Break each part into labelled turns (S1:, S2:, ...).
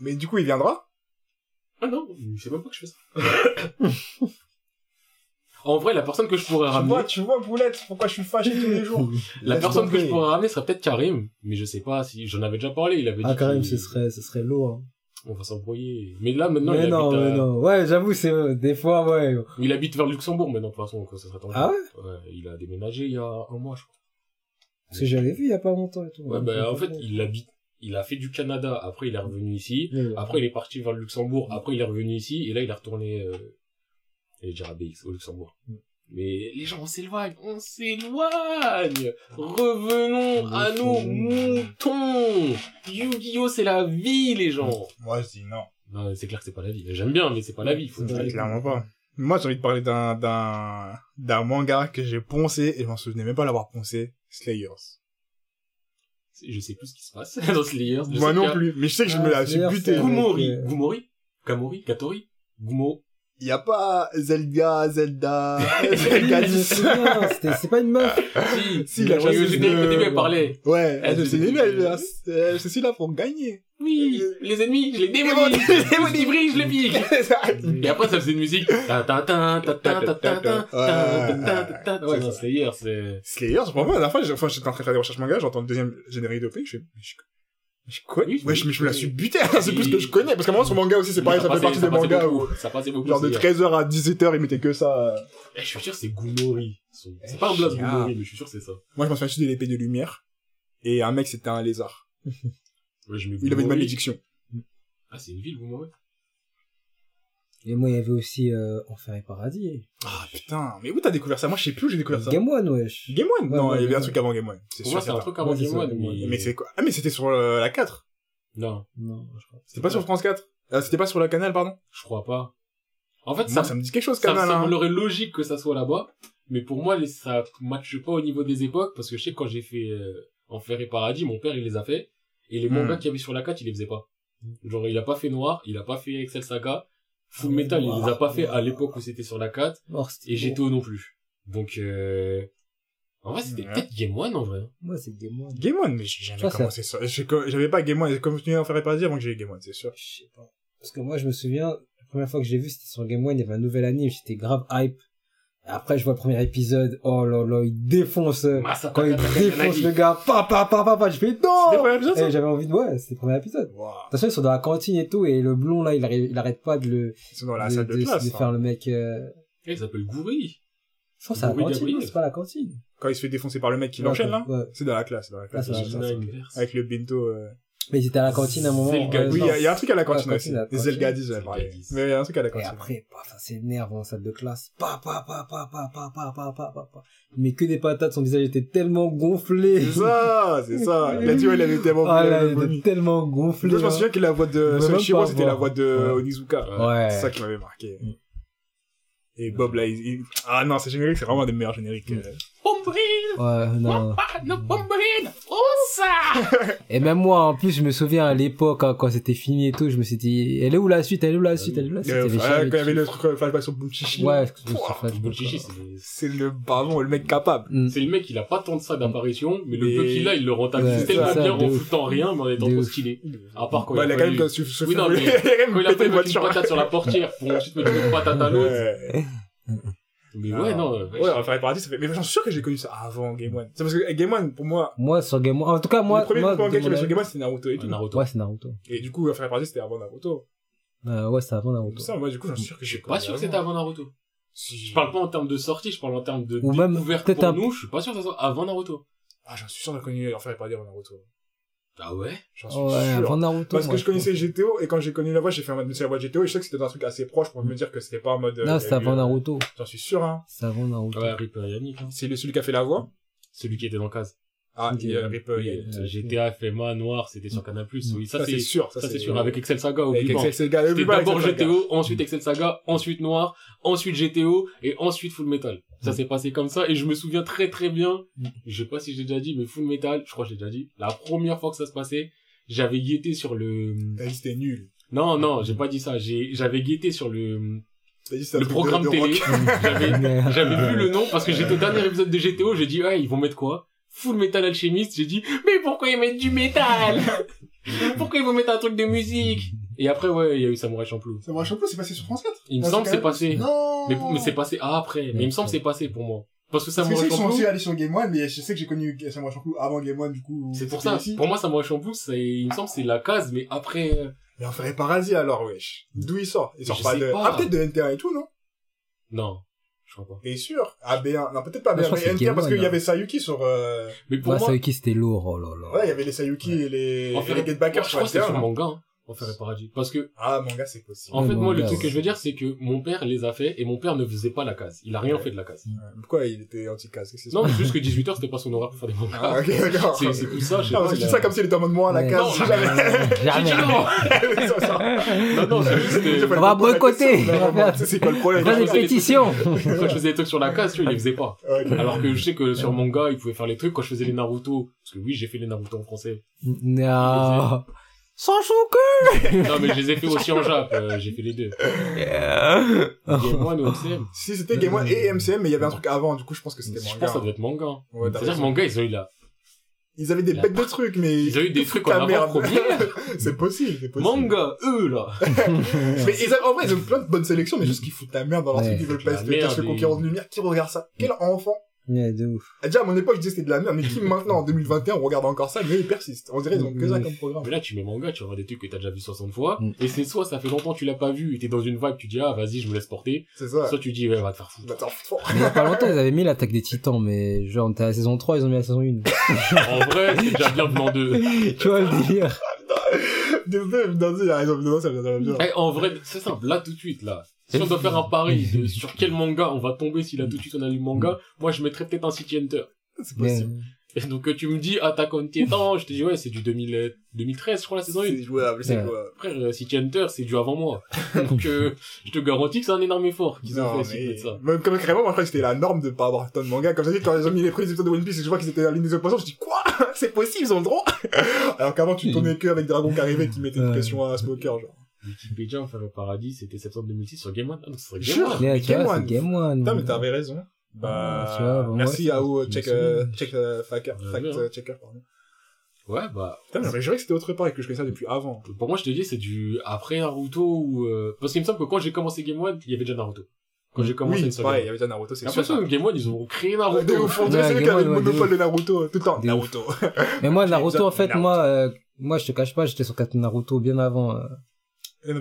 S1: Mais du coup, il viendra?
S2: Ah non, je sais même pas que je fais ça. en vrai, la personne que je pourrais
S1: Tu
S2: ramener,
S1: vois, tu vois, Boulette, pourquoi je suis fâché tous les jours?
S2: La
S1: Laisse
S2: personne que je pourrais ramener serait peut-être Karim, mais je sais pas si j'en avais déjà parlé. Il avait dit
S3: Ah, quand même,
S2: qu'il-
S3: ce serait, ce serait lourd. hein.
S2: on va s'embrouiller. Mais là maintenant,
S3: mais
S2: il,
S3: non,
S2: habite
S3: mais
S2: à-
S3: non. Ouais, j'avoue, c'est, des fois, ouais.
S2: il habite vers le Luxembourg maintenant de toute façon, ça serait tendu.
S3: Ah ouais?
S2: Ouais, il a déménagé il y a un mois, je crois.
S3: Parce que j'avais vu il y a pas longtemps et tout.
S2: Ouais, bah en fait, il habite, il a fait du Canada. Après, il est revenu ici. Après, il est parti vers le Luxembourg. Après, il est revenu ici. Et là, il est retourné, euh, il est déjà à BX, au Luxembourg.
S3: Mm.
S2: Mais les gens, on s'éloigne, on s'éloigne. Revenons à nos moutons. Yu-Gi-Oh, c'est la vie, les gens.
S1: Moi, je dis non.
S2: Non, c'est clair que c'est pas la vie. J'aime bien, mais c'est pas la vie. Faut
S3: Ouais,
S1: Clairement pas. Moi, j'ai envie de parler d'un, d'un, d'un manga que j'ai poncé et je m'en souvenais même pas l'avoir poncé. Slayers.
S2: Je sais plus ce qui se passe dans Slayers.
S1: Moi non plus. Mais je sais que je
S3: Ah,
S1: me la suis buté.
S2: Gumori. Gumori. Kamori. Katori. Gumo
S1: il y a pas Zelda, Zelda, Zelda
S3: c'est pas une meuf.
S2: Si,
S1: si la chasseuse de...
S2: au début elle parlait.
S1: Ouais,
S2: elle
S1: s'est
S2: dit,
S1: elle, c'est là pour gagner.
S2: Oui, les ennemis, je les démolis, je les démolis, je les pique. Et après ça faisait une musique. Ouais, Slayer, c'est.
S1: Slayer, je me rappelle, à la fin, j'étais en train de faire des recherches manga, j'entends le deuxième générique de je fais, je, mais je connais,
S2: Oui,
S1: ouais, je, mais je me la suis buté, c'est plus ce que je connais, parce qu'à moi, sur manga aussi, c'est pareil, ça fait partie des mangas où,
S2: Ça passait beaucoup.
S1: genre de
S2: Slayer.
S1: 13h à 17h, ils mettaient que ça.
S2: Eh, Je suis sûr que c'est Gumori. C'est pas un blaze
S1: Ah.
S2: Gumori, mais je suis sûr que c'est ça.
S1: Moi, je m'en souviens juste de l'épée de lumière. Et un mec, c'était un lézard.
S2: Ouais, je
S1: Il avait une malédiction.
S2: Ah, c'est une ville, Gumori.
S3: Et moi, il y avait aussi, euh, Enfer et Paradis.
S1: Ah, putain. Mais où t'as découvert ça? Moi, je sais plus où j'ai découvert ça.
S3: Game One, wesh.
S1: Game One?
S3: Ouais,
S1: Non,
S3: ouais,
S1: il y avait un truc avant Game One. C'est
S2: Pour
S1: sûr,
S2: moi, c'est un truc avant Game One, mais...
S1: C'est quoi? Ah, mais c'était sur euh, la 4.
S2: Non,
S3: Non, je crois.
S1: C'était pas sur France 4. Ah, c'était pas sur la canal, pardon?
S2: je crois pas. En fait,
S1: Moi,
S2: ça,
S1: ça me dit quelque chose, canal,
S2: ça
S1: hein.
S2: me l'aurait logique que ça soit là-bas, mais pour moi, les, ça matche pas au niveau des époques, parce que je sais que quand j'ai fait euh, Enfer et Paradis, mon père, il les a fait, et les
S1: Hmm.
S2: mangas qu'il y avait sur la 4, il les faisait pas. Genre, il a pas fait Noir, il a pas fait Excel Saga, Full Metal, il les a pas fait à l'époque où c'était sur la 4,
S3: Oh, c'était
S2: et. GTO non plus. Donc, euh... En vrai, c'était
S1: Ouais.
S2: peut-être Game One, en vrai.
S3: Moi, c'est Game One.
S1: Game One, mais j'ai jamais
S3: Ça,
S1: commencé ça. J'avais pas Game One, j'ai continué à en faire pas dire avant que j'ai eu Game One, c'est sûr.
S3: Je sais pas. Parce que moi, je me souviens, la première fois que j'ai vu, c'était sur Game One, il y avait un nouvel anime, j'étais grave hype. Et après, je vois le premier épisode, oh là là, il défonce, euh, quand il défonce le gars, pa, pa, pa, pa, pa, je fais non!
S1: premier épisode, ça
S3: Et j'avais envie de, ouais, c'était le premier épisode.
S1: Wow.
S3: Attention, ils sont dans la cantine et tout, et le blond, là, il arrête, il arrête pas de le,
S1: Ils sont dans la
S3: de,
S1: salle de,
S3: de-
S1: classe.
S3: de
S1: hein.
S3: faire le mec, euh...
S2: Eh, il s'appelle Gouri.
S3: je pense que c'est la cantine, c'est pas la cantine.
S1: Quand il se fait défoncer par le mec qui l'enchaîne, là.
S3: ouais.
S1: C'est dans la classe, c'est dans la classe.
S3: Ah, c'est
S1: c'est
S3: dans la.
S2: Inverse.
S1: Avec le bento, euh...
S3: Mais ils étaient à la cantine à un moment.
S2: Zelga.
S3: euh,
S1: Oui, il y, a- il y a un truc à la cantine aussi.
S3: la
S1: Les
S3: cantine.
S1: Ouais,
S2: Zelgadis.
S1: Mais il y a un truc à la
S3: Et
S1: cantine.
S3: après, paf, ça s'énerve en salle de classe. Pa, pa, pa, pa, pa, pa, pa, pa, pa, pa, pa. Mais que des patates, son visage était tellement gonflé.
S1: C'est ça, c'est ça. Il a dit, ouais, il avait tellement
S3: Ah
S1: il
S3: là, était tellement gonflé.
S1: Moi, je me
S3: hein.
S1: souviens que la voix de Soichiro, c'était la voix de. Onizuka.
S3: Ouais.
S1: C'est ça qui m'avait marqué.
S3: Mm.
S1: Et Bob, là, il, ah non, ces génériques, c'est vraiment des meilleurs génériques.
S2: Pombril,
S3: Ouais, non.
S2: ah, oh ça!
S3: Et même moi, en plus, je me souviens à l'époque, hein, quand c'était fini et tout, je me suis dit, elle est où la suite, elle est où la suite, elle est où la suite,
S1: Euh,
S3: Il y avait
S1: ah,
S3: jamais
S1: quand il y avait le truc, euh, flashback sur Bunchichi.
S3: Ouais,
S2: c'est
S1: le baron, le mec capable.
S3: Mm.
S2: c'est le mec, il a pas tant de ça d'apparition, mais le peu qu'il a, il le rentabilise
S3: Ouais,
S2: tellement bien en
S3: ouf.
S2: foutant rien, mais en étant trop stylé. À part quand
S1: Bah,
S2: il
S1: il
S2: a
S1: quand même,
S2: fallu-
S1: se, se
S2: Oui,
S1: fait
S2: non, mais
S1: voler. il a quand même
S2: quand il a fait
S1: une
S2: mettre une
S1: voiture.
S2: patate sur la portière pour ensuite mettre une patate à l'autre.
S1: Ouais.
S2: Mais ouais, non. euh,
S1: Ouais, Enfer et Paradis, ça fait, mais j'en suis sûr que j'ai connu ça avant Game One. C'est parce que Game One, pour moi,
S3: Moi, sur Game One, en tout cas, moi,
S1: le premier
S3: moi,
S1: manga
S3: de
S1: qu'il y avait
S3: mon
S1: sur Game One, c'était Naruto et
S2: Ouais,
S1: tout.
S2: Naruto.
S3: Ouais, c'est Naruto.
S1: Et du coup, Enfer et Paradis, c'était avant Naruto.
S3: Euh, ouais, c'est avant Naruto.
S1: Tout ça, moi, du coup, j'en suis sûr que
S2: Je
S1: j'ai
S2: suis pas sûr que c'était avant Naruto.
S1: Si.
S2: Je parle pas en termes de sortie, je parle en termes de
S3: Ou même
S2: découverte
S3: peut-être
S2: pour
S3: un-
S2: nous. Je suis pas sûr que ça soit avant Naruto.
S1: Ah, j'en suis sûr d'avoir connu Enfer et Paradis avant Naruto.
S2: Ah ouais?
S1: J'en suis
S3: Ouais,
S1: sûr.
S3: avant Naruto.
S1: Parce
S3: moi,
S1: que je connaissais
S3: pense.
S1: GTO, et quand j'ai connu la voix, j'ai fait en mode, mais c'est la voix de GTO, et je sais que c'était un truc assez proche pour me dire que c'était pas en mode... euh,
S3: Non,
S1: il y
S3: c'était
S1: a eu,
S3: avant
S1: euh,
S3: Naruto.
S1: J'en suis sûr, hein.
S3: C'est avant Naruto.
S2: Ouais, Rip euh, Yannick, hein.
S1: C'est le- celui qui a fait la voix?
S2: Celui qui était dans Case.
S1: Ah, y a Rip, euh,
S2: Euh, GTA, FMA, Noir, c'était sur Canal+. Oui, ça,
S1: Ça,
S2: c'est
S1: sûr.
S2: ça, c'est sûr. Avec Excel Saga,
S1: Avec
S2: pas.
S1: Excel, gars,
S2: C'était d'abord
S1: Saga.
S2: GTO, ensuite Excel Saga, ensuite Noir, ensuite GTO, et ensuite Full Metal. Ça s'est passé comme ça, et je me souviens très très bien,
S3: Mm.
S2: je sais pas si j'ai déjà dit, mais Full Metal, je crois que j'ai déjà dit, la première fois que ça se passait, j'avais guetté sur le...
S1: T'as dit c'était nul.
S2: Non, non, j'ai pas dit ça, j'ai, j'avais guetté sur le,
S1: T'as dit
S2: le
S1: de-
S2: programme
S1: de
S2: télé, j'avais, j'avais vu le nom parce que j'étais au dernier épisode de GTO, j'ai dit, ouais, ils vont mettre quoi? Full Metal Alchemist, j'ai dit, mais pourquoi ils mettent du métal? pourquoi ils vont mettre un truc de musique? Et après, ouais, il y a eu Samurai Champloo.
S4: Samurai Champloo, c'est passé sur France 4.
S2: Il me semble que c'est passé.
S4: Non!
S2: Mais, mais c'est passé après. Mais il me semble que c'est passé pour moi. Parce que
S4: Parce que
S2: Samurai
S4: je sais qu'ils sont
S2: Champloo,
S4: aussi allés sur Game One, mais je sais que j'ai connu Samurai Champloo avant Game One, du coup.
S2: c'est pour ça.
S4: ici.
S2: Pour moi, Samurai Champloo, c'est, il me semble que c'est la case, mais après, euh,
S1: Mais on ferait Paradis alors, wesh. D'où il sort? Il sort pas de,
S2: pas.
S1: ah, peut-être de NT1 et tout, non?
S2: non. Crois pas.
S1: T'es sûr? Ah, B1. Non, peut-être pas
S3: Moi, je
S1: B1,
S3: crois que
S1: mais NT1 parce qu'il y avait Sayuki sur, euh,
S2: Mais pour
S3: Ouais,
S2: moi,
S3: Sayuki, c'était lourd, oh là là.
S1: ouais, il y avait les Sayuki et les,
S2: en
S1: et
S2: fait,
S1: les Get Backers
S2: je crois que
S1: NT1,
S2: sur manga, hein. On ferait paradis. Parce que,
S1: Ah, manga, c'est possible.
S2: en
S3: Ouais,
S2: fait, moi, le truc que je veux dire, c'est que mon père les a fait et mon père ne faisait pas la case. Il a rien
S1: Ouais.
S2: fait de la case.
S1: Ouais. Pourquoi il était anti-case?
S2: Non, juste que 18h, c'était pas son horaire pour faire des mangas.
S1: Ah, ok, d'accord.
S2: C'est, c'est tout ça, je sais
S1: Ah,
S2: pas.
S1: parce que
S2: il
S1: je
S2: a-
S1: dis ça comme s'il était en mode moi à la case.
S2: Non,
S1: jamais.
S2: J'ai dit non! Non, non,
S3: On va boycotter.
S1: C'est quoi le problème?
S2: Sais les
S3: pétitions.
S2: quand je faisais des trucs sur la case, tu vois, il les faisait pas.
S1: Ok.
S2: Alors que je sais que sur manga, il pouvait faire les trucs quand je faisais les Naruto. Parce que oui, j'ai fait les Naruto en français.
S3: Non. Sanjuku
S2: Non, mais je les ai fait aussi en Jap. euh, j'ai fait les deux. Game One ou MCM.
S1: Si, c'était Game One et MCM, mais il y avait un truc avant, du coup, je pense que c'était
S2: Je
S1: manga.
S2: pense que ça doit être manga.
S1: Ouais, t'as
S2: C'est-à-dire manga, ils ont eu la...
S1: Ils avaient des
S2: La-
S1: bêtes de trucs, mais...
S2: Ils ont eu des trucs
S1: Ta
S2: en
S1: merde.
S2: avant-première.
S1: c'est possible, c'est possible.
S2: Manga, eux, là.
S1: Mais ils ont- en vrai, ils ont plein de bonnes sélections, mais juste qu'ils foutent la merde dans leur
S3: Ouais.
S1: truc, ils veulent pas se le conquérant de lumière. Qui regarde ça? Quel enfant?
S3: Ouais, de ouf.
S1: Ah, Déjà, à mon époque, je disais que c'était de la merde, mais qui maintenant, en 2021, on regarde encore ça, mais ils persistent. On dirait qu'ils ont que ça comme programme.
S2: Mais là, tu mets manga, tu vois des trucs que t'as déjà vu 60 fois.
S3: Mm.
S2: Et c'est soit ça fait longtemps que tu l'as pas vu et t'es dans une vibe, tu dis, ah, vas-y, je me laisse porter.
S1: C'est ça.
S2: Soit tu dis, ouais, va te faire foutre.
S1: Bah, attends, fort.
S3: Mais il y a pas longtemps, ils avaient mis l'attaque des titans, mais genre, on était à la saison 3, ils ont mis la saison 1.
S2: En vrai, c'est déjà bien venant deux.
S3: tu vois le délire.
S1: Désolé, non, il a raison, non, ça vient bien.
S2: Eh, en vrai, c'est simple, là tout de suite, là. Si on doit faire un pari de sur quel manga on va tomber si là tout de suite on a lu manga, moi je mettrais peut-être un City Hunter.
S1: C'est possible.
S2: Et donc euh, tu me dis Attack on Titan, je te dis ouais c'est du 2000, euh, 2013 je crois la saison 1.
S1: C'est jouable, c'est
S3: Ouais.
S1: quoi.
S2: Frère, euh, City Hunter c'est du avant moi. donc euh, je te garantis que c'est un énorme effort qu'ils ont fait
S1: mais...
S2: ça.
S1: Même comme carrément, moi, je crois que c'était la norme de pas avoir tant de mangas. Comme ça dit, quand ils ont mis les premiers épisodes de One Piece et que je vois qu'ils étaient à l'une des oppositions, je dis, quoi? C'est possible, ils ont le droit? Alors qu'avant, tu tournais que avec Dragon qui arrivait qui mettait une pression à Smoker, genre.
S2: Wikipédia, enfin le paradis, c'était septembre 2006 sur Game One. Ah non, ce serait Game
S1: Jure.
S2: One.
S3: mais tu
S1: Game One.
S3: c'est Game One.
S1: Putain, mais t'avais raison. Bah,
S3: tu vois, bon,
S1: merci
S3: je
S1: check, euh,
S3: souviens.
S1: check, euh, fact, fact euh, checker, pardon.
S2: Ouais, bah,
S1: Putain, mais j'aurais juré que c'était autre part et que je connaissais ça depuis avant.
S2: pour moi je te dis c'est du après Naruto ou euh... parce qu'il me semble que quand j'ai commencé Game One, il y avait déjà Naruto. Quand j'ai commencé
S1: oui, pareil, il y avait déjà Naruto, c'est
S2: Après
S1: sûr.
S2: ça, Game One, ils ont créé Naruto.
S1: on
S3: Ouais,
S1: dirait celui qui
S3: Game
S1: avait le monopole de Naruto, euh, tout le temps. Naruto.
S3: Mais moi, Naruto, en fait,
S1: Naruto.
S3: moi, euh, moi, je te cache pas, j'étais sur Naruto bien avant, euh,
S1: Et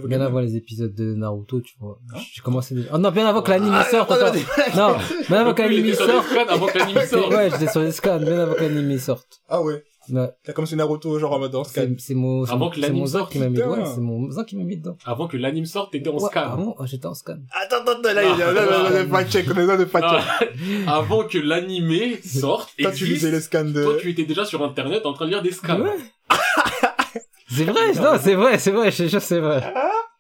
S3: bien avant les épisodes de Naruto, tu vois. J'ai commencé déjà. Oh non, bien avant que l'anime
S1: Ah,
S3: sorte,
S1: ah,
S3: attends. Non, bien avant que l'anime sorte.
S2: avant que l'anime sorte.
S3: Ouais, j'étais sur les scans, bien avant que l'anime sorte.
S1: Ah ouais.
S3: Ouais.
S1: T'as commencé Naruto, genre en mode dans ce cas.
S3: C'est mon, c'est
S2: Avant
S3: mon-
S2: que
S3: c'est
S2: l'anime
S3: mon zin
S2: sorte,
S3: qui m'a mis, ouais, c'est mon zin qui m'a mis dedans.
S2: Avant que l'anime sorte, t'étais en
S3: Ouais,
S2: scan.
S3: ah bon, oh, j'étais en scan.
S1: Attends, attends, attends, là, il y a là, le fact check, on est là de fact
S2: Ah,
S1: check.
S2: avant que l'animé sorte,
S1: Toi, tu lisais les scans de...
S2: toi tu étais déjà sur internet en train de lire des scans.
S3: Ouais. C'est vrai, non, c'est vrai, c'est vrai, je te jure, c'est vrai.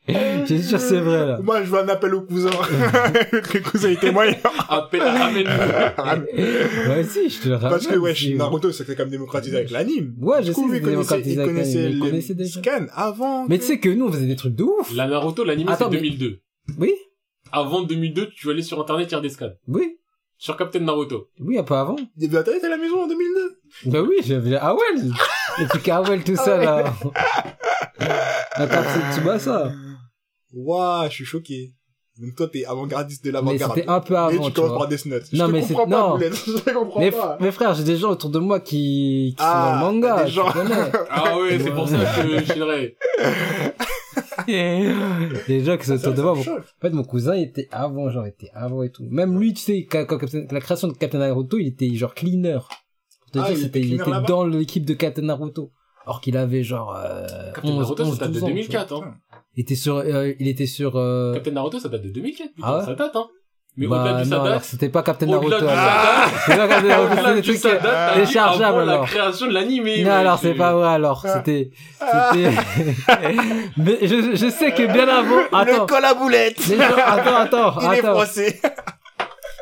S3: Je te jure, c'est vrai, là.
S1: Moi, je veux un appel au cousin. que le cousin était moyen.
S2: Appelle, ramène-nous.
S3: Ouais, si, je te le rappelle.
S1: Parce que, ouais,
S3: si.
S1: Naruto, c'était quand même démocratisé avec l'anime.
S3: Ouais, je
S1: Du coup,
S3: sais,
S1: il connaissait,
S3: démocratisé
S1: il
S3: avec l'anime, il
S1: les scans avant.
S3: Mais
S1: que-
S3: tu sais que nous, on faisait des trucs de ouf.
S2: La Naruto, l'anime c'est
S3: Attends, mais-
S2: 2002.
S3: Oui,
S2: Avant 2002, tu allais sur internet lire des scans.
S3: oui,
S2: Sur Captain Naruto.
S3: oui, un peu avant.
S1: Il y avait Internet à la maison en 2002.
S3: Bah oui, j'avais Awel. Les trucs Awel, tout ça, là. La capsule Tsubasa.
S1: Waouh, je suis choqué. Donc toi, t'es avant-gardiste de
S3: Mais
S1: l'avant-garde.
S3: c'était un peu
S1: Et
S3: avant,
S1: tu
S3: tu
S1: commences par Death Note.
S3: Non,
S1: je
S3: mais c'est- non.
S1: Je comprends
S3: Mais,
S1: pas.
S3: mes frères, j'ai des gens autour de moi qui, qui
S1: Ah,
S3: sont dans le manga.
S1: des gens.
S2: Ah ouais, c'est pour ça que Shinrei.
S3: des gens qui sont
S1: Ça,
S3: autour de moi. Bon. En fait, mon cousin, il était avant, genre, il était avant et tout. Même lui, tu sais, quand, la création de Captain Naruto, il était genre cleaner. Te
S1: Ah,
S3: dire,
S1: il était
S3: il était dans l'équipe de Captain Naruto. Alors qu'il avait genre, euh,
S2: Captain
S3: 11,
S2: Naruto,
S3: 11,
S2: ça date de
S3: 12 ans.
S2: 2004, hein.
S3: Il était sur, euh, il était sur, euh,
S2: Captain Naruto, ça date de 2004, putain.
S3: Ah ouais
S2: Ça date, hein. Mais
S3: bah,
S2: au-delà du
S3: non,
S2: ça
S3: alors
S2: date,
S3: c'était pas Captain Naruto.
S2: au-delà du
S3: alors.
S2: ça date,
S3: C'est pas Captain Naruto,
S2: au-delà
S3: c'est des
S2: du dit
S3: téléchargeables,
S2: avant la
S3: alors.
S2: création de l'animé.
S3: Non, alors c'est pas vrai alors.
S1: Ah.
S3: C'était, c'était. Mais je, je sais que bien avant. Attends.
S1: Le col à boulette.
S3: Gens- attends, attends,
S1: Il est
S3: attends.
S1: froissé.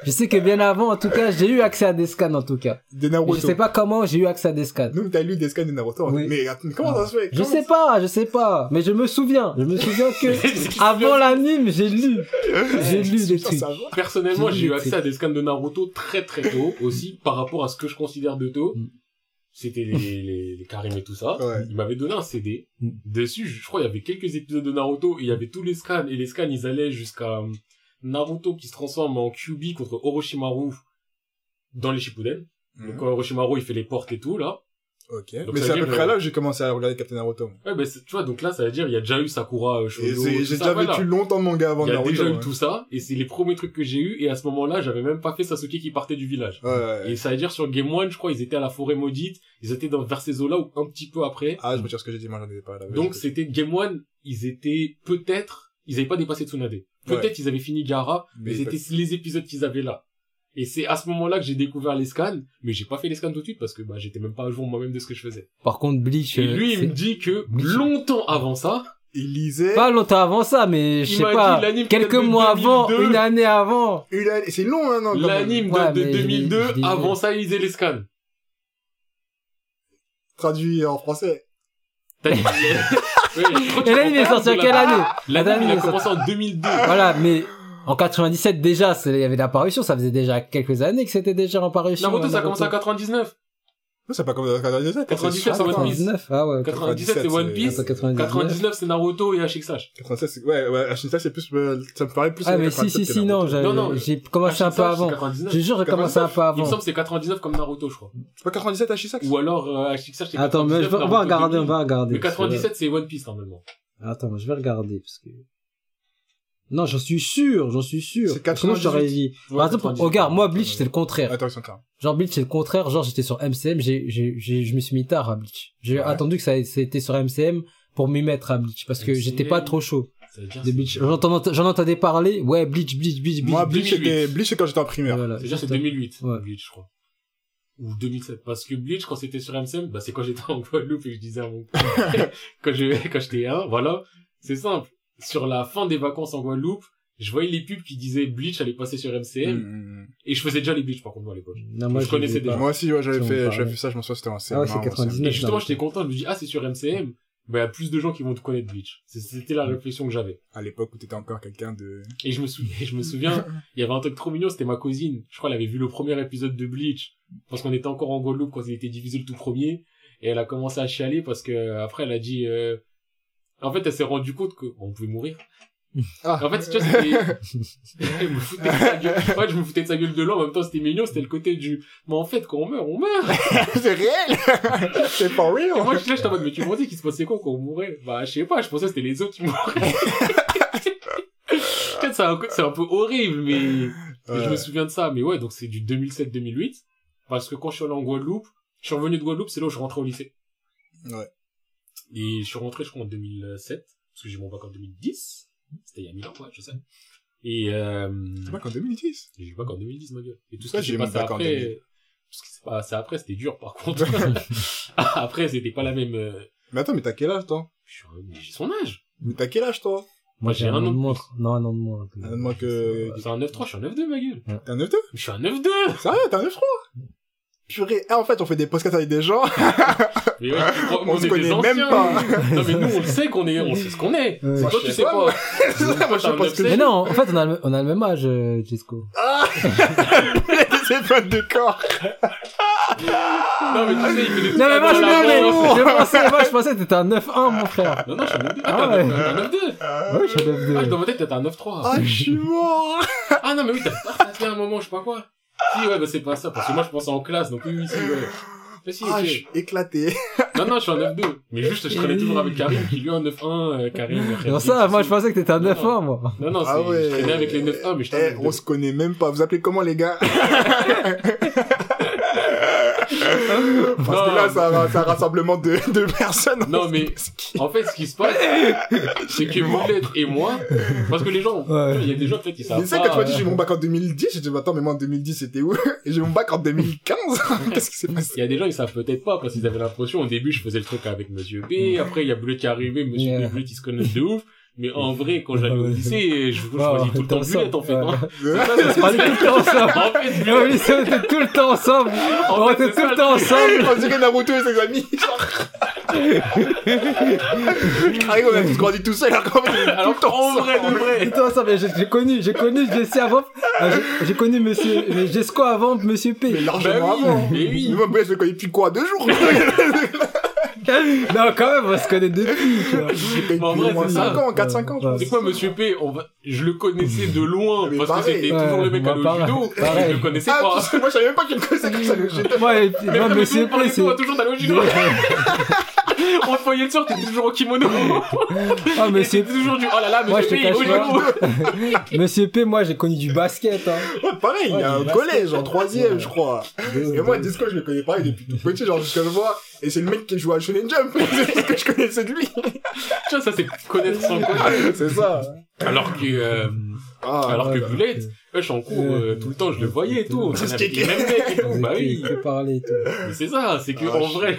S3: Je sais que bien avant, en tout cas, j'ai eu accès à des scans en tout cas.
S1: De
S3: Je
S1: Naruto.
S3: sais pas comment j'ai eu accès à des scans.
S1: Donc t'as lu des scans de Naruto.
S3: Oui.
S1: Mais attends, comment ça se fait?
S3: Je
S1: Comment
S3: sais pas, je sais pas, mais je me souviens. Je me souviens que avant l'anime, j'ai lu, j'ai lu des trucs.
S2: Personnellement,
S3: J'ai
S2: eu accès à des scans de Naruto très très tôt aussi par rapport à ce que je considère de tôt.
S3: Mm.
S2: c'était les, les, les Karim et tout ça.
S1: Ouais.
S2: Il m'avait donné un CD.
S3: Mm.
S2: Dessus, je crois, il y avait quelques épisodes de Naruto, et il y avait tous les scans, et les scans, ils allaient jusqu'à euh, Naruto qui se transforme en Kyuubi contre Orochimaru dans les Shippuden. Donc
S1: Mhm.
S2: quand Orochimaru, il fait les portes et tout, là.
S1: Ok.
S2: Donc
S1: Mais c'est à peu près
S2: euh,
S1: là où j'ai commencé à regarder Captain Naruto.
S2: Ouais, c'est- tu vois, donc là, ça veut dire, il y a déjà eu Sakura, euh,
S1: Et
S2: Shodo, tout
S1: j'ai déjà
S2: voilà.
S1: vécu longtemps de manga avant
S2: Il y a
S1: Naruto.
S2: déjà eu tout ça, et c'est les premiers trucs que j'ai eu, et à ce moment-là, j'avais même pas fait Sasuke qui partait du village.
S1: Ouais, ouais.
S2: Et ça veut dire sur Game One, je crois, ils étaient à la forêt maudite, ils étaient dans, vers ces eaux-là, ou un petit peu après.
S1: Ah, je me tire ce que j'ai dit, moi j'en ai pas là.
S2: Donc c'était Game One, ils étaient peut-être, ils avaient pas dépassé Tsunade. Peut-être ils avaient fini Gara, mais,
S1: Mais
S2: c'était les épisodes qu'ils avaient là. Et c'est à ce moment-là que j'ai découvert les scans, mais j'ai pas fait les scans tout de suite parce que bah j'étais même pas à jour moi-même de ce que je faisais.
S3: Par contre, Bleach,
S2: Et
S3: euh,
S2: lui, il
S3: c'est-
S2: me dit que
S3: Bleach.
S2: longtemps avant ça,
S1: Il lisait
S3: pas longtemps avant ça, mais je sais pas,
S2: dit l'anime
S3: quelques
S2: de
S3: mois avant,
S2: 2002.
S3: une année avant.
S1: une année- C'est long, hein, non quand même.
S2: l'anime
S3: Ouais,
S2: date de
S3: je l'ai-
S2: 2002,
S3: je l'ai
S2: avant ça, il lisait les scans.
S1: Traduit en français.
S3: Et
S2: tu
S3: l'anime est sorti en
S2: de
S3: quelle
S2: la-
S3: année
S2: L'anime, il a commencé en 2002.
S3: Voilà, mais en 97 déjà, il y avait l'apparition, ça faisait déjà quelques années que c'était déjà en parution.
S2: Naruto, ça a commencé en 99.
S1: Non, c'est pas comme 97.
S2: 97, c'est One Piece.
S3: 99, ah ouais.
S2: 97, c'est
S1: 97,
S2: One Piece.
S3: Attends, 99.
S2: 99, c'est Naruto et HXH.
S1: 87, c'est... Ouais, ouais, Ashinta, c'est plus, euh, ça me paraît plus...
S3: Ah
S1: euh,
S3: mais si
S1: 87
S3: si si non,
S1: Naruto.
S3: j'ai commencé un peu
S2: HXH,
S3: avant.
S2: c'est 99.
S3: Je jure, j'ai commencé un peu
S2: Il me
S3: avant.
S2: semble que c'est 99 comme Naruto, je crois.
S1: C'est pas 97 Ashisax
S2: Ou alors euh, HXH, c'est
S3: Attends, mais
S2: 99,
S3: je vais- on va
S2: Naruto
S3: regarder, on
S2: 2000.
S3: va regarder.
S2: Mais
S3: parce que là-
S2: 97, c'est One Piece, normalement.
S3: Attends, je vais regarder parce que. Non, j'en suis sûr, j'en suis sûr.
S1: C'est
S3: Sinon, je t'aurais dit.
S2: Ouais,
S3: Par exemple,
S2: 98.
S3: regarde, moi, Bleach, c'est le contraire.
S1: Attends, ils sont là.
S3: Genre, Bleach, c'est le contraire. Genre, j'étais sur MCM, j'ai, j'ai, j'ai, je me suis mis tard à Bleach. J'ai
S1: Ouais.
S3: attendu que ça c'était sur MCM pour m'y mettre à Bleach parce que j'étais pas trop chaud de Bleach. J'en entendais parler. Ouais, Bleach, Bleach, Bleach, Bleach.
S1: Moi, Bleach,
S2: 2008.
S1: c'était, Bleach, c'est quand j'étais en primaire.
S3: Voilà.
S2: C'est-à-dire, c'est 2008,
S3: Ouais.
S2: Bleach, je crois. Ou 2007. Parce que Bleach, quand c'était sur MCM, bah, c'est quand j'étais en Guadeloupe et que je disais à mon quand je, quand j'étais un, voilà. C'est simple. Sur la fin des vacances en Guadeloupe, je voyais les pubs qui disaient Bleach allait passer sur MCM.
S1: Mm,
S2: Et je faisais déjà les Bleach, par contre, moi, à l'époque.
S3: Non, moi,
S2: Je connaissais
S3: l'ai
S2: déjà.
S3: pas.
S1: mm. Moi aussi, ouais, j'avais fait, j'avais fait ça, je m'en souviens, c'était en
S3: Ah ouais,
S1: CM1,
S3: c'est
S1: en
S3: 99.
S2: Et justement, j'étais content, je me dis, ah, c'est sur MCM. Bah, il y a plus de gens qui vont te connaître Bleach. C'était la réflexion que j'avais.
S1: À l'époque où t'étais encore quelqu'un de...
S2: Et je me souviens, je me souviens, il y avait un truc trop mignon, c'était ma cousine. Je crois qu'elle avait vu le premier épisode de Bleach. Parce qu'on était encore en Guadeloupe quand il était diffusé le tout premier. Et elle a commencé à chialer parce que, après, elle a dit, euh... en fait, elle s'est rendue compte que, on pouvait mourir.
S1: Ah.
S2: En fait, tu vois, c'était, elle me foutait de sa gueule. Ouais, je me foutais de sa gueule de l'an, en même temps, c'était mignon, c'était le côté du, mais en fait, quand on meurt, on meurt.
S1: c'est réel! c'est
S2: Et
S1: real!
S2: moi, je suis là, j'étais en mode, mais tu me dis qu'il se passait quoi quand on mourait? Bah, je sais pas, je pensais que c'était les autres qui mouraient. Peut-être c'est un, c'est un peu horrible, mais je me
S1: Ouais.
S2: souviens de ça. Mais ouais, donc c'est du 2007-2008. Parce que quand je suis allé en Guadeloupe, je suis revenu de Guadeloupe, c'est là où je rentrais au lycée.
S1: Ouais.
S2: Et je suis rentré, je crois, en 2007. Parce que j'ai mon bac en 2010. C'était il y a 1000 ans, ouais, je sais. Et, euh,
S1: pas qu'en 2010.
S2: j'ai bac en 2010, ma gueule. Et tout qui
S1: j'ai
S2: passé
S1: bac en
S2: après,
S1: 2000?
S2: tout ce qui s'est passé après, c'était dur, par contre. après, c'était pas la même, euh,
S1: Mais attends, mais t'as quel âge, toi?
S2: j'ai son âge.
S1: Mais t'as quel âge, toi?
S3: Moi,
S2: j'ai un an de
S3: moins. Non, un an de moins.
S1: Un an de moins que-
S2: C'est un 9-3, je suis un 9-2, ma gueule.
S1: T'es un 9-2?
S2: Je suis un 9-2!
S1: Sérieux, t'es un 9-3? Purée. Ah, en fait, on fait des podcasts avec des gens.
S2: Mais ouais, tu crois,
S1: On
S2: est
S1: se connaît
S2: anciens.
S1: même pas.
S2: Non, mais nous, on le sait qu'on est, on sait ce qu'on est.
S3: Ouais.
S2: Toi,
S1: je
S2: tu
S1: sais pas, moi.
S2: T'as un
S1: parce que-
S2: 9-7.
S3: Mais non, en fait, on a le, on a le même âge, euh, Jesco.
S1: Ah! c'est pas de corps.
S2: Non, mais tu sais, il fait des
S3: Non, mais moi, je, non, mais, je pensais, moi, je pensais que t'étais un 9-1, mon frère.
S2: Non, non, je suis un 9-2.
S3: Ah
S2: Ah,
S3: ouais.
S2: un 9-2.
S3: Ouais, je suis un 9-2.
S2: Ah, dans ma tête, t'étais un 9-3.
S1: Ah, je suis mort.
S2: Ah, non, mais oui, t'as ça fait un moment, je sais pas quoi. Si, ouais, bah, c'est pas ça, parce que moi, je pensais en classe, donc oui, oui, si, ouais. Mais si,
S1: Ah,
S2: ok.
S1: je suis éclaté.
S2: Non, non, je suis un 9-2. Mais juste, je traînais toujours avec Karim, qui lui, un 9-1, euh, Karim.
S3: Non, ça, moi, je pensais que t'étais un
S2: Non,
S3: 9-1, moi.
S2: Non, non, c'est,
S1: Ah ouais.
S2: je traînais avec les 9-1, mais je
S1: Eh, on se connaît même pas. Vous appelez comment, les gars? Parce que là, c'est un rassemblement de, de personnes.
S2: Non, mais en fait, ce qui se passe, c'est que Moulette et moi, parce que les gens,
S3: Ouais.
S2: il y a des gens peut-être qui savent
S1: Mais
S2: pas.
S1: quand tu m'as dit
S2: euh,
S1: j'ai mon bac en 2010, j'ai dit, mais attends, mais moi en 2010, c'était où? Et j'ai mon bac en 2015. Qu'est-ce qui s'est passé?
S2: Il y a des gens, ils savent peut-être pas, parce qu'ils avaient l'impression, au début, je faisais le truc avec Monsieur B, après, il y a Bleu qui est arrivé, Monsieur
S3: Yeah.
S2: B, Bleu, qui se connaissent de ouf, mais en vrai, quand j'allais au lycée, je, je
S3: Ouais,
S2: choisis tout le temps Bleuette, en fait,
S3: ensemble,
S2: hein.
S3: ouais.
S2: C'est ça, c'est-
S3: On était tout le temps ensemble.
S2: En fait,
S3: au lycée, on était tout le temps ensemble. On était tout
S2: ça,
S3: le temps ensemble.
S1: On dirait Naruto et ses amis. Genre, Carré, on a tous grandi tout seul, alors qu'en fait,
S2: Alors qu'en vrai, de vrai.
S3: Ça, mais j'ai j'ai connu, j'ai connu Jesse avant, euh, j'ai- connu monsieur, mais Jesco avant Monsieur
S1: mais
S3: P.
S1: largement
S2: Bah oui,
S1: avant.
S2: mais oui.
S1: Moi, je le connais depuis quoi, deux jours?
S3: Non, quand même, on se connaît depuis, tu vois.
S1: Le
S2: En vrai,
S1: moins
S2: c'est ça.
S1: 5 ans, 4-5 ans, je
S3: Ouais.
S1: pense.
S2: C'est quoi, Monsieur P on va... Je le connaissais de loin,
S1: Mais
S2: parce que c'était
S3: Ouais,
S2: toujours le mec à le
S3: pareil.
S2: judo.
S3: Pareil.
S2: Je le connaissais
S1: Ah,
S2: pas.
S1: moi, je savais même pas qu'il me connaissait comme ça, le j'étais-
S3: Moi, et-
S2: Mais
S3: Monsieur P,
S2: les
S3: c'est...
S2: toujours d'aller au judo. On te voyait le soir, t'étais toujours au kimono.
S3: Ah, Monsieur
S2: C'était toujours du, oh là là,
S3: Moi,
S2: Monsieur
S3: je
S2: P,
S3: te
S2: il est au
S3: cache. Monsieur P, moi, j'ai connu du basket, hein.
S1: Ouais, pareil, il y a un collège, en troisième,
S3: ouais.
S1: je crois. Et moi, Disco, je le connais pareil depuis tout petit, genre jusqu'à le voir. Et c'est le mec qui joue à Shonen Jump. c'est ce que je connaissais de lui.
S2: Tu vois, ça c'est connaître son connaître.
S1: c'est ça.
S2: Alors que, euh,
S1: Ah,
S2: alors que
S3: voilà.
S2: Bullet, je suis en cours, euh, tout le temps, je le voyais et tout.
S1: C'est ce qui-
S2: les mêmes mecs et tout. Bah oui.
S3: que parler et tout.
S2: Mais c'est ça, c'est que,
S1: Ah,
S2: en
S1: je
S2: vrai,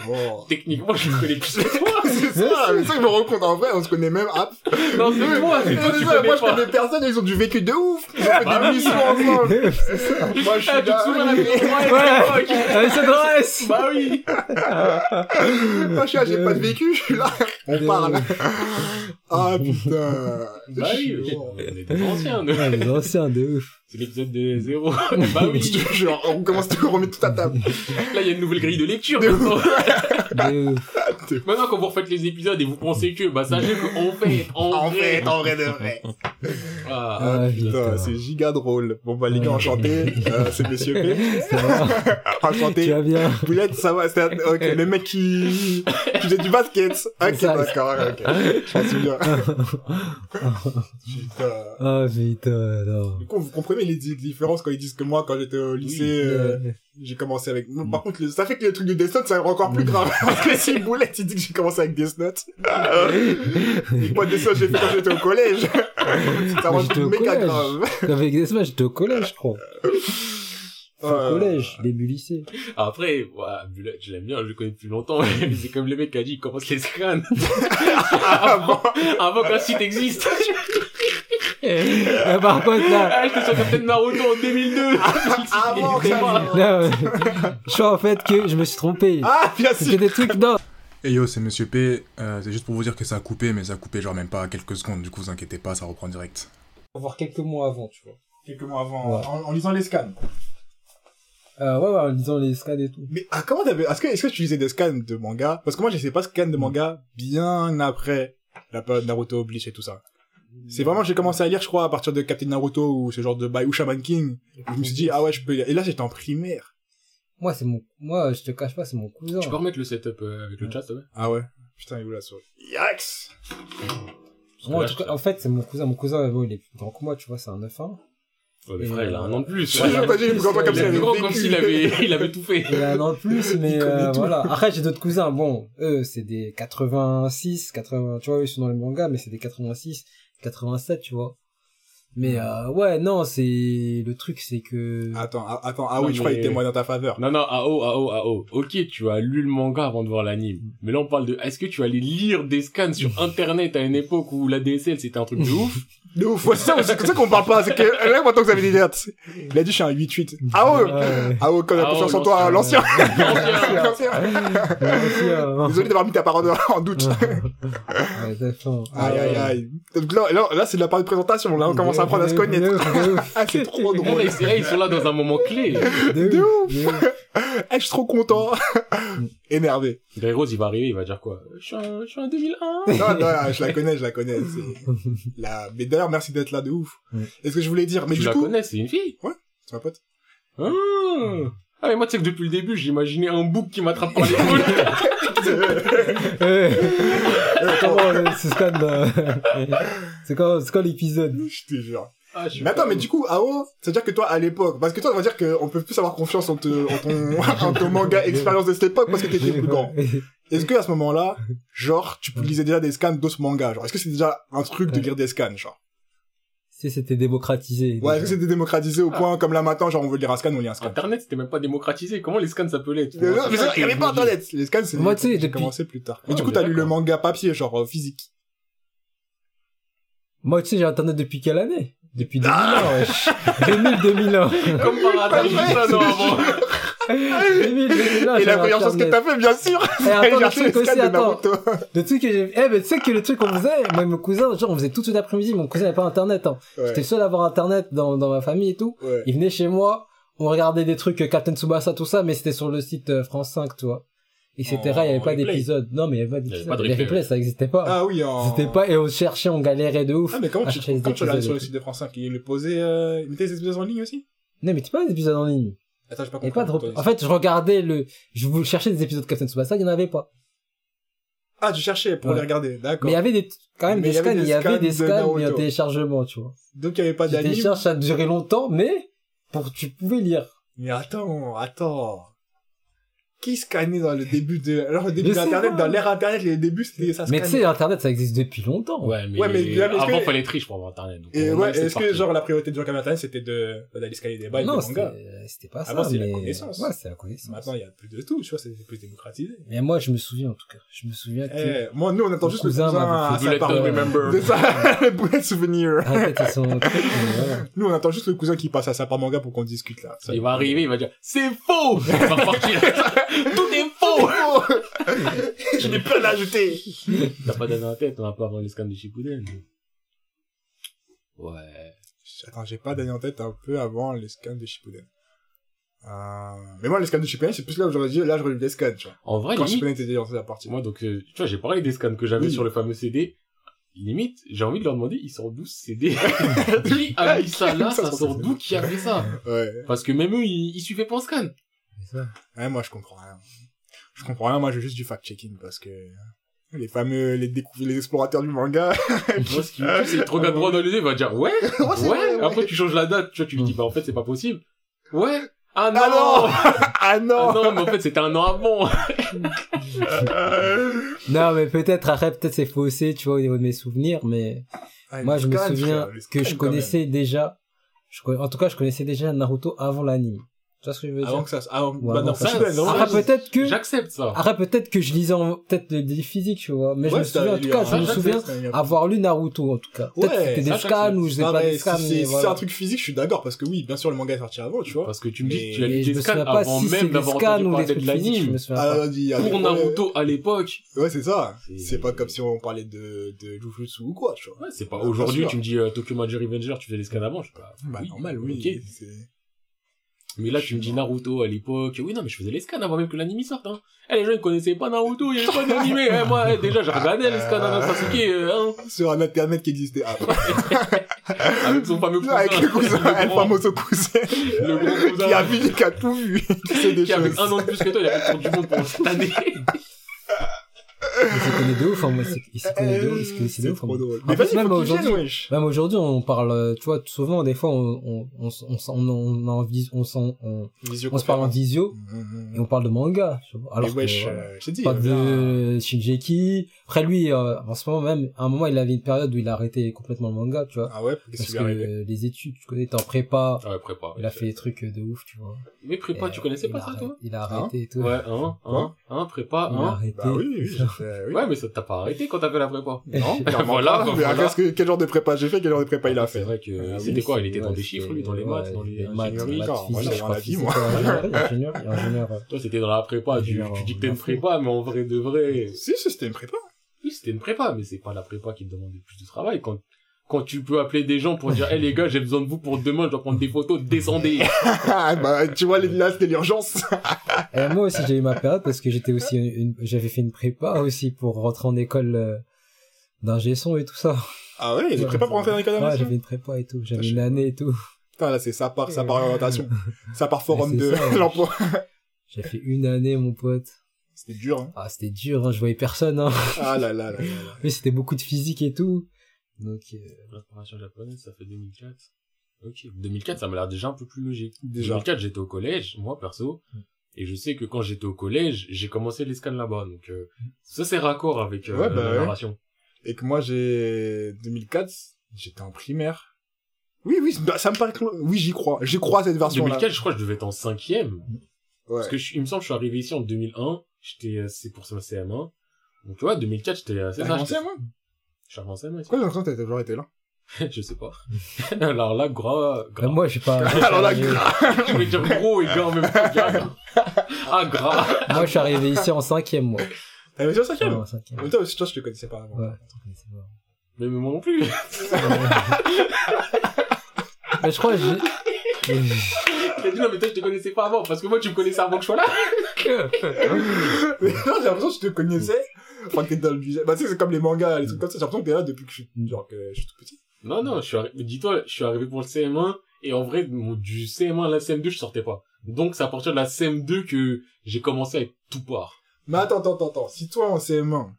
S2: techniquement, je le connais plus que toi.
S1: c'est ça, mais ça, je me rends compte, en vrai, on se connaît même app.
S2: Non, c'est toi, c'est toi,
S1: C'est
S2: tu
S1: ça,
S2: connais
S1: moi, je
S2: pas.
S1: connais personne, ils ont du vécu de ouf. Ils ont fait
S2: Bah
S1: des
S2: oui.
S1: missions ensemble.
S3: c'est ça.
S1: Moi, je suis
S2: Ah, tu te
S1: là.
S2: la
S3: Ouais. ça dresse!
S2: Bah oui.
S1: Moi, je suis là, j'ai pas de vécu, je suis là. On parle. Ah, putain.
S2: Bah oui, on est des anciens, nous.
S3: Les anciens, de ouf.
S2: C'est l'épisode de zéro. bah oui.
S1: On commence tout, on remet tout à table.
S2: Là, il y a une nouvelle grille de lecture.
S1: De
S3: ouf.
S2: Maintenant, quand vous refaites les épisodes et vous pensez que, bah, sachez qu'en fait, en,
S1: En
S2: vrai.
S1: fait, en vrai de vrai.
S2: Ah.
S1: Ah,
S3: Ah,
S1: putain, c'est giga drôle. Bon, bah, les gars, enchanté. Euh, c'est Monsieur P.
S3: Va? Tu
S1: Enchanté.
S3: vas bien?
S1: Boulette, ça va, c'était, un- ok, le mec qui, qui faisait du basket. Ok, d'accord, ok. Je pense bien. Putain.
S3: Ah, putain, non.
S1: Du coup, vous comprenez les di- différences quand ils disent que moi, quand j'étais au lycée, euh. J'ai commencé avec... Moi, Par contre, le- ça fait que le truc de Death Note, c'est encore plus grave. Parce que si Boulette, il dit que j'ai commencé avec Death Note. Et moi, Death Note, j'ai fait quand j'étais au collège. ça rend
S3: au
S1: méga
S3: collège.
S1: grave.
S3: Avec des semaines, j'étais au collège, je crois. Au
S1: Euh,
S3: collège, début lycée.
S2: Après, Bullet, je l'aime bien, je le connais depuis longtemps, mais c'est comme le mec qui a dit, il commence les scans. avant, avant qu'un site existe.
S3: Ah, par contre, là,
S2: Ah, j'étais sur Captain Naruto en 2002.
S1: Avant que ça
S3: euh, je crois en fait que je me suis trompé.
S1: Ah, bien
S3: C'était
S1: sûr.
S3: des trucs, non.
S5: Et yo, c'est Monsieur P. Euh, c'est juste pour vous dire que ça a coupé, mais ça a coupé genre même pas quelques secondes. Du coup, vous inquiétez pas, ça reprend direct.
S3: Voir quelques mois avant, tu vois.
S1: Quelques mois avant,
S3: Ouais.
S1: en, en lisant les scans.
S3: Euh, ouais, ouais, en lisant les scans et tout.
S1: Mais ah, comment t'avais... Est-ce que, est-ce que tu lisais des scans de manga? Parce que moi, je sais pas scan de manga bien après la période Naruto, Bleach et tout ça. C'est vraiment, j'ai commencé à lire, je crois, à partir de Captain Naruto ou ce genre de bail, ou Shaman King. Je me suis dit, ah ouais, je peux lire. Et là, j'étais en primaire.
S3: Moi, c'est mon, moi, je te cache pas, c'est mon cousin.
S2: Tu peux remettre le setup euh, avec le chat, s'il te plaît?
S1: Ah ouais Putain, il est où la souris? Yax
S3: Moi, en, tout cas, en fait, c'est mon cousin. Mon cousin, bon, il est plus grand que moi, tu vois, c'est un 9-1.
S2: Ouais, mais frère, il a un an de plus.
S1: Ouais, dit, il me comprend comme
S2: Il
S1: s'il
S2: est
S1: avait
S2: plus grand comme s'il avait, il avait tout fait.
S3: Il a un an de plus, mais euh, voilà. Après, j'ai d'autres cousins. Bon, eux, c'est des 86, 80, tu vois, ils sont dans les mangas, mais c'est des 86, 87, tu vois. Mais euh, ouais, non, c'est le truc, c'est que
S1: Attends, ah, attends, ah oui, je crois qu'il témoigne dans ta faveur.
S2: Non, non, AO, AO, AO. Ok, tu as lu le manga avant de voir l'anime. Mais là, on parle de, est-ce que tu allais lire des scans sur internet à une époque où la DSL c'était un truc de ouf?
S1: De ouf, ouais, c'est ça, c'est ça qu'on parle pas, c'est que, là, maintenant que vous avez des dates. Il a dit, je suis un 8-8. Ah ouais
S3: Ouais.
S1: Ah ouais, quand la
S2: Ah
S1: confiance
S2: ouais,
S1: en toi, l'ancien.
S2: L'ancien.
S1: L'ancien.
S3: L'ancien.
S1: Désolé d'avoir mis ta parole en doute. Aïe, aïe, aïe. Donc là, là, là, c'est de la part de présentation. Là, on commence à apprendre à se connaître. Ah, c'est trop
S2: Là,
S1: drôle.
S2: ils, là, ils sont là dans un moment clé.
S3: De ouf. de ouf.
S1: Eh, je suis trop content. Énervé.
S2: Rose, il va arriver, il va dire quoi? Je suis un, je suis un 2001.
S1: Non, non, je la connais, je la connais. La... Mais d'ailleurs, merci d'être là de ouf.
S3: Ouais.
S1: Est-ce que je voulais dire, mais
S2: tu
S1: du
S2: la
S1: coup,
S2: connais, c'est une fille?
S1: c'est ma pote.
S2: Ah. Ah, mais moi, tu sais que depuis le début, j'imaginais un bouc qui m'attrape par.
S3: Eh, Comment euh, là C'est quand, c'est quand l'épisode?
S1: Je te jure.
S2: Ah,
S1: Mais attends, mais du coup, AO, c'est-à-dire que toi, à l'époque, parce que toi, on va dire qu'on peut plus avoir confiance en, te, en ton, en ton manga expérience de cette époque parce que t'étais plus grand. Est-ce que à ce moment-là, genre, tu lisais déjà des scans d'autres mangas, genre, est-ce que c'est déjà un truc de lire des scans, genre?
S3: Si c'était démocratisé.
S1: Ouais, est-ce que c'était démocratisé au point, comme là maintenant, genre, on veut lire un scan, on lit un scan?
S2: Internet, c'était même pas démocratisé. Comment les scans s'appelaient
S1: Mais non, mais ça, il y avait pas internet. Les scans, c'est,
S3: Moi, tu sais,
S1: j'ai commencé plus tard. Mais
S2: Ah,
S1: du coup, t'as lu le manga papier, genre, euh, physique.
S3: Moi, tu sais, j'ai internet depuis quelle année? Depuis 2001,
S1: Ah
S3: wesh. 2000, 2001.
S2: Comme par hasard, j'ai ça, non, avant.
S3: 2000, 2001,
S1: Et la première chose que t'as fait, bien sûr,
S3: Et
S1: c'est
S3: attends, le truc aussi, attends.
S1: Naruto.
S3: Le truc que j'ai, eh, mais tu sais que le truc qu'on faisait, moi et mon cousin, genre, on faisait toute l'après-midi, mon cousin n'avait pas internet, hein.
S1: Ouais,
S3: J'étais seul à avoir internet dans, dans ma famille et tout.
S1: ouais.
S3: Il venait chez moi, on regardait des trucs euh, Captain Tsubasa, tout ça, mais c'était sur le site euh, France 5, tu vois. Etc. il y avait pas d'épisode. Non, mais il y avait pas
S2: avait
S3: d'épisode.
S2: pas de
S3: Les
S2: replay,
S3: replays, ça existait pas.
S1: Ah oui, en...
S3: C'était pas, et on cherchait, on galérait de ouf.
S1: Ah, mais comment tu,
S3: les
S1: comment tu regardes
S3: épisodes
S1: sur le site de France 5 Il le posait, euh, il mettait des épisodes en ligne aussi?
S3: Non, mais tu pas des épisodes en ligne.
S1: Attends, j'ai pas
S3: Il y
S1: compris.
S3: avait pas de. En fait, je regardais le, je voulais chercher des épisodes Captain Tsubasa, il y en avait pas.
S1: Ah, tu cherchais pour
S3: Ouais.
S1: les regarder, d'accord.
S3: Mais il y avait des, quand même
S1: Mais
S3: des
S1: il y avait
S3: scans,
S1: des
S3: il y avait des
S1: scans de
S3: mais en
S1: Naruto.
S3: téléchargement, tu vois.
S1: Donc il y avait pas d'anime.
S3: télécharges, ça durait longtemps, mais, pour, tu pouvais lire.
S1: Mais attends, attends. Qui scannait dans le début de, alors le début d'internet, dans l'ère internet, les débuts, c'était, ça
S3: Mais tu sais, Internet, ça existe depuis longtemps.
S2: Ouais, mais,
S1: Ouais, mais là,
S2: avant,
S1: que-
S2: fallait tricher pour avoir internet. Donc,
S1: Et ouais, est-ce que genre la priorité de gens avaient internet c'était de d'aller scanner des bails
S3: non,
S1: des mangas
S3: c'était c'était pas ça.
S1: Avant, c'est la connaissance.
S3: Ouais, c'est la connaissance.
S1: Maintenant il y a plus de tout, tu vois, c'est plus démocratisé.
S3: Mais moi, je me souviens, en tout cas. Je me souviens que...
S1: Eh, moi nous on attend juste le
S3: cousin
S1: à sa part.
S3: euh.
S1: C'est ça, le bullet souvenir.
S3: Voilà.
S1: Nous on attend juste le cousin qui passe à sa part manga pour qu'on discute là.
S2: Il va arriver, il va dire, c'est faux! Tout est faux!
S1: Je n'ai plus rien à ajouter.
S2: T'as pas d'année en tête, on va pas avant les scans de Shippuden. Ouais.
S1: Attends, j'ai pas d'année en tête un peu avant les scans de Shippuden. Euh... Mais moi les scans de Shippuden c'est plus là où j'aurais dit, là j'aurais eu des scans, tu vois.
S2: En vrai,
S1: Quand
S2: limite,
S1: Shippuden était déjà lancé la partie.
S2: moi, donc, euh, tu vois, j'ai parlé des scans que j'avais
S1: Oui.
S2: sur le fameux CD. Limite, j'ai envie de leur demander, ils sortent d'où ce CD? qui a mis ça là?
S1: Ça sort
S2: d'où? Qui a fait ça?
S1: Ouais.
S2: Parce que même eux, ils, ils suivaient pas en scan.
S3: C'est ça.
S1: Ouais, moi, je comprends rien. Je comprends rien, moi, j'ai juste du fact-checking parce que les fameux, les les explorateurs du manga.
S2: Moi, ce qui me c'est regardes droit dans les yeux, il va dire, ouais, ouais.
S1: vrai, ouais.
S2: Après, tu changes la date, tu vois, tu lui dis, bah, en fait, c'est pas possible. Ouais. Ah non!
S1: Ah non! ah
S2: Ah
S1: non!
S2: non, mais en fait, c'était un an avant.
S3: Non, mais peut-être, après, peut-être c'est faussé, tu vois, au niveau de mes souvenirs, mais
S1: Ah,
S3: moi, je me souviens que je connaissais déjà, je en tout cas, je connaissais déjà Naruto avant l'anime. Tu vois ce que je veux dire?
S1: Avant que ça, avant,
S3: Ouais,
S1: bah, non,
S3: ça-
S1: vraiment.
S3: Après, peut-être que,
S2: J'accepte ça.
S3: après, peut-être que je lisais en, peut-être des physiques, tu vois, mais je me
S1: ça,
S3: souviens, en tout cas, je me
S1: ça,
S3: souviens
S1: ça,
S3: avoir lu Naruto, en tout cas. Peut-être
S1: Ouais,
S3: que c'était des
S2: ça,
S3: scans ou je sais
S1: Ah,
S3: pas des scans,
S1: si c'est
S3: voilà.
S1: un truc physique, je suis d'accord parce que oui, bien sûr, le manga est sorti avant, tu vois.
S2: Parce que tu me dis que tu as lu des scans avant même d'avoir
S3: scans
S2: entendu parler de l'anime.
S1: Ah,
S2: Pour Naruto à l'époque.
S1: Ouais, c'est ça.
S2: C'est-
S1: pas comme si on parlait de, de Jujutsu ou quoi, tu vois.
S2: Ouais, c'est pas
S1: Ah,
S2: aujourd'hui, tu me dis euh, Tokyo Magic Revenger, tu fais des scans avant, je sais pas.
S1: Bah, normal, oui.
S2: Mais là, tu me dis Naruto à l'époque. Oui, non, mais je faisais les scans avant même que l'anime sorte, hein. Eh, les gens, ils connaissaient pas Naruto, il y avait pas d'animé. Eh, moi, eh, déjà, j'ai regardé les scans à Sasuke, euh, hein.
S1: Sur un internet qui existait avant.
S2: Avec son fameux cousin.
S1: Avec le cousin,
S2: le
S1: famoso cousin.
S2: le gros cousin.
S1: Qui a vu, qui a tout vu. Qui sait des
S2: qui avait
S1: choses.
S2: un an de plus que toi, il a fait le tour du monde pendant cette année.
S3: Il se connaît de ouf, hein, moi, c'est- il se connaît de ouf, il se connaît de
S1: C'est
S3: ouf.
S1: trop
S3: hein.
S1: drôle. Mais vas-y,
S3: même aujourd'hui-
S1: wesh.
S3: Même aujourd'hui, on parle, euh, tu vois, souvent, des fois, on, on, on, s- on, on, on, on, s'en- on, on se parle en visio, et on parle de manga, tu vois. Alors
S1: wesh,
S3: que,
S1: euh, je t'ai dit.
S3: on parle
S1: euh,
S3: de Shinjeki. Après, lui, euh, en ce moment même, à un moment, il avait une période où il a arrêté complètement le manga, tu vois.
S1: Ah ouais,
S3: Parce que euh, les études, tu connais, t'es en prépa,
S2: Ouais, prépa.
S3: il a fait des trucs de ouf, tu vois.
S2: Mais prépa, tu connaissais pas ça, toi?
S3: Il a arrêté et tout.
S2: Ouais, hein, hein, hein, prépa,
S3: Il a
S2: hein?
S3: arrêté.
S1: Oui, oui.
S2: Ouais, mais ça t'a pas arrêté quand t'as fait la prépa.
S1: Non,
S2: Voilà,
S1: voilà. Mais
S2: voilà.
S1: que, quel genre de prépa j'ai fait, quel genre de prépa il a
S2: C'est
S1: fait.
S2: vrai que
S1: Ah oui,
S2: c'était quoi? Il
S3: c'est-
S2: était dans des chiffres, lui, dans les maths,
S3: ouais,
S2: dans les
S3: maths,
S1: moi, à dire,
S3: physique,
S1: moi.
S3: ingénieur,
S2: Toi, c'était dans la prépa, tu, dis que t'es une prépa, mais en vrai de vrai,
S1: Si, si, c'était une prépa.
S2: oui, c'était une prépa, mais c'est pas la prépa qui te demande le plus de travail. Quand, quand tu peux appeler des gens pour dire, hé les gars, j'ai besoin de vous pour demain, je dois prendre des photos, descendez.
S1: Ah, bah, tu vois, là, c'était l'urgence.
S3: Et moi aussi, j'ai eu ma période parce que j'étais aussi une, une- j'avais fait une prépa aussi pour rentrer en école euh, d'ingé son et tout ça.
S1: Ah ouais, il est prépa pour rentrer dans les
S3: Ouais,
S1: cadavres.
S3: j'avais une prépa et tout. J'avais une année et tout.
S1: Putain, là, c'est ça part, ça part orientation. Ça part forum de
S3: ouais.
S1: l'emploi.
S3: J'ai fait une année, mon pote.
S1: C'était dur, hein.
S3: Ah, c'était dur, hein, je voyais personne, hein.
S1: Ah là là là là là.
S3: Mais c'était beaucoup de physique et tout. Euh,
S2: Préparation japonaise, ça fait 2004. Ok. 2004, ça m'a l'air déjà un peu plus logique.
S1: Déjà.
S2: 2004, j'étais au collège, moi, perso. Et je sais que quand j'étais au collège, j'ai commencé les scans là-bas. Donc, euh, ça, c'est raccord avec euh,
S1: Ouais, bah
S2: la
S1: ouais.
S2: narration.
S1: Et que moi, j'ai, 2004, j'étais en primaire. Oui, oui, bah, ça me paraît, oui, j'y crois. J'y crois à cette version-là.
S2: 2004, je crois que je devais être en cinquième.
S1: Ouais.
S2: Parce que je- il me semble que je suis arrivé ici en 2001. J'étais, euh, c'est pour ma CM1. Donc, tu vois, 2004, j'étais assez
S1: T'as
S2: sage.
S1: commencé, moi?
S2: Je suis arrivé en CM1 ici.
S1: Pourquoi j'ai l'impression que t'as toujours été là?
S2: Je sais pas. Alors là, gras, gras.
S3: moi, j'ai pas.
S1: Alors là,
S3: moi,
S2: Je voulais dire gros et gras en même temps. gras. Ah, gras.
S3: je suis arrivé ici en cinquième, moi.
S1: T'avais fait au cinquième?
S3: Ouais, en cinquième.
S1: Mais toi aussi, toi, je te connaissais pas avant.
S3: Ouais. c'est bon.
S2: Mais mais moi non plus.
S3: Mais je crois que j'ai.
S2: A dit non, mais toi, je te connaissais pas avant. Parce que moi, tu me connaissais avant que je sois là.
S1: Mais non, j'ai l'impression que je te connaissais. Enfin, que t'es dans le budget. Bah, tu sais, c'est comme les mangas, les trucs comme ça. J'ai l'impression que t'es là depuis que je suis, genre, que je suis tout petit.
S2: Non, non, je suis arrivé, dis-toi, je suis arrivé pour le CM1, et en vrai, du CM1 à la CM2, je sortais pas. Donc, c'est à partir de la CM2 que j'ai commencé à être tout part.
S1: Mais attends, attends, attends, attends. Si toi en CM1,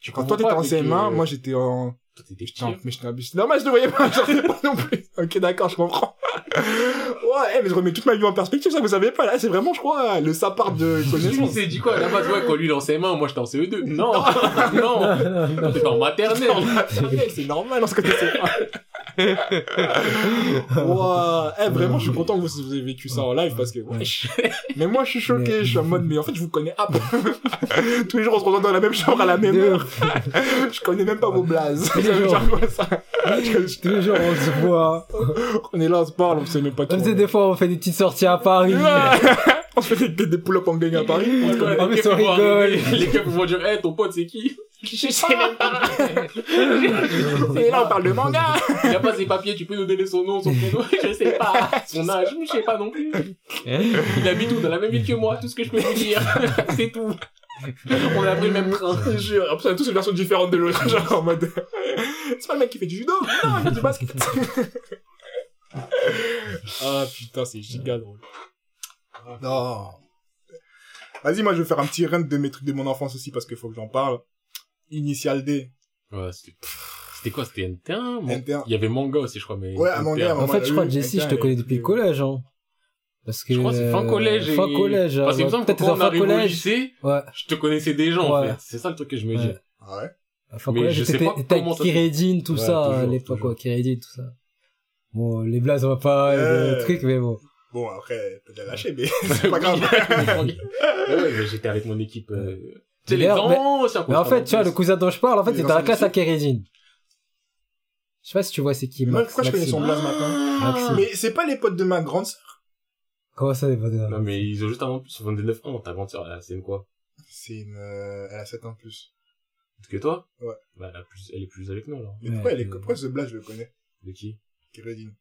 S2: Tu
S1: quand toi t'étais en
S2: avec,
S1: CM1,
S2: euh,
S1: moi j'étais en,
S2: Toi, t'étais petit.
S1: non, mais en bus. Non, mais je ne voyais pas, j'en sais pas non plus. Ok, d'accord, je comprends. Ouais, eh, mais je remets toute ma vie en perspective, ça vous savez pas, là, c'est vraiment, je crois, le sapard de
S2: Je
S1: connaissance.
S2: s'est dit quoi, à la base, ouais, quand lui, il en CM1, moi, j'étais en CE2. Non, non,
S3: Non, non, non.
S2: t'étais en maternelle.
S1: c'est normal, on se connaissait pas. Ouah, eh, vraiment, je suis content que vous, vous ayez vécu ça en live parce que, wesh. Mais moi, je suis choqué, je suis en mode, mais en fait, je vous connais à Tous les jours, on se retrouve dans la même chambre à la même heure. Je connais même pas vos blazes.
S3: Tous les jours. Tous les jours, on se voit.
S1: On est là, on se parle, on sait même pas est.
S3: des fois, on fait des petites sorties à Paris.
S1: on se fait des, des pull-ups en gang à Paris. Connaît.
S3: Ah, mais
S2: les
S3: ça
S2: keufs vont
S3: rigole.
S2: arriver, Les keufs vont dire, eh, ton pote, c'est qui? Je sais même pas.
S1: Et là, on parle de manga.
S2: Il a pas ses papiers, tu peux nous donner son nom, son prénom, je sais pas. Son âge, je sais pas non plus. Il habite où? Dans la même ville que moi, tout ce que je peux vous dire. C'est tout. On a pris le même train.
S1: Je jure. Après, on a tous une version différente de l'autre. Genre en mode. C'est pas le mec qui fait du judo. Non, il fait du basket. ah putain, c'est giga drôle. Non. Vas-y, moi, je vais faire un petit run de mes trucs de mon enfance aussi parce qu'il faut que j'en parle. Initial D.
S2: Ouais, c'était, c'était quoi? C'était NT1? Mon-
S1: NT1.
S2: Il y avait manga aussi, je crois, mais.
S1: Ouais, un manga,
S2: NT1.
S1: un
S3: En fait, je crois que Jessie, je te connais depuis le collège, hein. Parce que.
S2: Je crois que c'est fin
S3: euh,
S2: collège et-
S3: Fin collège.
S2: Parce
S3: euh,
S2: semble que
S3: Peut-être
S2: quand
S3: en
S2: on
S3: fin
S2: arrive au
S3: collège.
S2: lycée,
S3: Ouais.
S2: je te connaissais déjà, en
S3: Ouais.
S2: fait. C'est ça le truc que je me dis.
S3: Ouais.
S1: Ah ouais?
S3: Fin
S2: Mais
S3: collège,
S2: je sais pas
S3: t'étais
S2: comment
S3: avec
S2: ça
S3: Kiredine, tout
S2: Ouais,
S3: ça, à l'époque, quoi. Kiredine, tout ça. Bon, les blazes, on va pas,
S1: Ouais.
S3: le truc, mais bon.
S1: Bon, après, déjà lâché, mais c'est pas grave.
S2: ouais, mais j'étais avec mon équipe, euh... Tu sais, les
S3: mais-
S2: anciens
S3: Mais en fait, tu vois, le cousin dont je parle, en fait, c'est dans la classe à Kérédine. Je sais pas si tu vois c'est qui, Max.
S1: pourquoi je connais son blaze maintenant?
S3: Maxime.
S1: Mais c'est pas les potes de ma grande sœur.
S3: Comment ça, les potes de-
S2: Non, mais ils ont juste avant plus 29 ans, ta grande sœur, là, c'est une quoi?
S1: C'est une, euh, elle a 7 ans de plus.
S2: Que toi?
S1: Ouais.
S2: Bah, elle, a plus, elle est plus avec nous, alors.
S1: Mais
S3: Ouais,
S1: pourquoi elle est,
S3: euh,
S1: pourquoi ce blaze, je le connais?
S2: De qui?
S1: Kéredine.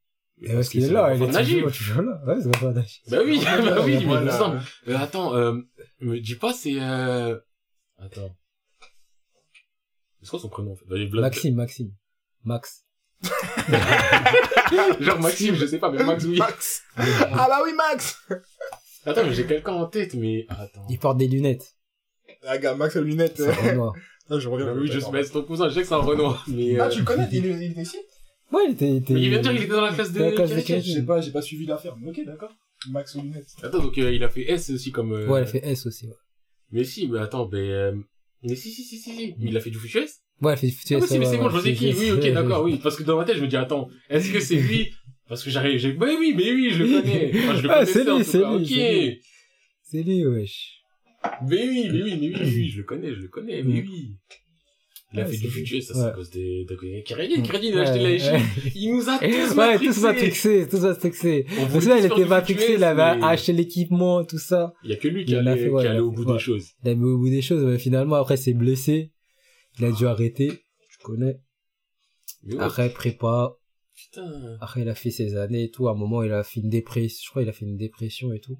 S3: Et parce qu'il est là, il est toujours, toujours là. Ouais, c'est pas Najib.
S2: Bah oui, bah oui, mais il me semble. Euh, attends, euh, me dis pas, c'est, euh, attends. C'est quoi son prénom, en fait? Bah, a
S3: Maxime, Maxime. Max.
S2: Genre Maxime, je sais pas, mais Max, oui.
S1: Max! ah bah oui, Max!
S2: Attends, mais j'ai quelqu'un en tête, mais, attends.
S3: Il porte des lunettes.
S1: Ah, gars, Max aux lunettes.
S3: C'est Renoir.
S1: Ah, je reviens.
S2: Bah oui, je sais, mais c'est ton cousin, je sais que c'est un Renoir, mais,
S1: Ah,
S2: euh,
S1: tu le connais? Il, il était ici?
S3: Ouais, il était, il était...
S2: mais il vient de dire qu'il était dans la classe de,
S3: la classe de.
S1: Je sais pas, j'ai pas suivi l'affaire. Mais ok, d'accord. Max aux lunettes.
S2: Attends, donc, euh, il a fait S aussi comme, euh,
S3: Ouais, elle fait S aussi, ouais.
S2: Mais si, mais attends, mais, euh, mais si, si, si, si, si. Mais il a fait du foot US?
S3: Ouais, elle fait
S2: Ah, oui, si, mais c'est bon, je c'est qui. Oui, ok, d'accord, oui. Parce que dans ma tête, je me dis, attends, est-ce que c'est lui? Parce que j'arrive, j'ai, mais oui, mais oui, je le connais. Enfin, je le
S3: Ah, c'est lui, c'est lui,
S2: Ok.
S3: c'est lui. Wesh.
S2: Mais oui, mais oui, mais oui, mais oui, je le connais, je le connais, mais oui. Il a
S3: Ouais,
S2: fait
S3: c'est
S2: du US, ça, c'est à cause des, de, Crédit, Crédit, il a acheté la Chine. Il nous a tous
S3: Ouais,
S2: matrixés.
S3: tous matrixés, tous matrixés. Parce que là, il était matrixé, il avait acheté l'équipement, tout ça.
S2: Il y a que lui
S3: Il
S2: qui allait,
S3: il
S2: allait au bout des choses.
S3: Il a mis au bout des choses, mais finalement, après, c'est blessé. Il a dû arrêter. Tu connais. Après, prépa.
S2: putain.
S3: Après, il a fait ses années et tout. À un moment, il a fait une dépression. Je crois qu'il a fait une dépression et tout.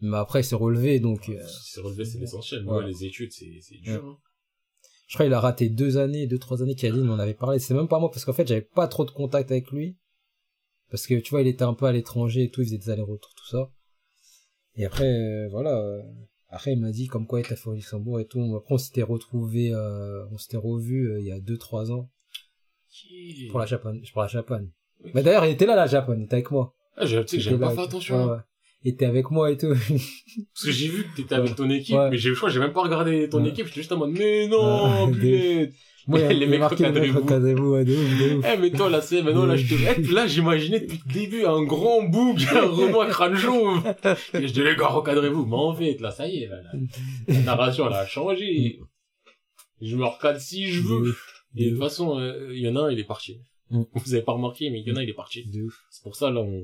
S3: Mais après, il s'est relevé, donc, euh,
S2: Si c'est relevé, c'est l'essentiel.
S3: Ouais.
S2: Ouais, les études, c'est, c'est dur, hein.
S3: Je crois qu'il a raté deux années, deux, trois années qu'il on en avait parlé. C'est même pas moi, parce qu'en fait, j'avais pas trop de contact avec lui. Parce que, tu vois, il était un peu à l'étranger et tout, il faisait des allers-retours, tout ça. Et après, euh, voilà. euh, Après, il m'a dit comme quoi il était fait au Luxembourg et tout. Après, on s'était retrouvé, euh, on s'était revu il y a deux, trois ans pour la Japan, pour la Japan. Mais d'ailleurs, il était là, la Japan, il était avec moi.
S2: Ah, j'ai, tu sais j'avais pas fait attention.
S3: ouais,
S2: hein.
S3: ouais. Était avec moi et tout.
S2: Parce que j'ai vu que t'étais avec ton équipe,
S3: Ouais.
S2: mais j'ai, je crois que j'ai même pas regardé ton
S3: Ouais.
S2: équipe, j'étais juste en mode, mais non,
S3: Ouais.
S2: punaise.
S3: Moi, a-
S2: Les mecs, recadrez-vous.
S3: recadrez-vous, ouais, de ouf, de ouf.
S2: Eh, mais toi, là, c'est, maintenant, là, je te, là, j'imaginais depuis le début un grand bouc, un Renoir crâne chauve. Et je dis, les gars, recadrez-vous. Mais en fait, là, ça y est, là, la, la narration, elle a changé. Je me recadre si je veux. Et de toute façon, euh, il y en a un, il est parti.
S3: Mm.
S2: Vous avez pas remarqué, mais il y en a, il est parti.
S3: De.
S2: C'est pour ça, là, on,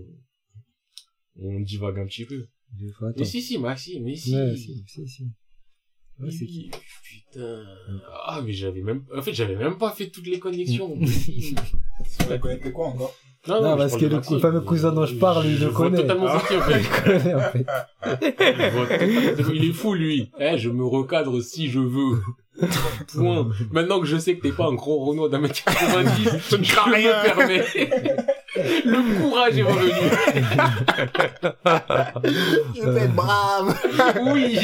S2: on divague un petit peu. Mais si, si, Maxime, mais si.
S3: Ouais, si, si, si. Ouais, c'est qui
S2: Putain. Ah, mais j'avais même, en fait, j'avais même pas fait toutes les connexions.
S1: Tu vas connecter quoi encore?
S2: Non,
S3: Non,
S2: je
S3: parce que le
S2: Maxime.
S3: fameux cousin dont je parle, il
S2: Je
S3: le connaît.
S2: totalement qui, en fait.
S3: en
S2: totalement- Il est fou, lui. Eh, je me recadre si je veux. Point. Maintenant que je sais que t'es pas un gros Renault d'un mètre 90, je ne
S1: crains rien.
S2: me permets. Le courage est revenu.
S1: Je vais être brave
S2: Oui.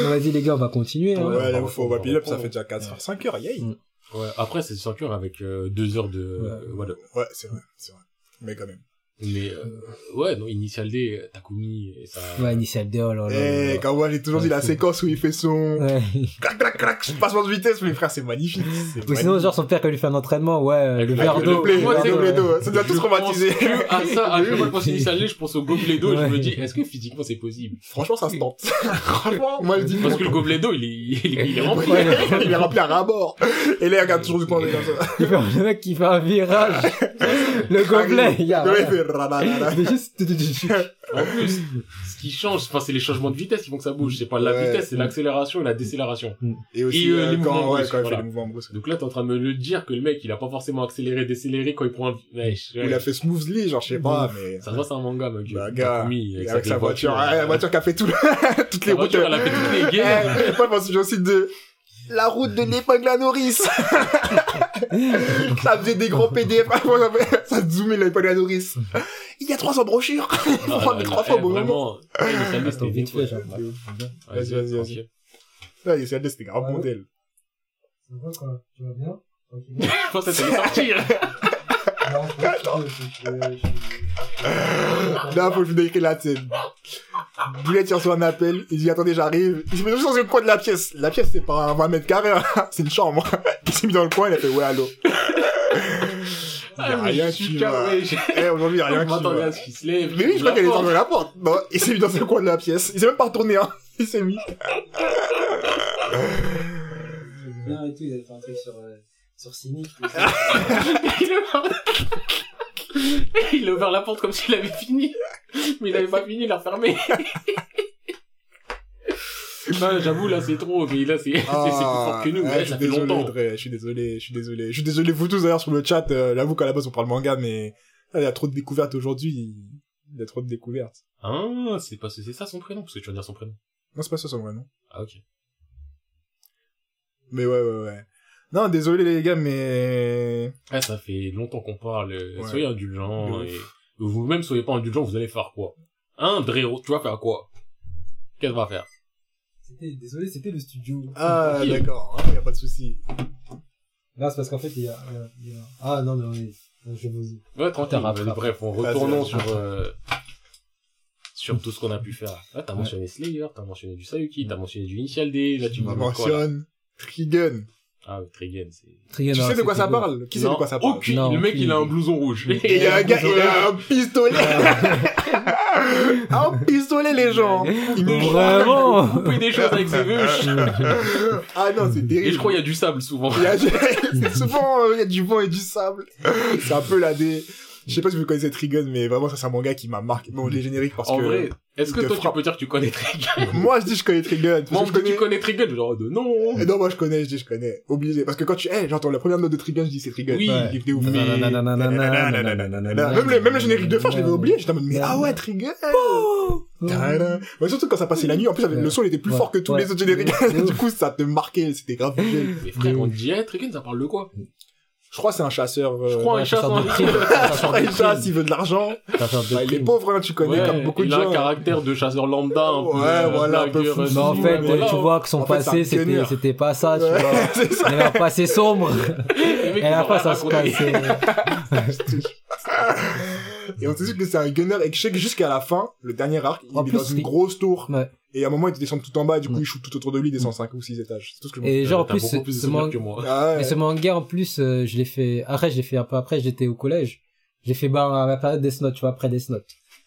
S3: Vas-y, les gars, on va continuer. hein.
S2: Ouais,
S1: Ouais,
S2: on
S1: là,
S2: va-
S1: faut
S2: on va
S1: it up, ça fait déjà 4 heures, 5 heures, yay
S3: Mm.
S2: Ouais, après, c'est 5 heures avec euh, deux heures de, euh, voilà.
S1: Ouais, c'est vrai, c'est vrai. Mais quand même.
S2: Mais, euh, ouais, non, Initial D, Takumi, et ça.
S3: Ouais, Initial D, oh là là.
S1: Eh, quand moi, j'ai toujours dit la séquence où il fait son...
S3: Ouais.
S1: Clac, clac, clac, je passe en vitesse, mais frère, c'est magnifique.
S3: Ou sinon, genre, son père, quand il lui fait un entraînement, ouais, euh, le verre d'eau.
S1: Le
S2: Moi,
S1: gobelet d'eau, ça nous a tous traumatisés.
S2: à ça, à que je pense Initial D, je pense au gobelet d'eau, je me dis, est-ce que physiquement c'est possible?
S1: Franchement, ça se tente. Franchement, moi, je dis
S2: Parce que le gobelet d'eau, il est, il est, rempli.
S1: Il est rempli à ras-bord. Et là, il regarde toujours du point de vue comme ça.
S3: il fait le mec qui fait un virage. le gobelet, il y a. Juste-
S2: En plus, ce qui change, enfin, c'est les changements de vitesse qui font que ça bouge. C'est pas la
S1: Ouais.
S2: vitesse, c'est l'accélération et la décélération.
S1: Et aussi,
S2: Et, euh,
S1: euh,
S2: les
S1: quand,
S2: mouvements
S1: ouais,
S2: brusques,
S1: quand il
S2: voilà.
S1: fait les mouvements brusques.
S2: Donc là, t'es en train de me le dire que le mec, il a pas forcément accéléré, décéléré quand il prend un... Ouais,
S1: il a fait smoothly, genre, je sais pas, mais...
S2: Ça se voit, c'est un manga, mec.
S1: Bah, gars, et avec sa voiture, ouais, la voiture qui a fait tout le- toutes les
S2: La
S1: routes.
S2: elle a fait toutes les gaines.
S1: Eh, je pense aussi de la route de l'épingle à nourrice. ça faisait des gros PDF. ça zoomait l'épingle à nourrice. Il y a 300 brochures. Il faut
S2: Ah,
S1: prendre
S2: là,
S1: les
S2: là, eh,
S1: bon moment.
S2: Vraiment, eh, c'était
S3: vite fait, genre.
S1: Vas-y, vas-y, vas-y. s'est c'était grave
S3: Ah
S1: modèle.
S3: Ça va quoi Tu vas bien?
S2: Je pensais que t'allais sortir.
S1: Là, faut que je vous décris la scène. Boulet tire sur un appel, il dit attendez j'arrive. Il se met juste dans le coin de la pièce. La pièce c'est pas un 20 mètres carrés, hein. c'est une chambre. Il s'est mis dans le coin, il a fait ouais allô. Il y a
S2: Ah,
S1: rien qui va. Eh, aujourd'hui il a rien qui va.
S2: à ce qu'il se lève.
S1: Mais oui, je crois qu'elle est dans la porte. Non, il s'est mis dans le coin de la pièce. Il s'est même pas retourné, hein. Il s'est mis.
S3: Bien et tout, il avait fait un truc sur, euh, sur Cynic.
S2: Il a ouvert- Il a ouvert la porte comme s'il avait fini. Mais il avait pas fini, il l'a refermé. Non, j'avoue, là, c'est trop, mais là, c'est, c'est, c'est plus fort que nous.
S1: Ah,
S2: Ouais,
S1: je suis
S2: ça fait
S1: désolé,
S2: longtemps.
S1: Je suis désolé, je suis désolé. Je suis désolé, vous tous d'ailleurs sur le chat, euh, j'avoue qu'à la base on parle manga, mais ah, il y a trop de découvertes aujourd'hui. Il y a trop de découvertes.
S2: Ah, c'est pas, c'est ça son prénom, parce que tu vas dire son prénom.
S1: Non, c'est pas ça son vrai nom.
S2: Ah, ok.
S1: Mais ouais, ouais, ouais. Non, désolé les gars, mais...
S2: Ouais, ça fait longtemps qu'on parle.
S1: Ouais.
S2: Soyez indulgents, et vous-même soyez pas indulgents, vous allez faire quoi? Hein, Drero, tu vas faire quoi? Qu'est-ce que tu vas faire?
S3: C'était, désolé, c'était le studio.
S1: Ah, d'accord, il y a pas de souci.
S3: Non, c'est parce qu'en fait, il y a, y Ah, non, mais oui. Je vous...
S2: Ouais, tranquille. Vas-y, Bref, retournant
S1: vas-y.
S2: sur, euh, sur tout ce qu'on a pu faire. Là, t'as mentionné Slayer, t'as mentionné du Sayuki, t'as mentionné du Initial D, là, tu là
S1: mentionnes Trigun.
S2: Ah, oui, Trigun, c'est...
S1: Tu
S3: non,
S1: sais de quoi ça parle Qui sait de quoi ça parle
S2: aucune.
S3: Non,
S2: le mec,
S3: aucune
S2: il a un blouson rouge.
S1: Et il y a un gars, il a un pistolet Un pistolet, les gens Il
S3: Vraiment
S2: couper des choses avec ses veuches.
S1: Ah non, c'est terrible.
S2: Et je crois qu'il y a du sable, souvent.
S1: Il y a, c'est souvent, euh, il y a du vent et du sable. C'est un peu la dé... Je sais pas si vous connaissez Trigun, mais vraiment, ça, c'est un manga qui m'a marqué. Bon, les génériques, parce
S2: En
S1: que...
S2: vrai, est-ce que
S1: il
S2: toi, tu
S1: frappe.
S2: peux dire que tu connais Trigun
S1: Moi, je dis je connais Trigun.
S2: Moi,
S1: je connais...
S2: tu connais Trigun, genre, de non
S1: Et non, moi, je connais, je dis je connais. Obligé. Parce que quand tu, eh, j'entends la première note de Trigun, je dis c'est Trigun.
S2: Oui,
S1: il était ouf.
S2: mais-
S1: Même le, même le générique de fin, je l'avais oublié. J'étais en mode, mais ah ouais, Trigun! Tadam. Ouais, surtout quand ça passait la nuit, en plus, le son il était plus
S3: Ouais.
S1: fort que tous
S3: Ouais.
S1: les autres génériques.
S3: Ouais.
S1: du coup, ça te marquait, c'était grave.
S2: Mais frère, on dit, eh, Trigun, ça parle de quoi
S1: Je crois que c'est un chasseur, euh,
S2: Je crois un
S3: ouais,
S2: chasse
S3: ça
S2: en
S3: sort de prime.
S1: je crois qu'il chasse, il veut de l'argent. Bah, il est pauvre, hein, tu connais,
S2: Ouais,
S1: comme beaucoup de
S2: il a
S1: gens.
S2: un caractère de chasseur lambda, un peu,
S1: Ouais,
S2: euh,
S1: voilà, un peu fou.
S3: Mais en
S2: euh,
S3: fait,
S2: voilà.
S3: tu vois que son
S1: En
S3: passé,
S1: un
S3: c'était, c'était pas ça, tu
S1: Ouais,
S3: vois.
S1: ça.
S3: Il avait un passé sombre. Et à la fin, ça se cassait.
S1: Et on te dit que c'est un gunner et que je sais que jusqu'à la fin, le dernier arc, il
S3: En
S1: est
S3: plus,
S1: dans une grosse tour. Et à un moment, il te descend tout en bas, et du coup,
S3: Mm.
S1: il shoot tout autour de lui, il descend 5 ou 6 étages. C'est tout ce que je
S3: Et genre, en plus,
S2: plus
S3: ce manga,
S2: que moi.
S1: Ah ouais.
S3: et ce manga, en plus, euh, je l'ai fait, après, je l'ai fait un peu après, j'étais au collège. J'ai fait, bah, à la période Death Note, tu vois, après Death Note.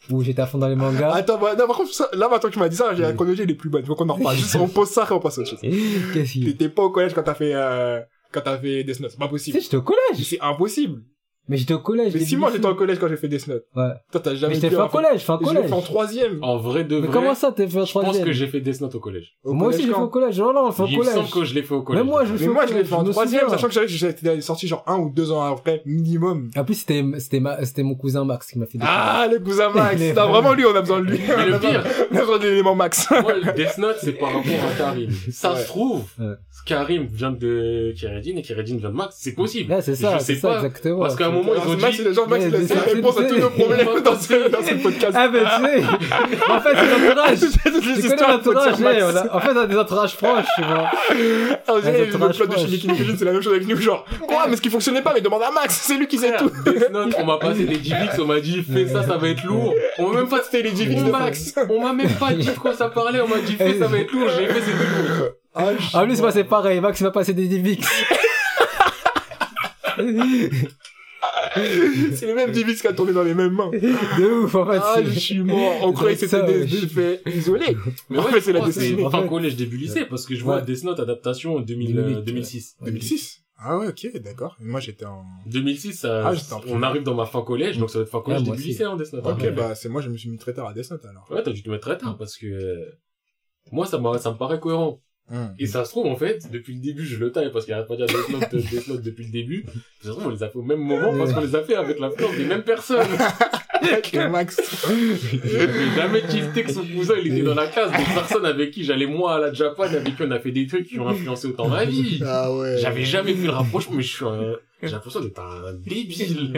S3: Où j'étais à fond dans les mangas.
S1: Attends, bah, non, par contre, ça- là, maintenant que tu m'as dit ça, j'ai la chronologie, elle est plus bonne. Faut qu'on en reparle. Juste, on pose ça et on passe à autre chose.
S3: Qu'est-ce qu'il y a?
S1: T'étais pas au collège quand t'as fait, euh, quand t'as fait Death Note. C'est pas
S3: Tu
S1: possible.
S3: sais, j'étais au collège.
S1: C'est impossible.
S3: Mais j'étais au collège.
S1: Mais si moi j'étais en
S3: film.
S1: collège quand j'ai fait Death Note.
S3: Ouais.
S1: Toi t'as jamais
S3: Mais j'étais fait
S1: faire-
S3: collège, fait en
S1: Je l'ai
S3: collège.
S1: fait en troisième.
S2: En vrai de
S3: Mais
S2: vrai.
S3: comment ça, t'es fait en
S2: Je pense
S3: troisième
S2: que j'ai fait Death Note au collège.
S1: Au
S3: Moi aussi,
S1: collège,
S3: j'ai fait au collège. Non, non, fait au
S2: Il me semble
S3: collège.
S2: que je l'ai fait au collège.
S3: Même moi, je
S1: Mais
S3: au
S1: moi je l'ai
S3: collège,
S1: fait en
S3: me
S1: troisième, sachant que j'avais- j'étais sorti genre un ou deux ans après, minimum.
S3: En plus, c'était, c'était ma, c'était mon cousin Max qui m'a fait des
S1: Ah, le cousin Max. Non, vraiment lui, on a besoin de lui.
S2: Mais le pire,
S1: On a besoin de l'élément Max.
S2: moi, le Death Note, c'est par rapport à Karim. Ça se trouve. Karim vient de Kiredin et Kiredin vient de Max. C'est possible.
S3: Là, c'est ça,
S2: Je
S3: c'est
S2: sais
S3: ça,
S2: pas.
S3: exactement.
S2: Parce qu'à un moment, ils ont
S1: Max,
S2: dit,
S1: c'est le genre Max,
S3: Mais-
S1: il a
S3: mais
S1: ses
S3: c'est-
S1: réponses à tous nos problèmes dans ce, dans ce podcast.
S3: Ah, mais tu sais, en fait, c'est l'entourage. Connais
S1: histoires
S3: l'entourage, en fait, on a des entourages proches, tu vois.
S1: Ah,
S3: les
S1: le plot de. Shingeki no Kyojin, c'est la même chose avec nous, genre, quoi, mais ce qui fonctionnait pas, mais demande à Max, c'est lui qui sait tout.
S2: On m'a passé des DivX, on m'a dit, fais ça, ça va être lourd. On m'a même pas
S1: C'était les DivX
S2: On
S1: de
S2: m'a-
S1: Max.
S2: On m'a même pas dit de quoi ça parlait, on m'a dit, fais ça va être lourd. J'ai fait, c'est tout lourd.
S1: Ah,
S3: En plus, moi, c'est pareil. Max m'a passé des DivX.
S1: c'est les mêmes DivX qui a tourné dans les mêmes mains.
S3: De ouf, en fait.
S1: Ah, je
S3: c'est-
S1: suis mort. On croyait que c'était des des faits isolés.
S2: Mais
S1: En
S2: ouais,
S1: fait, c'est la
S2: je crois que
S1: destinée.
S2: fin
S3: En fait.
S2: collège, début lycée, parce que je vois
S3: Ouais.
S2: Death Note adaptation en 2000,
S3: 2008,
S2: euh, 2006.
S3: ouais.
S1: 2006. Ah ouais, ok, d'accord. Moi, j'étais en...
S2: 2006, ça,
S1: Ah, en
S2: on arrive dans ma fin collège, donc ça va être fin collège,
S3: Ouais,
S2: début
S3: aussi.
S2: lycée, en Death Note.
S1: Ok,
S2: Ouais.
S1: bah, c'est moi, je me suis mis très tard à Death Note, alors.
S2: Ouais, t'as dû te mettre très tard, parce que, euh, moi, ça m'a, ça me paraît cohérent.
S1: Hum.
S2: Et ça se trouve, en fait, depuis le début, je le taille parce qu'il arrête pas de dire Death Note, Death Note depuis le début. Ça se trouve, on les a fait au même moment parce qu'on les a fait avec l'influence des mêmes personnes.
S1: Le Max.
S2: J'ai jamais tilté que son cousin, il était dans la classe des personnes avec qui j'allais moi à la Japan, avec qui on a fait des trucs qui ont influencé autant ma vie.
S1: Ah ouais.
S2: J'avais jamais fait le rapprochement, mais je suis un... J'ai l'impression d'être un débile.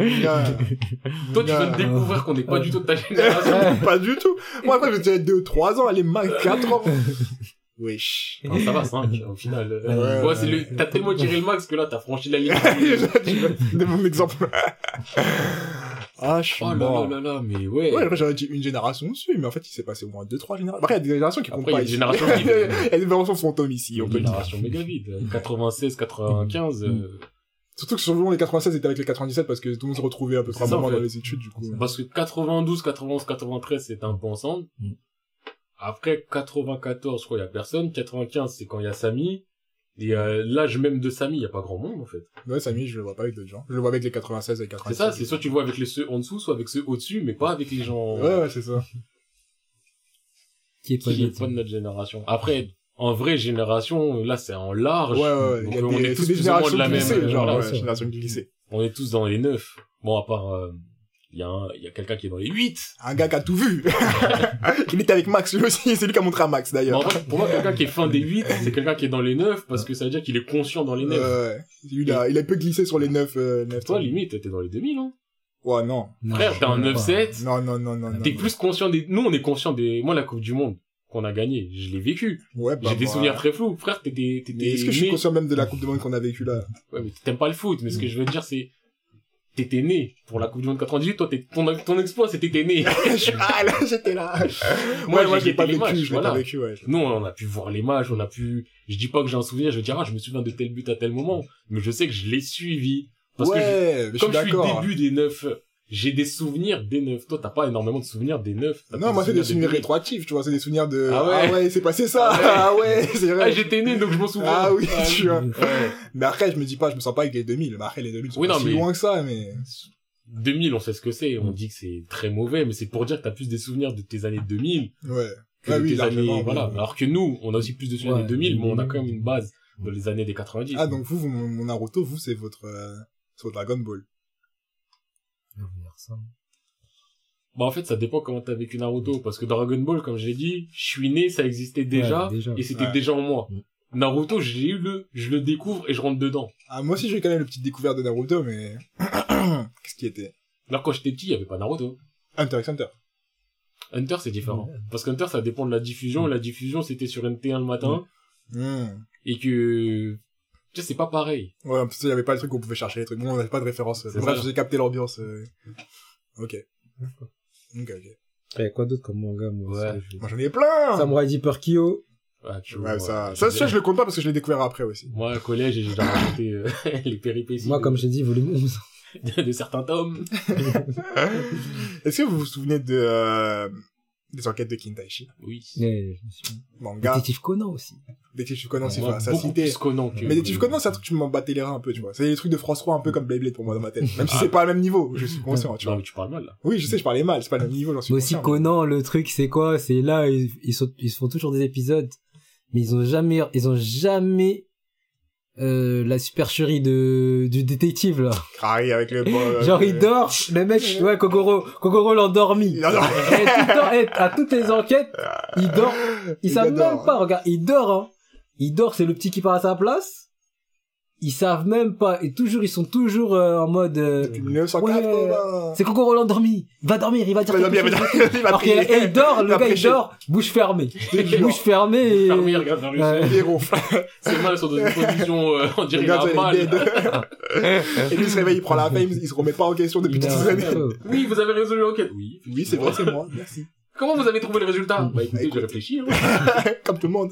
S2: Toi, tu viens de découvrir qu'on n'est pas du tout de ta génération.
S1: Pas du tout. Moi, après, j'étais 2, 3 ans, allez, Max, 4 ans. Wesh.
S2: Non, ça va, 5, au final.
S1: Ouais,
S2: Ouais, c'est le... T'as tellement tiré le max que là, t'as franchi la ligne.
S1: de mon exemple. ah, je suis
S2: Oh là
S1: mort.
S2: là là là, mais ouais.
S1: Ouais, après, j'aurais dit une génération dessus, mais en fait, il s'est passé au moins 2-3 générations. Après, il y a des générations qui comptent pas
S2: il y a des générations qui-
S1: Il y a des générations fantômes ici, on peut dire.
S2: génération méga vide. 96, 95, euh,
S1: Surtout que souvent les 96 étaient avec les 97 parce que tout le monde se retrouvait à peu près moment dans les études, du coup.
S2: parce que 92, 91, 93, c'était un peu ensemble.
S3: Mm.
S2: Après, 94, je crois, il y a personne. 95, c'est quand il y a Samy. Et euh, l'âge même de Samy, il y a pas grand monde, en fait.
S1: Ouais, Samy, je le vois pas avec d'autres gens. Je le vois avec les 96 et les 97.
S2: C'est ça, c'est soit tu vois avec les ceux en dessous, soit avec ceux au-dessus, mais pas avec les gens
S1: Ouais, ouais, c'est ça.
S3: Qui est pas
S2: qui est
S3: de
S2: pas de notre génération. Après, en vraie génération, là, c'est en large.
S1: Ouais, ouais, ouais.
S2: Donc,
S1: Il y a
S2: on
S1: des,
S2: est tous
S1: des
S2: plus ou moins
S1: générations
S2: de la même.
S1: genre,
S2: voilà,
S1: ouais, génération glissée.
S2: On est tous dans les neuf. Bon, à part, euh, il y a un, il y a quelqu'un qui est dans les huit.
S1: Un gars qui a tout vu. Il était avec Max, lui aussi, c'est lui qui a montré à Max, d'ailleurs.
S2: en pour moi, quelqu'un qui est fin des 8, c'est quelqu'un qui est dans les 9 parce que ça veut dire qu'il est conscient dans les 9.
S1: Ouais. Lui, il a, il a peu glissé sur les 9, euh, 9
S2: Toi, limite, t'es dans les 2000, hein.
S1: Ouais, non.
S3: Non,
S2: Frère, t'as un
S3: je sais pas.
S2: 9-7.
S1: Non, non, non, non, non.
S2: T'es plus conscient des, nous, on est conscient des, moi, la Coupe du Monde qu'on a gagnée, je l'ai vécu.
S1: Ouais, bah,
S2: J'ai des
S1: bah,
S2: souvenirs très flous. Frère, t'étais, t'étais,
S1: est-ce que je suis conscient même de la Coupe du Monde qu'on a vécue là?
S2: Ouais, mais t'aimes pas le foot, mais ce que je veux dire, c'est, t'étais né pour la Coupe du Monde 98, toi, t'es, ton, ton exploit, c'était t'es né.
S1: Je suis- ah, là, j'étais là.
S2: Moi,
S1: ouais, moi,
S2: j'ai
S1: je pas vécu,
S2: matchs,
S1: je
S2: voilà.
S1: pas vécu, ouais.
S2: Nous, on a pu voir les matchs, on a pu, je dis pas que j'ai un souvenir, je vais dire, ah, je me souviens de tel but à tel moment, mais je sais que je l'ai suivi. Parce que je-
S1: je suis
S2: comme je suis
S1: d'accord.
S2: début des neufs, j'ai des souvenirs des neufs. Toi, t'as pas énormément de souvenirs des neufs.
S1: Non, moi, c'est des souvenirs rétroactifs, tu vois, c'est des souvenirs de,
S2: Ah ouais.
S1: c'est passé ça,
S2: Ah
S1: ah ouais, c'est
S2: Ah,
S1: vrai.
S2: j'étais né, donc je m'en souviens.
S1: Ah oui, tu vois.
S2: Ouais.
S1: Mais après, je me dis pas, je me sens pas avec les 2000. Mais après, les 2000 sont
S2: Oui,
S1: pas
S2: non,
S1: si
S2: mais-
S1: loin que ça, mais...
S2: 2000, on sait ce que c'est. On dit que c'est très mauvais, mais c'est pour dire que t'as plus des souvenirs de tes années 2000
S1: Ouais.
S2: que
S1: Ah
S2: de
S1: oui,
S2: tes années,
S1: oui,
S2: voilà.
S1: oui.
S2: Alors que nous, on a aussi plus de souvenirs
S3: Ouais,
S2: des 2000, mais on a
S3: oui.
S2: quand même une base dans les années des 90.
S1: Ah, donc vous, vous, mon mon Naruto, vous, c'est votre, euh, c'est votre Dragon Ball.
S3: Ça.
S2: Bah, en fait, ça dépend comment t'as vécu Naruto, parce que Dragon Ball, comme j'ai dit, je suis né, ça existait déjà,
S3: Ouais, déjà.
S2: et c'était
S1: Ouais.
S2: déjà en moi.
S3: Mm.
S2: Naruto, j'ai eu le, je le découvre et je rentre dedans.
S1: Ah, moi aussi, j'ai quand même le petite découverte de Naruto, mais... Qu'est-ce qui était?
S2: Alors, quand j'étais petit, il y avait pas Naruto.
S1: Hunter x Hunter.
S2: Hunter, c'est différent. Parce qu'Hunter, ça dépend de la diffusion. La diffusion, c'était sur NT1 le matin.
S1: Hmm.
S2: Et que, tu sais, c'est pas pareil.
S1: Ouais, en plus, il y avait pas le truc où on pouvait chercher les trucs. Bon, on n'avait pas de référence.
S2: C'est
S1: Bref,
S2: ça.
S1: j'ai capté l'ambiance. euh. Ok. Ok, ok.
S3: Il y a quoi d'autre comme manga, moi
S2: Ouais.
S3: ça, je-
S1: Moi, j'en ai plein!
S3: Samurai Deeper Kyo.
S2: Ah, tu
S1: Ouais,
S2: vois,
S1: ça,
S2: je
S1: ça, ça,
S2: dire,
S1: je le compte pas parce que je l'ai découvert après aussi.
S2: Moi, au collège, j'ai déjà raconté euh, les péripéties
S3: Moi,
S2: de,
S3: comme j'ai dit, volume 11.
S2: de, de certains tomes.
S1: Est-ce que vous vous souvenez de, euh, Des enquêtes de Kintaishi.
S2: Oui.
S3: Me suis-
S1: Manga.
S3: Détective Conan aussi.
S1: Détective Conan, c'est pas ça
S2: beaucoup
S1: cité.
S2: plus Conan que...
S1: Mais Détective Conan, c'est un truc qui m'en battait les reins un peu, tu vois. C'est des trucs de France 3 un peu comme Beyblade pour moi dans ma tête. Même si c'est pas le même niveau, je suis conscient, tu
S2: Non,
S1: vois.
S2: mais tu parles mal, là.
S1: Oui, je sais, je parlais mal, c'est pas le même niveau, j'en suis
S3: Mais aussi
S1: conscient.
S3: Conan, le truc, c'est quoi? C'est là, ils, ils, sont, ils se font toujours des épisodes, mais ils ont jamais, ils ont jamais euh, la supercherie de du détective là.
S1: Ah oui, avec le...
S3: Genre il dort, le mec, ouais, Kokoro, Kokoro l'a endormi.
S1: Il adore.
S3: Et tout le temps, et à toutes les enquêtes, il dort.
S1: Il
S3: savent
S1: adore.
S3: même pas, regarde, il dort, hein. Il dort, c'est le petit qui part à sa place. Ils savent même pas, et toujours, ils sont toujours euh, en mode, euh,
S1: 1980.
S3: c'est Kokoro l'a endormi. Va dormir, il va dire
S1: Il va
S3: quelque
S1: dormir,
S3: chose.
S1: il va
S3: Alors qu'il il dort, le gars il dort, bouche fermée. bouche fermée et...
S2: Fermé, il regarde vers le
S3: Ouais.
S1: Il ronfle.
S2: Ses mains sont dans une position, euh, on dirait a
S1: il
S2: mal.
S1: Et lui, il se réveille, il prend la fame, il se remet pas en question depuis
S3: Il
S1: toutes ces années.
S2: Oui, vous avez résolu l'enquête. Oui.
S1: Oui, c'est vrai, c'est moi, merci.
S2: Comment vous avez trouvé le résultat? Bah écoutez,
S1: Écoute.
S2: j'ai réfléchi. hein.
S1: Comme tout le monde.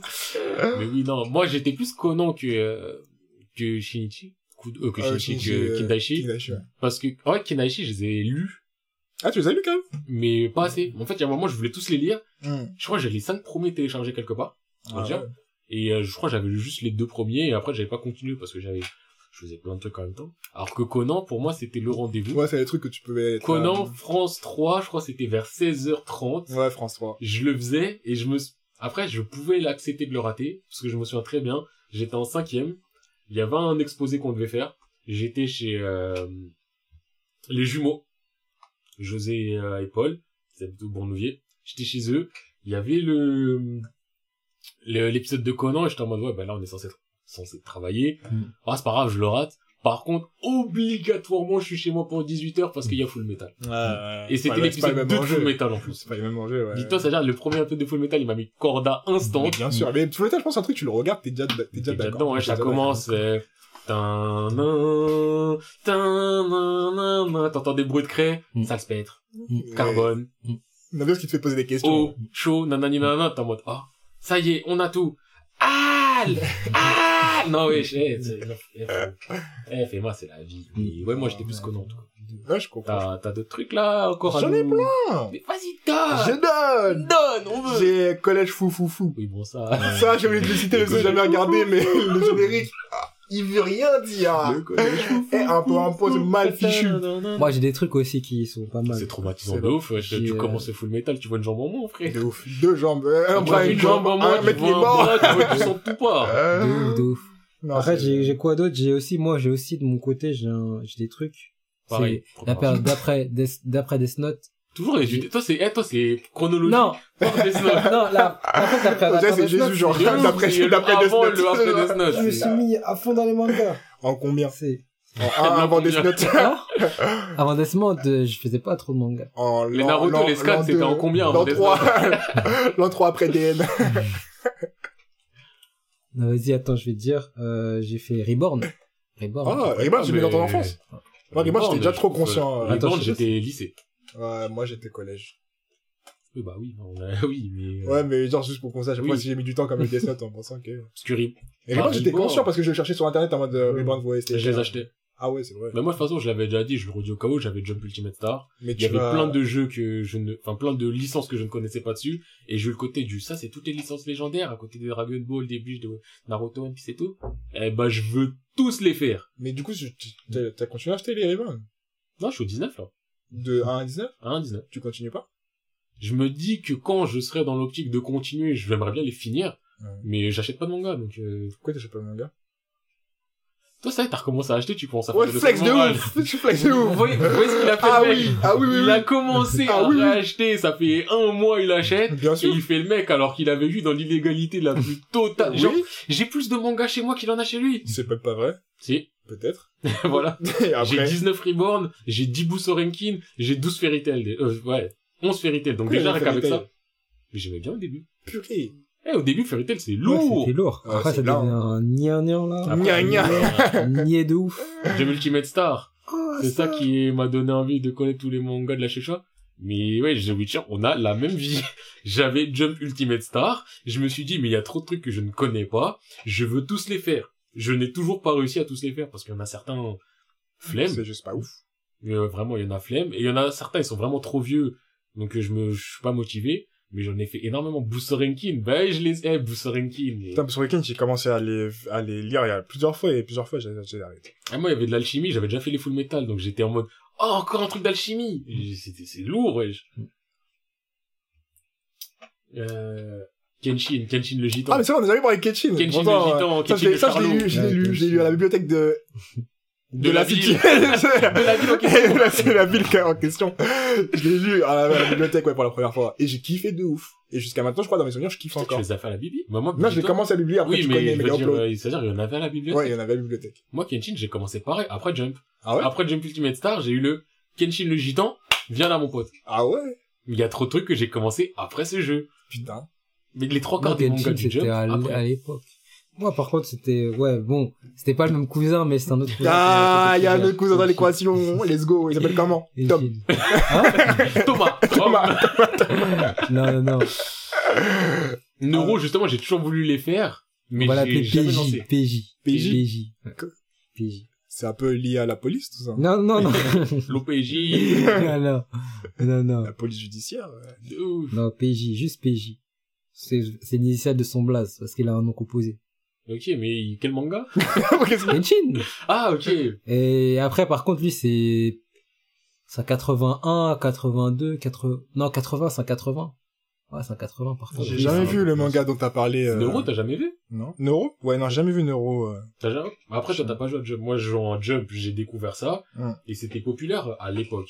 S2: Mais oui, non, moi j'étais plus Conan que, euh, que Shinichi. Euh, que
S1: Euh,
S2: Shinichi,
S1: Shinichi,
S2: que
S1: euh,
S2: Kindaichi.
S1: Kindaichi, ouais.
S2: Parce que, ouais, Kindaichi, je les ai lus,
S1: Ah, tu les as lus quand même?
S2: Mais pas assez. En fait, il y a un moment, je voulais tous les lire.
S1: Hmm.
S2: Je crois que j'ai les cinq premiers téléchargés quelque part. on va
S1: Ah,
S2: dire.
S1: ouais.
S2: Et euh, je crois que j'avais lu juste les deux premiers et après j'avais pas continué parce que j'avais, je faisais plein de trucs en même temps. Alors que Conan, pour moi, c'était le rendez-vous.
S1: Ouais, c'est les trucs que tu pouvais être...
S2: Conan, France 3, je crois c'était vers 16h30.
S1: euh, Ouais, France 3.
S2: je le faisais et je me après je pouvais l'accepter de le rater parce que je me souviens très bien j'étais en cinquième il y avait un exposé qu'on devait faire. J'étais chez euh, les jumeaux José et, euh, et Paul. C'est plutôt Bournouvier j'étais chez eux. Il y avait le le- l'épisode de Conan et j'étais en mode ouais bah là on est censé censé travailler.
S3: Mm.
S2: ah c'est pas grave je le rate par contre obligatoirement je suis chez moi pour 18h parce qu'il y a Full Metal
S1: Ouais,
S2: et c'était l'épisode 2 de Full Metal en plus
S1: C'est pas les mêmes enjeux, ouais.
S2: Dis-toi, c'est-à-dire, le premier épisode de Full Metal, il m'a mis corda instant.
S1: Mais bien sûr. Mais Full Metal, je pense, c'est un truc, tu le regardes, t'es déjà, t'es déjà d'accord.
S2: dedans, ouais, ça commence. T'entends des bruits de craie,
S1: Ouais.
S2: carbone,
S1: ce qui te fait poser des questions.
S2: eau, chaud, nanani nanana, t'es en mode, ah, ça y est, on a tout. Ah, ah, non, ouais, eh, c'est- eh, eh, fais-moi, c'est la vie. Mais ouais, moi, j'étais plus Conan, en tout cas.
S1: Ouais, je comprends.
S2: T'as, t'as d'autres trucs, là, encore à
S1: J'en ai
S2: nous-
S1: plein.
S2: Mais vas-y, donne!
S1: Je donne!
S2: Donne, on veut!
S1: J'ai collège fou fou fou.
S2: Oui, bon, ça.
S1: Ça, j'ai oublié de le citer, parce que j'ai jamais regardé, mais le générique, il veut rien dire.
S2: Le collège fou,
S1: Et un peu un peu mal fichu.
S3: Moi j'ai des trucs aussi qui sont pas mal.
S2: C'est traumatisant
S1: C'est
S2: de ouf. Tu
S3: euh,
S2: commences le full metal, tu vois une jambe en moins, frère.
S1: De ouf. Deux jambes, euh, un
S2: Tu
S1: bras, une jambe,
S2: en
S1: un
S2: moins, tu un
S1: mort.
S2: bras, tu vois sang de tout.
S3: De ouf, de ouf.
S1: Non,
S3: Après, j'ai, j'ai quoi d'autre? J'ai aussi, moi, j'ai aussi de mon côté, j'ai un, j'ai des trucs.
S2: Pareil.
S3: C'est la période d'après, d'après Death Note.
S2: Toujours les Toi, c'est, eh, toi, c'est chronologique.
S3: Non,
S2: Note.
S3: non, là, en fait, d'après,
S1: Ça,
S3: d'après
S1: c'est
S3: Death Note,
S1: Jésus, genre, d'après, d'après Death
S2: avant,
S1: Note.
S2: le après Death Note.
S3: je me suis mis à fond dans les mangas.
S1: En combien?
S3: C'est,
S1: En un avant Death Note.
S3: Avant Death Note, je faisais pas trop de mangas.
S1: En
S2: Les Naruto,
S1: l'an-
S2: les scans, c'était en combien avant
S1: L'an
S2: Death
S1: 3. L'an 3 après DN.
S3: Non, vas-y, attends, je vais te dire, euh, j'ai fait Reborn. Reborn.
S1: Ah, Reborn, j'ai mis dans ton enfance. Moi, Reborn, j'étais déjà trop conscient. euh,
S2: Reborn,
S3: je
S2: j'étais lycée.
S1: Ouais, moi, j'étais collège.
S2: Oui, bah oui, on a- oui, mais. euh,
S1: Ouais, mais genre, juste pour qu'on sache,
S2: Oui.
S1: moi, si j'ai mis du temps comme le Death Note en pensant que...
S2: Parce que
S1: Reborn, j'étais conscient parce que je le cherchais sur internet en mode euh, Reborn VOST.
S2: je les achetais.
S1: Ah ouais, c'est vrai.
S2: Mais moi, de toute façon, je l'avais déjà dit, je le redis au cas où, j'avais Jump Ultimate Star.
S1: Mais
S2: Il y avait
S1: vas-
S2: plein de jeux que je ne, enfin plein de licences que je ne connaissais pas dessus, et j'ai eu le côté du ça c'est toutes les licences légendaires à côté des Dragon Ball, des Bleach, de Naruto, One Piece et tout. Eh ben je veux tous les faire.
S1: Mais du coup, t'as continué à acheter les Reborn
S2: Non, je suis au 19 là,
S1: De 1 à 19
S2: à 1 19.
S1: Tu continues pas?
S2: Je me dis que quand je serai dans l'optique de continuer, j'aimerais bien les finir,
S1: Ouais.
S2: mais j'achète pas de manga donc. Euh...
S1: Pourquoi t'achètes pas le manga?
S2: Toi ça, y est, t'as recommencé à acheter, tu commences à
S1: Ouais,
S2: faire des
S1: flex de ouf Tu flex de
S2: Vous
S1: ouf
S2: voyez, vous voyez ce qu'il a fait
S1: Ah
S2: le mec
S1: oui Ah oui, oui,
S2: Il a commencé
S1: Ah
S2: à
S1: oui,
S2: racheter, ça fait un mois il achète,
S1: Bien
S2: et
S1: sûr
S2: il fait le mec alors qu'il avait vu dans l'illégalité la plus totale. Genre, j'ai plus de mangas chez moi qu'il en a chez lui.
S1: C'est peut-être pas vrai,
S2: Si,
S1: peut-être.
S2: voilà.
S1: Et
S2: J'ai
S1: après...
S2: 19 Reborn, j'ai 10 Busorenkin, j'ai 12 Fairy Tail. Euh, ouais, 11 Fairy Tail. Donc
S1: Pourquoi
S2: déjà, rien qu'avec ça. Mais j'aimais bien au début.
S1: Purée
S2: Eh, au début, Fairy Tail, c'est
S3: Ouais,
S2: lourd.
S3: c'était lourd.
S1: Ouais,
S3: Après,
S1: c'est
S3: ça devient un là.
S1: Gna
S2: Après,
S1: gna.
S3: Niais de ouf.
S2: J'aime Ultimate Star.
S1: Ah,
S2: C'est ça qui m'a donné envie de connaître tous les mangas de la Shisha. Mais ouais, The Witcher, on a la même vie. J'avais Jump Ultimate Star. Je me suis dit, mais il y a trop de trucs que je ne connais pas. Je veux tous les faire. Je n'ai toujours pas réussi à tous les faire parce qu'il y en a certains flemme.
S1: C'est juste pas ouf.
S2: Euh, vraiment, il y en a flemme. Et il y en a certains, ils sont vraiment trop vieux. Donc, euh, je me, je suis pas motivé. Mais j'en ai fait énormément. Busorenkin, bah je les ai, Busorenkin. mais-
S1: Putain, lesquels j'ai commencé à les, à les lire il y a plusieurs fois et plusieurs fois j'ai j'ai arrêté.
S2: Ah, moi, il y avait de l'alchimie, j'avais déjà fait les full metal, donc j'étais en mode, oh, encore un truc d'alchimie. Et C'était, c'est lourd, wesh. Euh, Kenshin, Kenshin le gitan.
S1: Ah, mais c'est vrai, on a jamais parlé de Kenshin.
S2: Kenshin
S1: Pourtant,
S2: le
S1: euh,
S2: gitan,
S1: Ça,
S2: Kenshin
S1: je l'ai
S2: le
S1: ça, je l'ai lu, je l'ai lu, je l'ai lu à la bibliothèque de,
S2: de, la
S1: cité.
S2: ville. de la ville en question.
S1: Là, c'est la ville en question. Je l'ai lu à la, à la bibliothèque, ouais, pour la première fois. Et j'ai kiffé de ouf. Et jusqu'à maintenant, je crois, dans mes souvenirs, je kiffe
S2: Tu
S1: encore.
S2: les as fait à la bibi? Bah, moi,
S1: Non,
S2: Gitan-
S1: commencé à la bibliothèque, après
S2: Oui,
S1: tu
S2: mais
S1: connais Mega
S2: euh, c'est-à-dire, il y en avait à la bibliothèque.
S1: Ouais, il y en avait à la bibliothèque.
S2: Moi, Kenshin, j'ai commencé pareil. Après Jump.
S1: Ah ouais?
S2: Après Jump Ultimate Star, j'ai eu le Kenshin le gitan. Viens là, mon pote.
S1: Ah ouais?
S2: Il y a trop de trucs que j'ai commencé après ce jeu.
S1: Putain.
S2: Mais les trois
S3: Moi,
S2: quarts des mangas du Jump,
S3: à l'époque. Moi, par contre, c'était, ouais, bon, c'était pas le même cousin, mais c'est un autre cousin.
S1: Ah, il y a un autre cousin dans l'équation. Let's go. Il s'appelle comment? Tom.
S3: Genshin.
S2: Thomas.
S1: Thomas.
S3: Non, non, non.
S2: Neuro, justement, j'ai toujours voulu les faire. Mais
S3: On va
S2: j'ai jamais
S3: PJ.
S2: lancé.
S3: PJ.
S1: PJ?
S3: PJ. PJ.
S1: C'est un peu lié à la police, tout ça.
S3: Non, non, non.
S2: L'OPJ.
S3: non, non. Non, non.
S1: La police judiciaire. ouais.
S2: de ouf.
S3: Non, PJ. Juste PJ. C'est, c'est l'initiale de son blaze, parce qu'il a un nom composé.
S2: Ok, mais quel manga
S3: Genshin.
S2: Ah, ok.
S3: Et après, par contre, lui, c'est, c'est un 81, 82, 80, non, 80, c'est un 80. Ouais, c'est un 80, par contre.
S1: J'ai jamais vu le manga dont t'as parlé. euh,
S2: Neuro, t'as jamais vu?
S1: Non. Neuro? Ouais, non, j'ai jamais vu Neuro. euh.
S2: T'as jamais Après, toi, t'as pas joué à Jump. Moi, je joue en Jump, j'ai découvert ça.
S1: Hmm.
S2: Et c'était populaire à l'époque.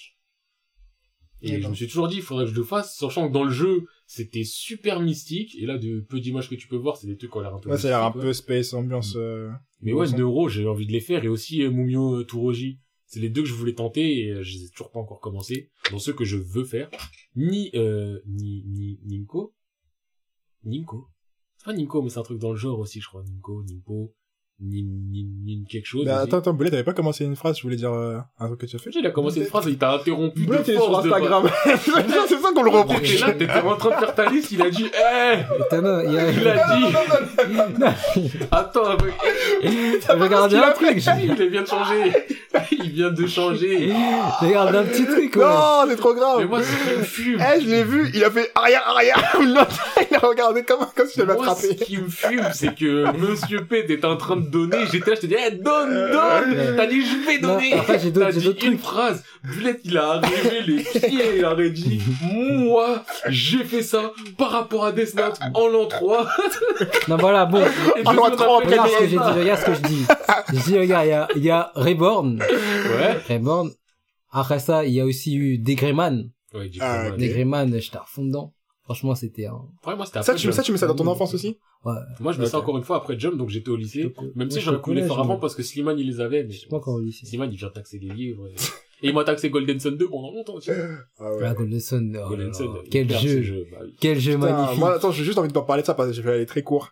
S2: Et je me suis toujours dit, il faudrait que je le fasse, sachant que dans le jeu, c'était super mystique. Et là, de peu d'images que tu peux voir, c'est des trucs qui ont l'air un peu
S1: Ouais, ça a l'air un peu space, ambiance, euh...
S2: Mais ouais. Neuro, j'ai envie de les faire. Et aussi euh, Mumio euh, Turoji. C'est les deux que je voulais tenter et euh, je les ai toujours pas encore commencé. Dans ceux que je veux faire. Ni, euh, ni, ni, Ninko. Ninko. C'est pas Ninko, mais c'est un truc dans le genre aussi, je crois. Ninko, Nimpo, Nin, Nin, Nin quelque chose. Aussi.
S1: attends, attends, Boulet, t'avais pas commencé une phrase, je voulais dire euh, un truc que tu as fait?
S2: Il a commencé une phrase il t'a interrompu
S1: Boulet,
S2: de
S1: t'es sur
S2: force de
S1: Instagram. c'est ça, c'est ça qu'on le
S2: T'étais
S1: reproche.
S2: là, t'étais en train de faire ta liste, il a dit, eh,
S3: Étonnant, il a,
S2: dit, attends,
S3: j'ai regardé un truc, j'ai
S2: il vient de changer, il vient de changer.
S3: j'ai regardé un petit truc.
S1: Non, c'est trop grave.
S2: Mais moi, ce qui me fume,
S1: Eh, je l'ai vu, il a fait arrière, arrière. Il a regardé comme, comme si je l'avais attrapé.
S2: ce qui me fume, c'est que Monsieur P était en train de donner, j'étais là, je te dis, eh, donne, donne, t'as dit, je vais donner.
S3: après, j'ai d'autres- j'ai
S2: une phrase, Bullet, il a arrivé les pieds, il aurait dit, moi, j'ai fait ça par rapport à Death Note en l'an 3.
S3: Non, voilà, bon.
S1: En l'an
S2: me
S1: 3,
S2: rappelle
S3: Regarde ce que j'ai dit, regarde ce que je dis. Je dis, regarde, il y a, il y a Reborn.
S2: Ouais.
S3: Reborn. Après ça, il y a aussi eu Degreman.
S2: Ouais,
S1: Ah,
S2: coup,
S1: ok.
S2: ouais.
S3: Degreman, j'étais à fond dedans. Franchement, c'était un...
S2: Ouais, moi, c'était
S1: Ça, tu, ça, tu mets ça dans ton enfance aussi?
S3: Ouais,
S2: Moi, je mets ça
S1: Ok.
S2: encore une fois après Jump, donc j'étais au lycée. Même si pu
S3: au
S2: les
S3: collège,
S2: faire avant parce que Slimane, il les avait, mais.
S3: je suis pas encore au lycée.
S2: Slimane, il vient taxer des livres. Et, et il m'a taxé Golden Sun 2 pendant longtemps aussi.
S1: Ah ouais.
S3: La Golden Sun, oh
S2: Golden Sun. il
S3: quel jeu,
S2: jeu. Bah oui.
S3: quel jeu
S1: Putain,
S3: magnifique.
S1: moi, attends, j'ai juste envie de parler de ça parce que je vais aller très court.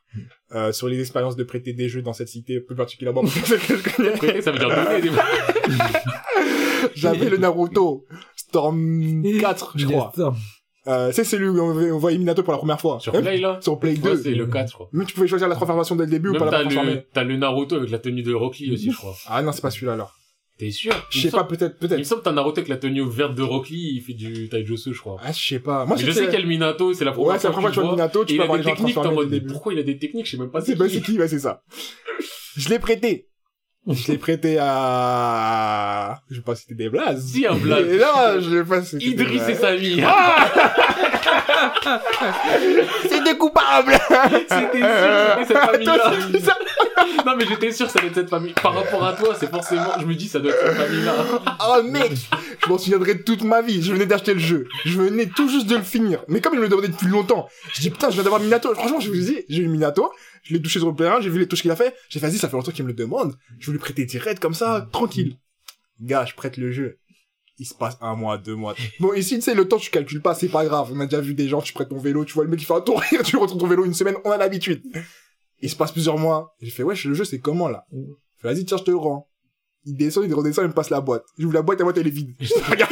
S1: Euh, sur les expériences de prêter des jeux dans cette cité, plus particulièrement parce que je connais.
S2: Prêter, ça veut dire donner des
S1: J'avais le Naruto Storm 4, je crois. Euh, c'est celui où on voit Minato pour la première fois.
S2: Sur Play, là.
S1: Sur Play
S2: Ouais,
S1: 2.
S2: c'est le 4, je crois.
S1: Mais tu pouvais choisir la transformation dès le début ou pas la
S2: le, t'as le Naruto avec la tenue de Rock Lee aussi, je crois.
S1: Ah non, c'est pas celui-là alors.
S2: T'es sûr?
S1: Je sais pas,
S2: semble-
S1: peut-être,
S2: Il me
S1: peut-être.
S2: semble que t'as Naruto avec la tenue verte de Rock Lee, il fait du taijutsu, je crois.
S1: Ah, je sais pas. Moi,
S2: Mais je
S1: c'était-
S2: sais qu'il y a le Minato, c'est la première
S1: Ouais, fois que je vois Minato, tu
S2: il
S1: peux
S2: a
S1: avoir
S2: des techniques, en mode, pourquoi il a des techniques, je sais même pas
S1: C'est
S2: qui.
S1: c'est qui, ouais, c'est ça. Je l'ai prêté. Je l'ai prêté à... Je vais pas citer des blazes.
S2: Si, un blague.
S1: Et là, je l'ai pas cité.
S2: Idriss et. Samy.
S1: C'est découpable!
S2: C'était sûr, c'était cette famille-là. non, mais j'étais sûr que ça allait être cette famille. Par rapport à toi, c'est forcément, je me dis, ça doit être cette famille-là.
S1: Oh mec, je m'en souviendrai toute ma vie. Je venais d'acheter le jeu. Je venais tout juste de le finir. Mais comme il me le demandait depuis longtemps, je dis putain, je viens d'avoir Minato. Franchement, je vous dis, j'ai eu Minato. Je l'ai touché sur le terrain, j'ai vu les touches qu'il a fait. J'ai fait, vas-y, ça fait longtemps qu'il me le demande. Je vais lui prêter direct comme ça, tranquille. Gars, je prête le jeu. Il se passe un mois, deux mois. Bon, ici, tu sais, le temps, tu calcules pas, c'est pas grave. On a déjà vu des gens, tu prêtes ton vélo, tu vois le mec qui fait un tour, tu retrouves ton vélo une semaine, on a l'habitude. Il se passe plusieurs mois. J'ai fait, wesh, le jeu, c'est comment, là? Fais, vas-y, tiens, je te le rends. Il descend, il redescend, il me passe la boîte. J'ouvre la boîte, la boîte, elle est vide. Je regarde.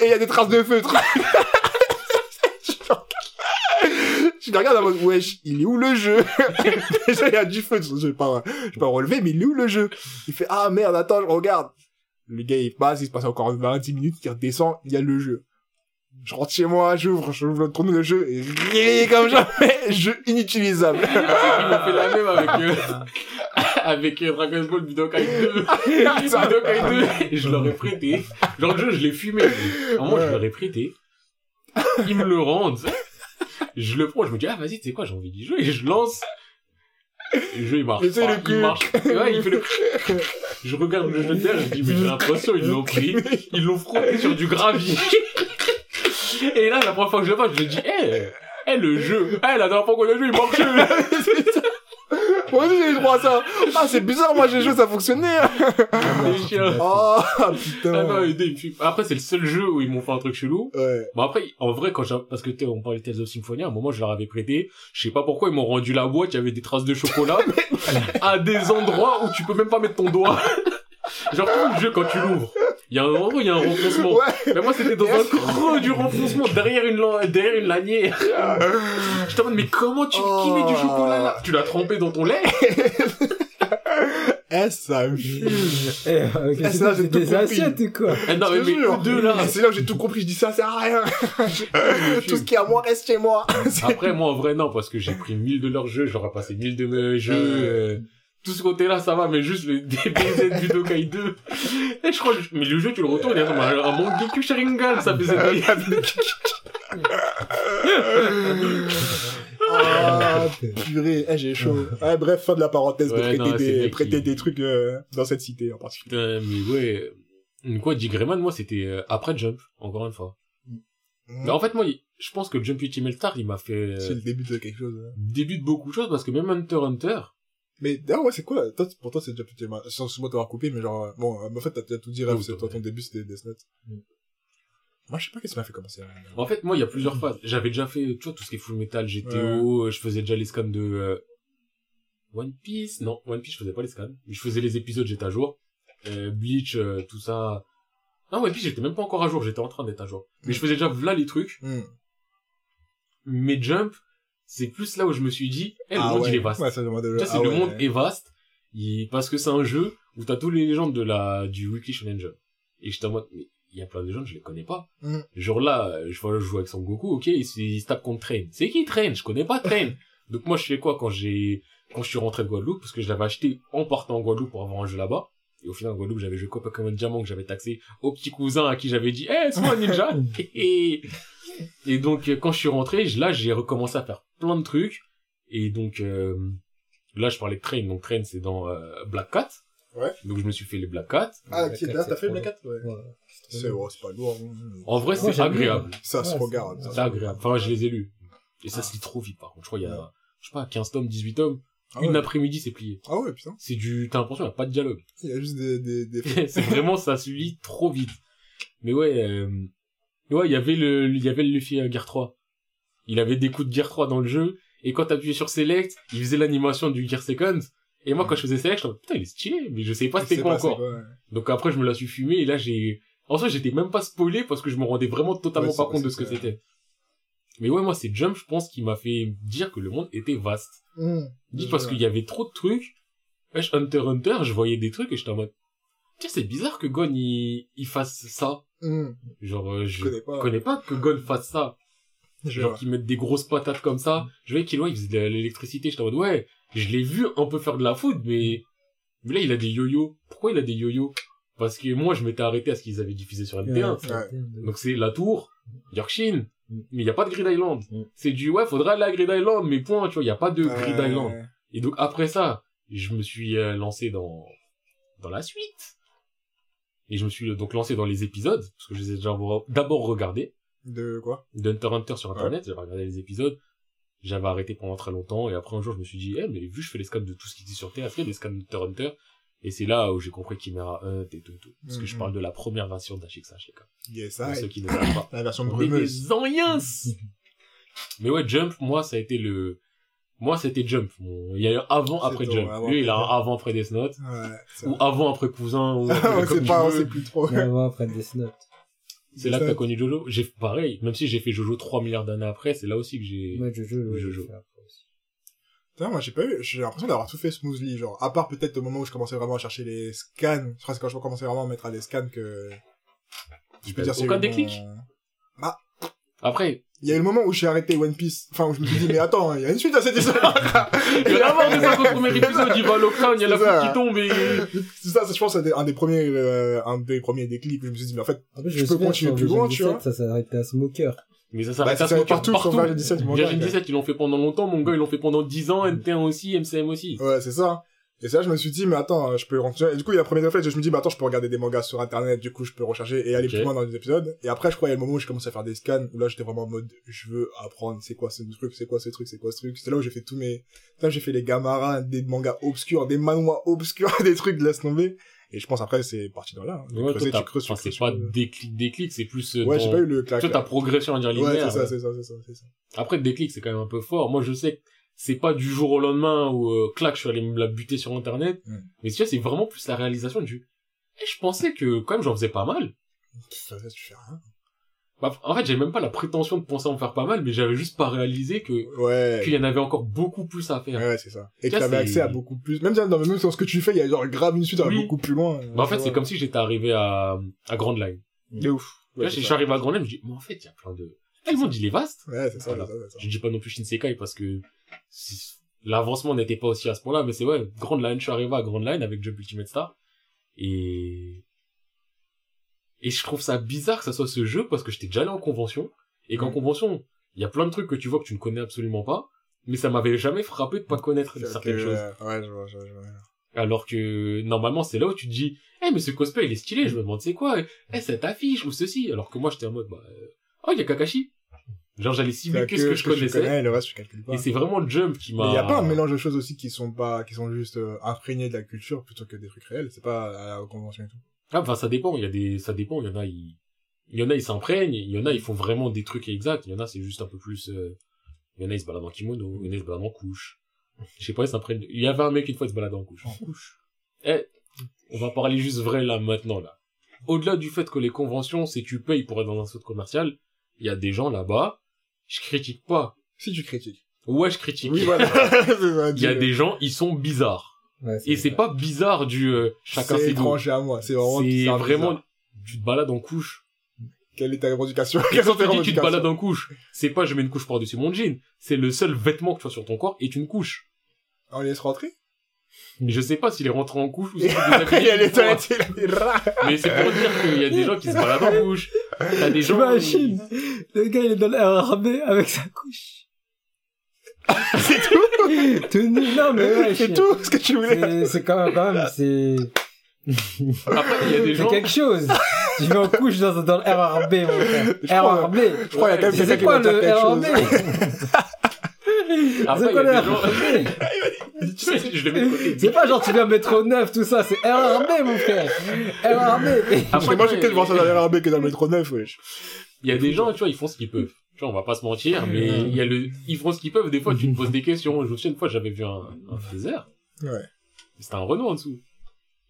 S1: Et il y a des traces de feutre. Je le regarde en mode, wesh, il est où le jeu? Déjà, il y a du feutre. Je vais pas, je vais pas relever, mais il est où le jeu? Il fait, ah merde, attends, je regarde. Le gars, il passe, il se passe encore 20, 10 minutes, il redescend, il y a le jeu. Je rentre chez moi, j'ouvre, j'ouvre le tourne le jeu, et rien comme jamais, jeu inutilisable.
S2: Ils m'ont fait la même avec, euh, avec euh, Dragon Ball Budokai 2. Budokai 2, et je leur ai prêté. Genre, le jeu, je l'ai fumé. Alors, moi, je
S1: Ouais.
S2: leur ai prêté. Ils me le rendent. Je le prends, je me dis, ah, vas-y, tu sais quoi, j'ai envie d'y jouer, et je lance. Et le jeu, il marche.
S1: Et
S2: pas, il marche. Ouais, il fait le Je regarde le jeu de terre, je dis, mais j'ai l'impression, ils l'ont pris. Ils l'ont frotté sur du gravier. Et là, la première fois que je le vois, je me dis, eh, eh, le jeu, eh, la dernière fois qu'on a joué, il marchait.
S1: Moi aussi j'ai eu droit à ça. Ah, c'est bizarre, moi j'ai joué, ça fonctionnait. Oh,
S2: Ah non,
S1: putain.
S2: et fume. Après, c'est le seul jeu où ils m'ont fait un truc chelou.
S1: Ouais.
S2: Bon, après, en vrai, quand j'ai, parce que, tu sais, on parlait de Tales of Symphonia, à un moment, je leur avais prêté. Je sais pas pourquoi ils m'ont rendu la boîte, il y avait des traces de chocolat. à des endroits où tu peux même pas mettre ton doigt. Genre, tout le jeu, quand tu l'ouvres, il y a un endroit où il y a un renfoncement.
S1: Ouais.
S2: Mais moi, c'était dans un creux du renfoncement, derrière une, derrière une lanière. Je te demande, mais comment tu, met du
S1: Oh.
S2: chocolat là? Tu l'as trempé dans ton lait?
S1: Eh, ça me fume.
S3: Eh, ok,
S1: Ah,
S3: c'est c'est des
S1: compris.
S3: assiettes quoi
S2: Eh, non, mais, mais deux là.
S1: C'est là où j'ai tout compris, je dis ça sert à rien. tout ce qui est à moi reste chez moi.
S2: Après, moi, en vrai, non, parce que j'ai pris 1000 de leurs jeux, j'aurais passé 1000 de mes jeux, euh, tout ce côté-là, ça va, mais juste le DBZ Budokai 2. Et je crois, mais le jeu, tu le retournes, il y a un, un Mangekyou Sharingan, ça faisait
S1: Ah, purée, eh, j'ai chaud. Ouais, bref, fin de la parenthèse
S2: Ouais,
S1: de
S2: non,
S1: prêter,
S2: c'est
S1: des, prêter trucs euh, dans cette cité en particulier.
S2: Putain, mais ouais. euh, Quoi, Dick Grayman, moi, c'était euh, après Jump, encore une fois. Mais en fait, moi, je pense que Jump Ultimate Star, il m'a fait euh,
S1: C'est le début de quelque chose. hein.
S2: début de beaucoup de choses, parce que même Hunter Hunter,
S1: Mais d'ailleurs, ouais, c'est quoi? Toi, pour toi, c'est déjà petit. Sans moi t'avoir coupé, mais genre, bon, euh, en fait, t'as t'as tout dit, Raph, c'est toi, ton début, c'était Death Note.
S3: Mm.
S1: Moi, je sais pas qu'est-ce qui m'a fait commencer.
S2: En fait, moi, il y a plusieurs phases. J'avais déjà fait, tu vois, tout ce qui est Full Metal, GTO, euh, je faisais déjà les scans de euh, One Piece? Non, One Piece, je faisais pas les scans. Je faisais les épisodes, j'étais à jour. Euh, Bleach, euh, tout ça. Non, One Piece, j'étais même pas encore à jour, j'étais en train d'être à jour. Mais je faisais déjà là les trucs.
S1: Hmm.
S2: Mais Jump, c'est plus là où je me suis dit, eh, le
S1: Ah
S2: monde,
S1: ouais.
S2: il est vaste.
S1: Ouais, ça demande
S2: Tu sais, c'est
S1: ah
S2: le
S1: ouais.
S2: monde est vaste. Il- parce que c'est un jeu où t'as tous les légendes de la, du Weekly Jump. Et j'étais en mode, mais il y a plein de légendes, je les connais pas.
S1: Mm.
S2: Genre là, je vois, je joue avec Son Goku, ok, il, se- il se tape contre Train. C'est qui Train? Je connais pas Train. Donc moi, je fais quoi quand j'ai, quand je suis rentré de Guadeloupe, parce que je l'avais acheté en partant en Guadeloupe pour avoir un jeu là-bas. Et au final, en Guadeloupe, j'avais joué quoi Pokémon Diamant que j'avais taxé au petit cousin à qui j'avais dit, eh, c'est moi un ninja! et et donc, euh, quand je suis rentré, je- là, j'ai recommencé à faire plein de trucs. Et donc, euh, là, je parlais de Train. Donc, Train, c'est dans euh, Black Cat.
S1: Ouais.
S2: Donc, je me suis fait les Black Cat.
S1: Ah,
S3: Black
S1: qui
S3: Cat,
S1: t'as fait le
S3: trop
S1: Black Cat? Ouais.
S3: Ouais, c'est
S1: oh, pas lourd. hein.
S2: En vrai, c'est agréable.
S1: Ça se regarde.
S3: c'est-
S2: agréable. Enfin, je les ai lus. Et ça se lit trop vite, par contre. Je crois qu'il y a,
S1: Ouais.
S2: je sais pas, 15 tomes, 18 tomes.
S1: Ah
S2: Une
S1: ouais.
S2: après-midi, c'est plié.
S1: Ah ouais, putain.
S2: C'est du, t'as l'impression qu'il n'y a pas de dialogue.
S1: Il y a juste des, des, des...
S2: c'est vraiment, ça se lit trop vite. Mais ouais, euh, ouais, il y avait le, il y avait le Luffy euh, Gear 3. Il avait des coups de Gear 3 dans le jeu, et quand t'appuyais sur Select, il faisait l'animation du Gear Second. Et moi, quand je faisais Select, je me disais, putain, il est stylé, mais je savais pas c'était
S1: sais
S2: quoi encore.
S1: quoi, ouais.
S2: Donc après, je me la suis fumé, et là, j'ai, en soi, j'étais même pas spoilé parce que je me rendais vraiment totalement pas compte de ce que c'était. Mais ouais, moi, c'est Jump, je pense, qui m'a fait dire que le monde était vaste. Dis
S1: Je
S2: parce qu'il y avait trop de trucs. Wesh, Hunter x Hunter, je voyais des trucs et j'étais en mode, tiens, c'est bizarre que Gon, il, il fasse ça.
S1: Hmm.
S2: Genre, euh, je
S1: connais pas.
S2: connais pas que Gon fasse ça.
S1: Je
S2: Genre,
S1: vois.
S2: qu'il mette des grosses patates comme ça. Je voyais qu'il ouais, il faisait de l'électricité. J'étais en mode, ouais, je l'ai vu un peu faire de la foot, mais, mais là, il a des yo-yo. Pourquoi il a des yo-yo? Parce que moi, je m'étais arrêté à ce qu'ils avaient diffusé sur
S3: Ouais,
S2: NT1.
S3: c'est un thème de-
S2: Donc c'est la tour, Yorkshire,
S3: Mm.
S2: Mais il y a pas de Grid Island.
S3: Mm.
S2: C'est du, ouais, faudrait aller à Grid Island, mais point, tu vois, il y a pas de Grid
S1: Ouais.
S2: Island. Et donc après ça, je me suis euh, lancé dans dans la suite. Et je me suis donc lancé dans les épisodes parce que je les ai déjà d'abord regardés
S1: De quoi?
S2: d'Hunter x Hunter sur internet, j'avais regardé les épisodes. J'avais arrêté pendant très longtemps et après un jour je me suis dit eh mais vu que je fais les scans de tout ce qui existe sur Terre, est-ce qu'il y a des scans d'Hunter x Hunter? Et c'est là où j'ai compris Chimera Hunt et tout, tout. Parce que je
S1: Mhm.
S2: parle de la première version d'HXH,
S1: Yes,
S2: pour
S1: I.
S2: ceux qui ne savent pas.
S1: La version brumeuse.
S2: des anciens Mais ouais, Jump, moi, ça a été le... Moi, c'était Jump. Il y a eu avant, après Jump.
S1: avant,
S2: Lui, il a un
S1: après.
S2: avant, après Death Note.
S1: Ouais.
S2: Ou
S1: vrai.
S2: avant, après Cousin. Ou
S1: on
S2: comme
S1: pas, on
S2: veux.
S1: sait plus trop.
S3: Avant, après Death Note.
S2: C'est là que t'as connu Jojo. J'ai pareil. Même si j'ai fait Jojo 3 milliards d'années après, c'est là aussi que j'ai...
S3: Moi, Jojo, ouais,
S2: Jojo.
S3: j'ai fait après aussi.
S1: Putain, moi j'ai pas eu, j'ai l'impression d'avoir tout fait smoothly, genre, à part peut-être au moment où je commençais vraiment à chercher les scans, je crois que c'est quand je commençais vraiment à mettre à des scans que, je peux dire c'est
S2: Aucun déclic
S1: mon- Bah,
S2: Après,
S1: Il y a eu le moment où j'ai arrêté One Piece. Enfin, où je me suis dit, mais attends, il y a une suite à cette histoire.
S2: il y en a marre des 50 premiers épisodes, il va au crâne, il y a la foule qui tombe et...
S1: c'est ça, ça, je pense, c'était un des premiers, euh, un des premiers déclics où je me suis dit, mais en fait, Je
S3: me
S1: peux continuer plus loin, tu
S3: 17,
S1: vois.
S3: Ça s'est arrêté à Smoker.
S2: Mais ça
S1: bah,
S2: s'arrête à
S1: ça
S2: ce
S1: fait partout, sur Virgin 17, mon gars.
S2: Virgin 17, ils l'ont fait pendant longtemps, mon gars, ils l'ont fait pendant 10 ans, NT1 aussi, MCM aussi.
S1: Ouais, c'est ça. Et ça, je me suis dit, mais attends, je peux rentrer. Et du coup, il y a le premier réflexe, je me dis, bah attends, je peux regarder des mangas sur internet, du coup, je peux recharger et aller plus loin dans les épisodes. Et après, je crois, il y a le moment où je commence à faire des scans, où là, j'étais vraiment en mode, je veux apprendre, c'est quoi ce truc, c'est quoi ce truc, c'est quoi ce truc. C'est là où j'ai fait tous mes, là, j'ai fait les Gamara, des mangas obscurs, des manhwa obscurs, des trucs, laisse tomber. Et je pense après, c'est parti dans là. hein.
S2: Ouais, toi,
S1: Creuser,
S2: t'as-
S1: tu creuses, tu
S2: enfin, c'est
S1: creuses,
S2: pas
S1: creuses.
S2: déclic, déclic, c'est plus euh,
S1: Ouais, j'ai
S2: ton-
S1: pas eu le claque.
S2: toi, ta progression à dire
S1: Ouais,
S2: linéaire.
S1: c'est ça,
S2: ouais.
S1: c'est ça, c'est ça, c'est ça.
S2: Après, déclic, c'est quand même un peu fort. Moi, je sais que c'est pas du jour au lendemain où, euh, clac, je suis allé me la buter sur Internet.
S1: Mm.
S2: Mais tu vois, c'est vraiment plus la réalisation du, et je pensais que, quand même, j'en faisais pas mal.
S1: Ça, tu fais rien.
S2: Bah, en fait, j'avais même pas la prétention de penser en faire pas mal, mais j'avais juste pas réalisé que,
S1: Ouais.
S2: qu'il y en avait encore beaucoup plus à faire.
S1: Ouais, c'est ça. Et que t'avais accès à beaucoup plus. Même, dans, même sur ce que tu fais, il y a genre grave une suite, à
S2: Oui.
S1: beaucoup plus loin.
S2: Bah, en fait, c'est comme si j'étais arrivé à, à Grand Line.
S1: De ouf.
S2: Là,
S1: Ouais,
S2: je suis arrivé à Grand Line, je dis, mais en fait, il y a plein de, le monde, il est vaste.
S1: Ouais, c'est ça,
S2: Voilà.
S1: ça.
S2: Je dis pas non plus Shinsekai parce que l'avancement n'était pas aussi à ce point-là, mais c'est ouais, Grand Line, je suis arrivé à Grand Line avec Jump Ultimate Star. Et, et je trouve ça bizarre que ça soit ce jeu parce que j'étais déjà allé en convention. Et qu'en
S1: Mm.
S2: convention, il y a plein de trucs que tu vois que tu ne connais absolument pas. Mais ça m'avait jamais frappé de pas connaître certaines
S1: que,
S2: choses.
S1: euh, Ouais, je vois, je vois, je vois.
S2: Alors que, normalement, c'est là où tu te dis, eh, mais ce cosplay, il est stylé, je me demande c'est quoi, eh, cette affiche, ou ceci. Alors que moi, j'étais en mode, bah, euh, oh, il y a Kakashi. Genre, j'allais cibler qu'est-ce que je connaissais.
S1: connais, et le reste, je calcule pas.
S2: Et c'est vraiment Jump qui m'a...
S1: Il y a pas un mélange de choses aussi qui sont pas, qui sont juste euh, imprégnées de la culture plutôt que des trucs réels. C'est pas à la convention et tout.
S2: Ah, enfin, ça dépend. Il y a des, ça dépend. Il y en a, ils, il y en a, ils s'imprègnent. Il y en a, ils font vraiment des trucs exacts. Il y en a, c'est juste un peu plus, euh, il y en a, ils se baladent en kimono. Il y en a, ils se baladent en couche. Je sais pas, ils s'imprègnent. Il y avait un mec, une fois, il se baladait en couche.
S1: En couche.
S2: Eh, on va parler juste vrai, là, maintenant, là. Au-delà du fait que les conventions, c'est tu payes pour être dans un centre commercial, il y a des gens là-bas, je critique pas.
S1: Si tu critiques.
S2: Ouais, je critique.
S1: Oui, voilà.
S2: Il y a des gens, ils sont bizarres.
S3: Ouais,
S2: Et c'est pas bizarre du, euh, chacun
S1: C'est
S2: ses goûts.
S1: étranger à moi. C'est vraiment,
S2: C'est vraiment,
S1: bizarre.
S2: tu te balades en couche.
S1: Quelle est ta revendication? Quelles
S2: quand
S1: sont tes
S2: tu dis tu te balades en couche, c'est pas je mets une couche par-dessus mon jean, c'est le seul vêtement que tu as sur ton corps est une couche.
S1: On laisse rentrer?
S2: Je sais pas s'il est rentré en couche ou s'il est
S1: il y a les toilettes, il a des rats.
S2: Mais c'est pour dire qu'il y a des gens qui se baladent en couche. T'as des gens...
S3: T'imagines Le gars, il est dans l'RRB avec sa couche.
S1: C'est tout?
S3: Tout. Non, mais ouais,
S1: C'est tout ce que tu voulais?
S3: C'est- C'est quand même, quand même, c'est...
S2: Après, il y a des
S3: C'est
S2: gens...
S3: quelque chose. Tu vas en couche dans, dans le RRB, mon frère.
S1: Je crois-
S3: RRB.
S1: Je crois qu'il y a quand même
S3: C'est
S1: quelqu'un qui
S3: quoi
S1: va
S3: le
S1: dire quelque
S3: RRB
S1: chose.
S2: Après,
S3: C'est quoi le. RRB
S2: je le mets de côté.
S3: C'est pas genre tu viens métro 9, tout ça, c'est RRB, mon frère. RRB.
S1: Parce que moi, j'ai peut-être voir ça dans les RAB que dans le métro 9, wesh.
S2: Il y a des gens, tu vois, ils font ce qu'ils peuvent. Tu vois, on va pas se mentir, mais il y a le... Ils font ce qu'ils peuvent. Des fois, tu te poses des questions. Je me souviens, une fois, j'avais vu un, un freezer.
S1: Ouais.
S2: C'était un Renoir en dessous.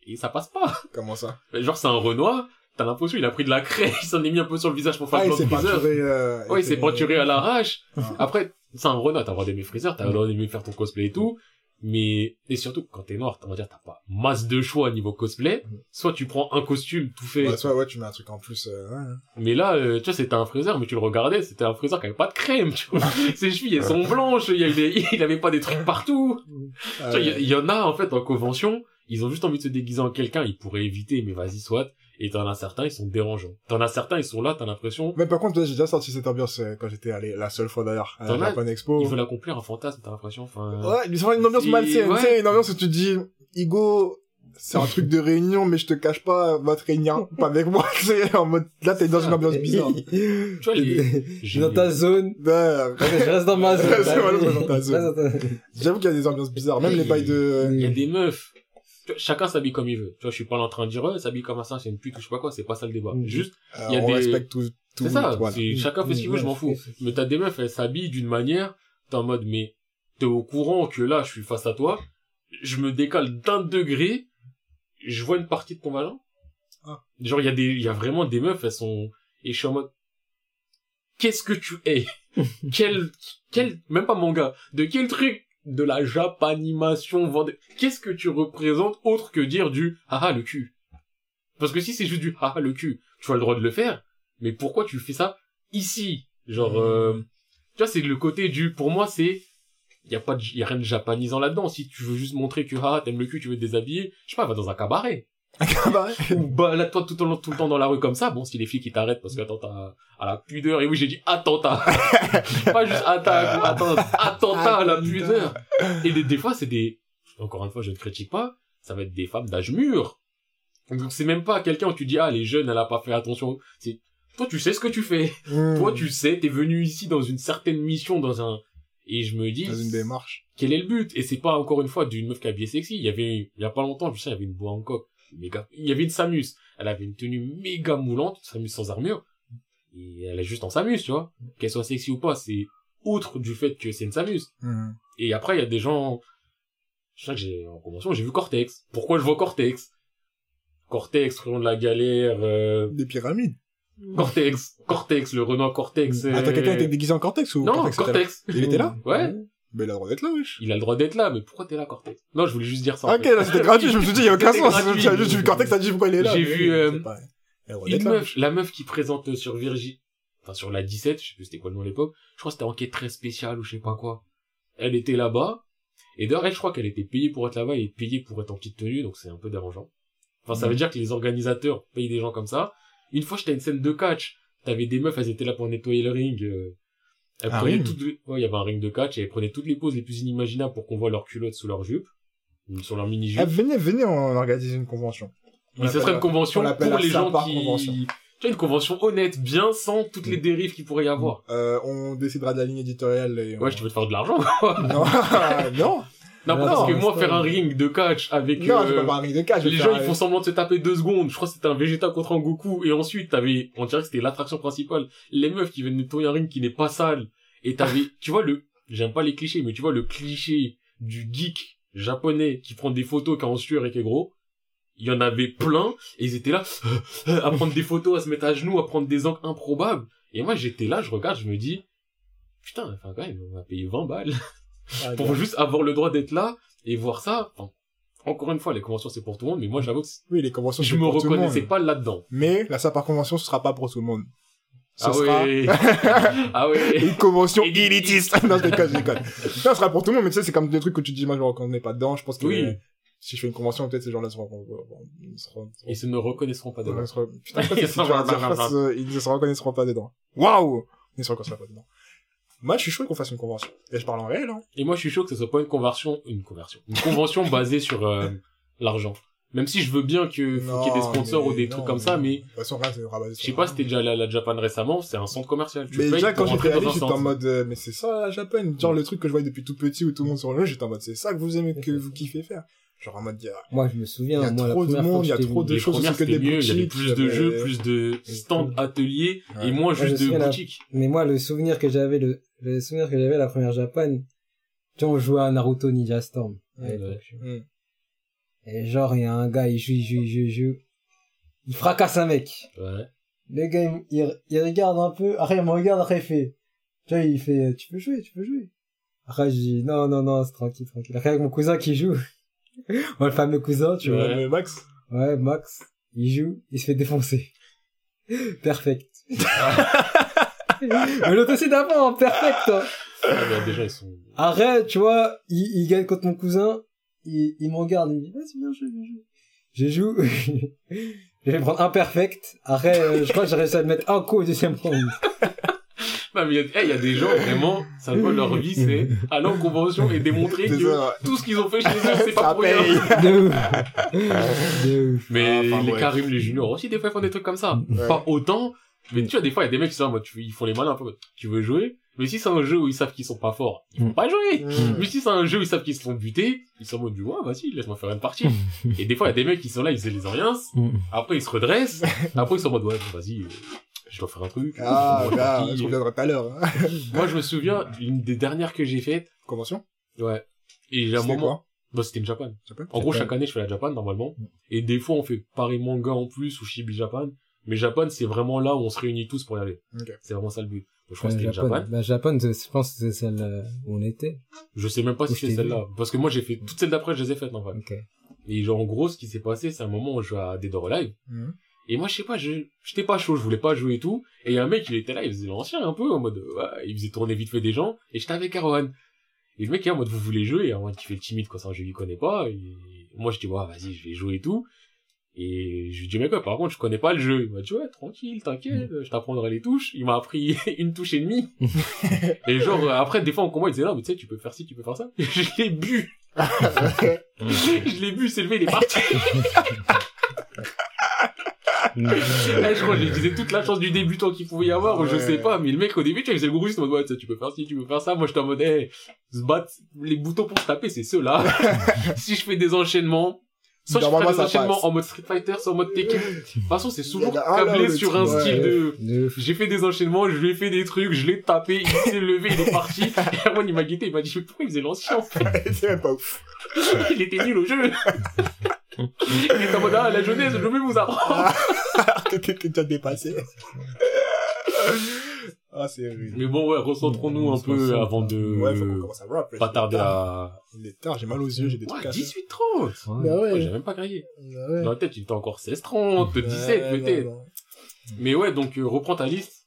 S2: Et ça passe pas.
S1: Comment ça?
S2: Genre, c'est un Renoir, t'as l'impression il a pris de la craie, il s'en est mis un peu sur le visage pour faire
S1: Ah,
S2: le plan de freezer.
S1: euh...
S2: Ouais, il s'est peinturé à l'arrache.
S1: Ah.
S2: Après, c'est un Renoir, t'as le droit d'aimer Freezer, t'as le droit d'aimer faire ton cosplay et tout. Mais, et surtout, quand t'es noir, on va dire, t'as pas masse de choix niveau cosplay. Soit tu prends un costume tout fait.
S1: Ouais, soit, ouais, tu mets un truc en plus, euh, ouais.
S2: Mais là, euh, tu vois, c'était un Freezer, mais tu le regardais, c'était un Freezer qui avait pas de crème, tu vois. Ses chevilles, elles sont blanches, il y avait, il avait pas des trucs partout. Il y,
S1: ouais.
S2: il y en a, en fait, en convention, ils ont juste envie de se déguiser en quelqu'un, ils pourraient éviter, mais vas-y, soit. Et t'en as certains, ils sont dérangeants. T'en as certains, ils sont là, t'as l'impression,
S1: Mais par contre, j'ai déjà senti cette ambiance euh, quand j'étais allé la seule fois d'ailleurs à la Japan Expo.
S2: ils veulent accomplir un fantasme, t'as l'impression, enfin...
S1: Ouais, ils ont une ambiance
S2: C'est-
S1: malsaine,
S2: ouais.
S1: tu sais, une ambiance où tu te dis, Igo, c'est un truc de réunion, mais je te cache pas, votre réunion, pas avec moi, tu sais, en mode, là, t'es dans une ambiance bizarre.
S2: Tu vois, les... j'ai-
S3: Dans ta zone.
S1: Ouais,
S3: je reste dans ma zone.
S1: C'est dans ta zone. J'avoue qu'il y a des ambiances bizarres, même les bails de,
S2: Il y a des meufs. Chacun s'habille comme il veut. Tu vois, je suis pas là en train de dire, euh, s'habille comme ça, c'est une pute ou je sais pas quoi, c'est pas ça le débat.
S3: Mhm.
S2: Juste,
S1: euh,
S2: il y a
S1: on
S2: des-
S1: respecte tout, tout,
S2: c'est ça.
S1: voilà.
S2: Chacun fait ce qu'il veut, je m'en fous. Mais t'as des meufs, elles s'habillent d'une manière, t'es en mode, mais t'es au courant que là, je suis face à toi, je me décale d'un degré, je vois une partie de ton vagin.
S1: Ah.
S2: Genre, il y a des, il y a vraiment des meufs, elles sont, et je suis en mode, qu'est-ce que tu es? quel, quel, même pas manga, de quel truc de la japanimation, vendée- qu'est-ce que tu représentes autre que dire du, haha, le cul? Parce que si c'est juste du, haha, le cul, tu as le droit de le faire, mais pourquoi tu fais ça ici? Genre, euh, tu vois, c'est le côté du, pour moi, c'est, y a pas de, y a rien de japonisant là-dedans. Si tu veux juste montrer que, ah, t'aimes le cul, tu veux te déshabiller, je sais pas, va dans un cabaret.
S1: Cabaret.
S2: Ou balade-toi tout, le- tout le temps dans la rue comme ça. Bon, si les filles qui t'arrêtent parce que attentat à la pudeur. Et oui, j'ai dit attentat. pas juste attaque, attentat, attentat à la pudeur. Et des, des fois, c'est des, encore une fois, je ne critique pas, ça va être des femmes d'âge mûr. Donc c'est même pas quelqu'un où tu dis, ah, les jeunes, elle a pas fait attention. C'est, toi, tu sais ce que tu fais.
S1: Hmm.
S2: Toi, tu sais, t'es venu ici dans une certaine mission, dans un, et je me dis,
S1: Dans une démarche.
S2: quel est le but? Et c'est pas encore une fois d'une meuf qui habillée sexy. Il y avait, il y a pas longtemps, je sais, il y avait une bois en coque, méga. Il y avait une Samus. Elle avait une tenue méga moulante, Samus sans armure. Et elle est juste en Samus, tu vois. Qu'elle soit sexy ou pas, c'est outre du fait que c'est une Samus.
S1: Hmm.
S2: Et après, il y a des gens, je sais que j'ai, en convention, j'ai vu Cortex. Pourquoi je vois Cortex? Cortex, Front de la galère, euh,
S1: Des pyramides.
S2: Cortex, Cortex, le Renault Cortex. euh,
S1: Attends, quelqu'un était déguisé en Cortex ou
S2: Non,
S1: Cortex
S2: Cortex.
S1: Il était là
S2: Ouais.
S1: Mais il a le droit d'être là, wesh.
S2: Il a le droit d'être là, mais pourquoi t'es là, Cortex? Non, je voulais juste dire ça. en
S1: Ok, là, c'était gratuit, je me suis dit, il y a aucun sens. J'ai juste vu Cortex, t'as dit pourquoi il est là.
S2: J'ai vu, euh, Une meuf, la meuf qui présente sur Virgi, enfin sur la 17, je sais plus c'était quoi le nom à l'époque, je crois que c'était enquête très spéciale ou je sais pas quoi. Elle était là-bas, et d'ailleurs elle je crois qu'elle était payée pour être là-bas et payée pour être en petite tenue, donc c'est un peu dérangeant. Enfin ça
S1: Mhm.
S2: veut dire que les organisateurs payent des gens comme ça. Une fois j'étais à une scène de catch, t'avais des meufs, elles étaient là pour nettoyer le ring, euh, elles
S1: Un
S2: prenaient
S1: ring
S2: toutes les- ouais, il y avait un ring de catch et elles prenaient toutes les poses les plus inimaginables pour qu'on voit leurs culottes sous leur jupe, sur leur mini-jupe.
S1: Ah, venez, venez, on organise une convention. On
S2: Mais ce serait une convention
S1: on
S2: pour les gens qui...
S1: convention.
S2: Tu vois, une convention honnête, bien sans toutes les
S1: Mm.
S2: dérives qu'il pourrait y avoir.
S1: Euh, on décidera de la ligne éditoriale et on...
S2: Ouais, je te veux te faire de l'argent, quoi.
S1: Non, non,
S2: Non,
S3: Non,
S2: parce que moi, faire un ring de catch avec...
S1: non, je
S2: euh,
S1: pas parler de cas, je vais
S2: les gens, ils font semblant de se taper deux secondes. Je crois que c'était un Vegeta contre un Goku. Et ensuite, t'avais... On dirait que c'était l'attraction principale. Les meufs qui viennent nettoyer un ring qui n'est pas sale. Et t'avais... tu vois, le... J'aime pas les clichés, mais tu vois le cliché du geek japonais qui prend des photos, qui est en sueur et qui est gros. Il y en avait plein, et ils étaient là, à prendre des photos, à se mettre à genoux, à prendre des angles improbables. Et moi, j'étais là, je regarde, je me dis, putain, enfin, quand même, on va payer 20 balles
S1: Ah,
S2: pour juste avoir le droit d'être là et voir ça. Enfin, encore une fois, les conventions, c'est pour tout le monde, mais moi, j'avoue que
S1: Oui, les conventions,
S2: je me
S1: pour tout le
S2: reconnaissais pas là-dedans.
S1: Mais la sympa convention, ce sera pas pour tout le monde. Ce
S2: ah
S1: sera
S2: ouais. ah ouais.
S1: une convention
S2: Élitiste.
S1: non, je déconne, je déconne. Ça sera pour tout le monde, mais tu sais, c'est comme des trucs que tu dis, moi, je me reconnais pas dedans. Je pense que
S2: Oui.
S1: euh, si je fais une convention, peut-être ces gens-là seront, seront,
S2: Ils se ne reconnaîtront pas dedans.
S1: putain,
S2: Ils
S1: euh, se reconnaîtront pas dedans. Waouh! Ils ne se reconnaîtront pas dedans. Moi, je suis chaud qu'on fasse une convention. Et je parle en réel, hein.
S2: Et moi, je suis chaud que ce soit pas une conversion, une conversion, une convention basée sur euh, l'argent. Même si je veux bien que faut qu'il y ait des sponsors
S1: mais
S2: ou des
S1: non,
S2: trucs comme ça, mais
S1: De toute façon, rien, c'est
S2: je sais pas si t'es déjà allé à la Japan récemment, c'est un centre commercial. Tu
S1: Mais déjà, quand j'étais allé, j'étais en mode, euh, mais c'est ça, la Japan. Genre, le truc que je voyais depuis tout petit où tout le monde sur le jeu, j'étais en mode, c'est ça que vous aimez, que vous kiffez faire. Genre, en mode, a,
S3: Moi, je me
S1: il y
S3: souviens,
S1: a
S3: moi, la
S1: trop de monde, il y a trop de choses, c'est que des
S2: mieux, il y avait plus de jeux, plus de stands ateliers, et moins juste de
S3: souviens,
S2: boutiques.
S3: Mais moi, le souvenir que j'avais, le, le souvenir que j'avais à la première Japan, tu vois, on jouait à Naruto Ninja Storm. à
S2: Ouais,
S3: l'époque.
S1: Hmm.
S3: Et genre, il y a un gars, il joue, il joue, il joue, il joue. Il fracasse un mec.
S2: Ouais.
S3: Le gars, il, il, il regarde un peu. Après, il me regarde, après, il fait, tu vois, il fait, tu peux jouer, tu peux jouer. Après, je dis, non, non, non, c'est tranquille, tranquille. Après, avec mon cousin qui joue. Moi, le fameux cousin, tu vois.
S1: Max?
S3: Ouais, Max, il joue, il se fait défoncer. Perfect. Mais l'autre aussi d'avant, perfect, toi.
S2: Ah, mais déjà, ils sont...
S3: Arrête, tu vois, il, il gagne contre mon cousin, il, il me regarde, il me dit, vas-y, viens jouer, viens jouer. Je joue, je vais prendre un perfect, après, euh, je crois que j'ai réussi à le mettre un coup au deuxième round.
S2: Non, mais il y, a- eh, il y a des gens, vraiment, ça voit leur vie, c'est aller en convention et démontrer
S1: C'est
S2: que
S1: ça.
S2: tout ce qu'ils ont fait chez eux, c'est pas pour rien.
S3: De ouf. De ouf.
S2: Mais
S1: Ah, enfin,
S2: les
S1: bref.
S2: Karim, les juniors aussi, des fois, ils font des trucs comme ça.
S1: Ouais.
S2: Pas autant, mais tu vois, des fois, il y a des mecs qui sont en mode, tu- ils font les malins un peu, tu veux jouer? Mais si c'est un jeu où ils savent qu'ils sont pas forts, ils vont
S3: Mm.
S2: pas jouer.
S1: Hmm.
S2: Mais si c'est un jeu où ils savent qu'ils se font buter, ils sont en mode, ouais, vas-y, laisse-moi faire une partie. et des fois, il y a des mecs qui sont là, ils se les rien. Après, ils se redressent. Après, ils sont en mode, ouais, vas-y, euh, je dois faire un truc.
S1: Ah,
S2: Moi,
S1: là, je reviendrai tout à l'heure. hein.
S2: Moi, je me souviens, une des dernières que j'ai faites,
S1: Convention?
S2: ouais. Et a un
S1: C'était
S2: moment,
S1: quoi?
S2: bah, c'était une Japan.
S1: Japan?
S2: En gros, chaque année, je fais la Japan, normalement. Et des fois, on fait Paris Manga en plus, ou Shibi Japan. Mais Japan, c'est vraiment là où on se réunit tous pour y aller. C'est vraiment ça le but. Donc, je que
S3: Ouais,
S2: c'était une
S3: Japon.
S2: Japan.
S3: Bah, Japon, c'est- je pense que c'est celle euh, où on était.
S2: Je sais même pas
S3: Où
S2: si c'est celle-là. Parce que moi, j'ai fait toutes celles d'après, je les ai faites, en fait. Et genre, en gros, ce qui s'est passé, c'est un moment où je jouais à Dead or Alive.
S1: Hmm.
S2: Et moi, je sais pas, je, j'étais pas chaud, je voulais pas jouer et tout. Et il y a un mec, il était là, il faisait l'ancien un peu, en mode, ouais, il faisait tourner vite fait des gens. Et j'étais avec Erwan. Et le mec, il est en mode, vous voulez jouer? Et Erwan qui fait le timide, quoi, c'est un jeu qu'il connaît pas. Et moi, je dis, ouais, vas-y, je vais jouer et tout. Et je lui dis, mec, ouais, par contre, je connais pas le jeu. Il m'a dit, ouais, tranquille, t'inquiète, je t'apprendrai les touches. Il m'a appris une touche et demie. et genre, euh, après, des fois, en combat, il disait, non, mais tu sais, tu peux faire ci, tu peux faire ça. je l'ai bu. je l'ai bu, c'est levé, il est parti. Eh, je crois que je lui disais toute la chance du débutant qu'il pouvait y avoir, ou je
S1: Ouais.
S2: sais pas, mais le mec au début, tu vois, il faisait le il mode, ouais, tu peux faire ci, tu peux faire ça, moi j'étais en mode, hey, se battre, les boutons pour se taper, c'est ceux-là. si je fais des enchaînements, soit je fais
S1: passe.
S2: en mode Street Fighter, soit en mode Tekken. De toute façon, c'est souvent
S1: a
S2: câblé sur
S1: truc,
S2: un
S1: ouais.
S2: style de, j'ai fait des enchaînements, je lui ai fait des trucs, je l'ai tapé, il s'est levé, il est parti. Et moi, il m'a guetté, il m'a dit, mais pourquoi il faisait l'ancien, en fait?
S1: c'est même pas ouf.
S2: Il était nul au jeu. il était en mode, ah, la jeunesse, je vais vous apprendre.
S1: T'étais t'es déjà dépassé. Ah, c'est.
S2: Mais bon, ouais, recentrons-nous
S3: On
S2: un peu avant de
S1: Ouais, faut qu'on commence à rap.
S2: pas tarder à...
S1: Il est tard, j'ai mal aux yeux, j'ai des trucs à faire.
S2: 18 30
S3: Ouais.
S1: Bah
S2: Ouais, j'ai même pas grillé.
S1: Bah ouais.
S2: Dans la tête, il était encore 16 30 17
S1: Ouais, non,
S2: peut-être. Mais ouais, donc euh, reprends ta liste.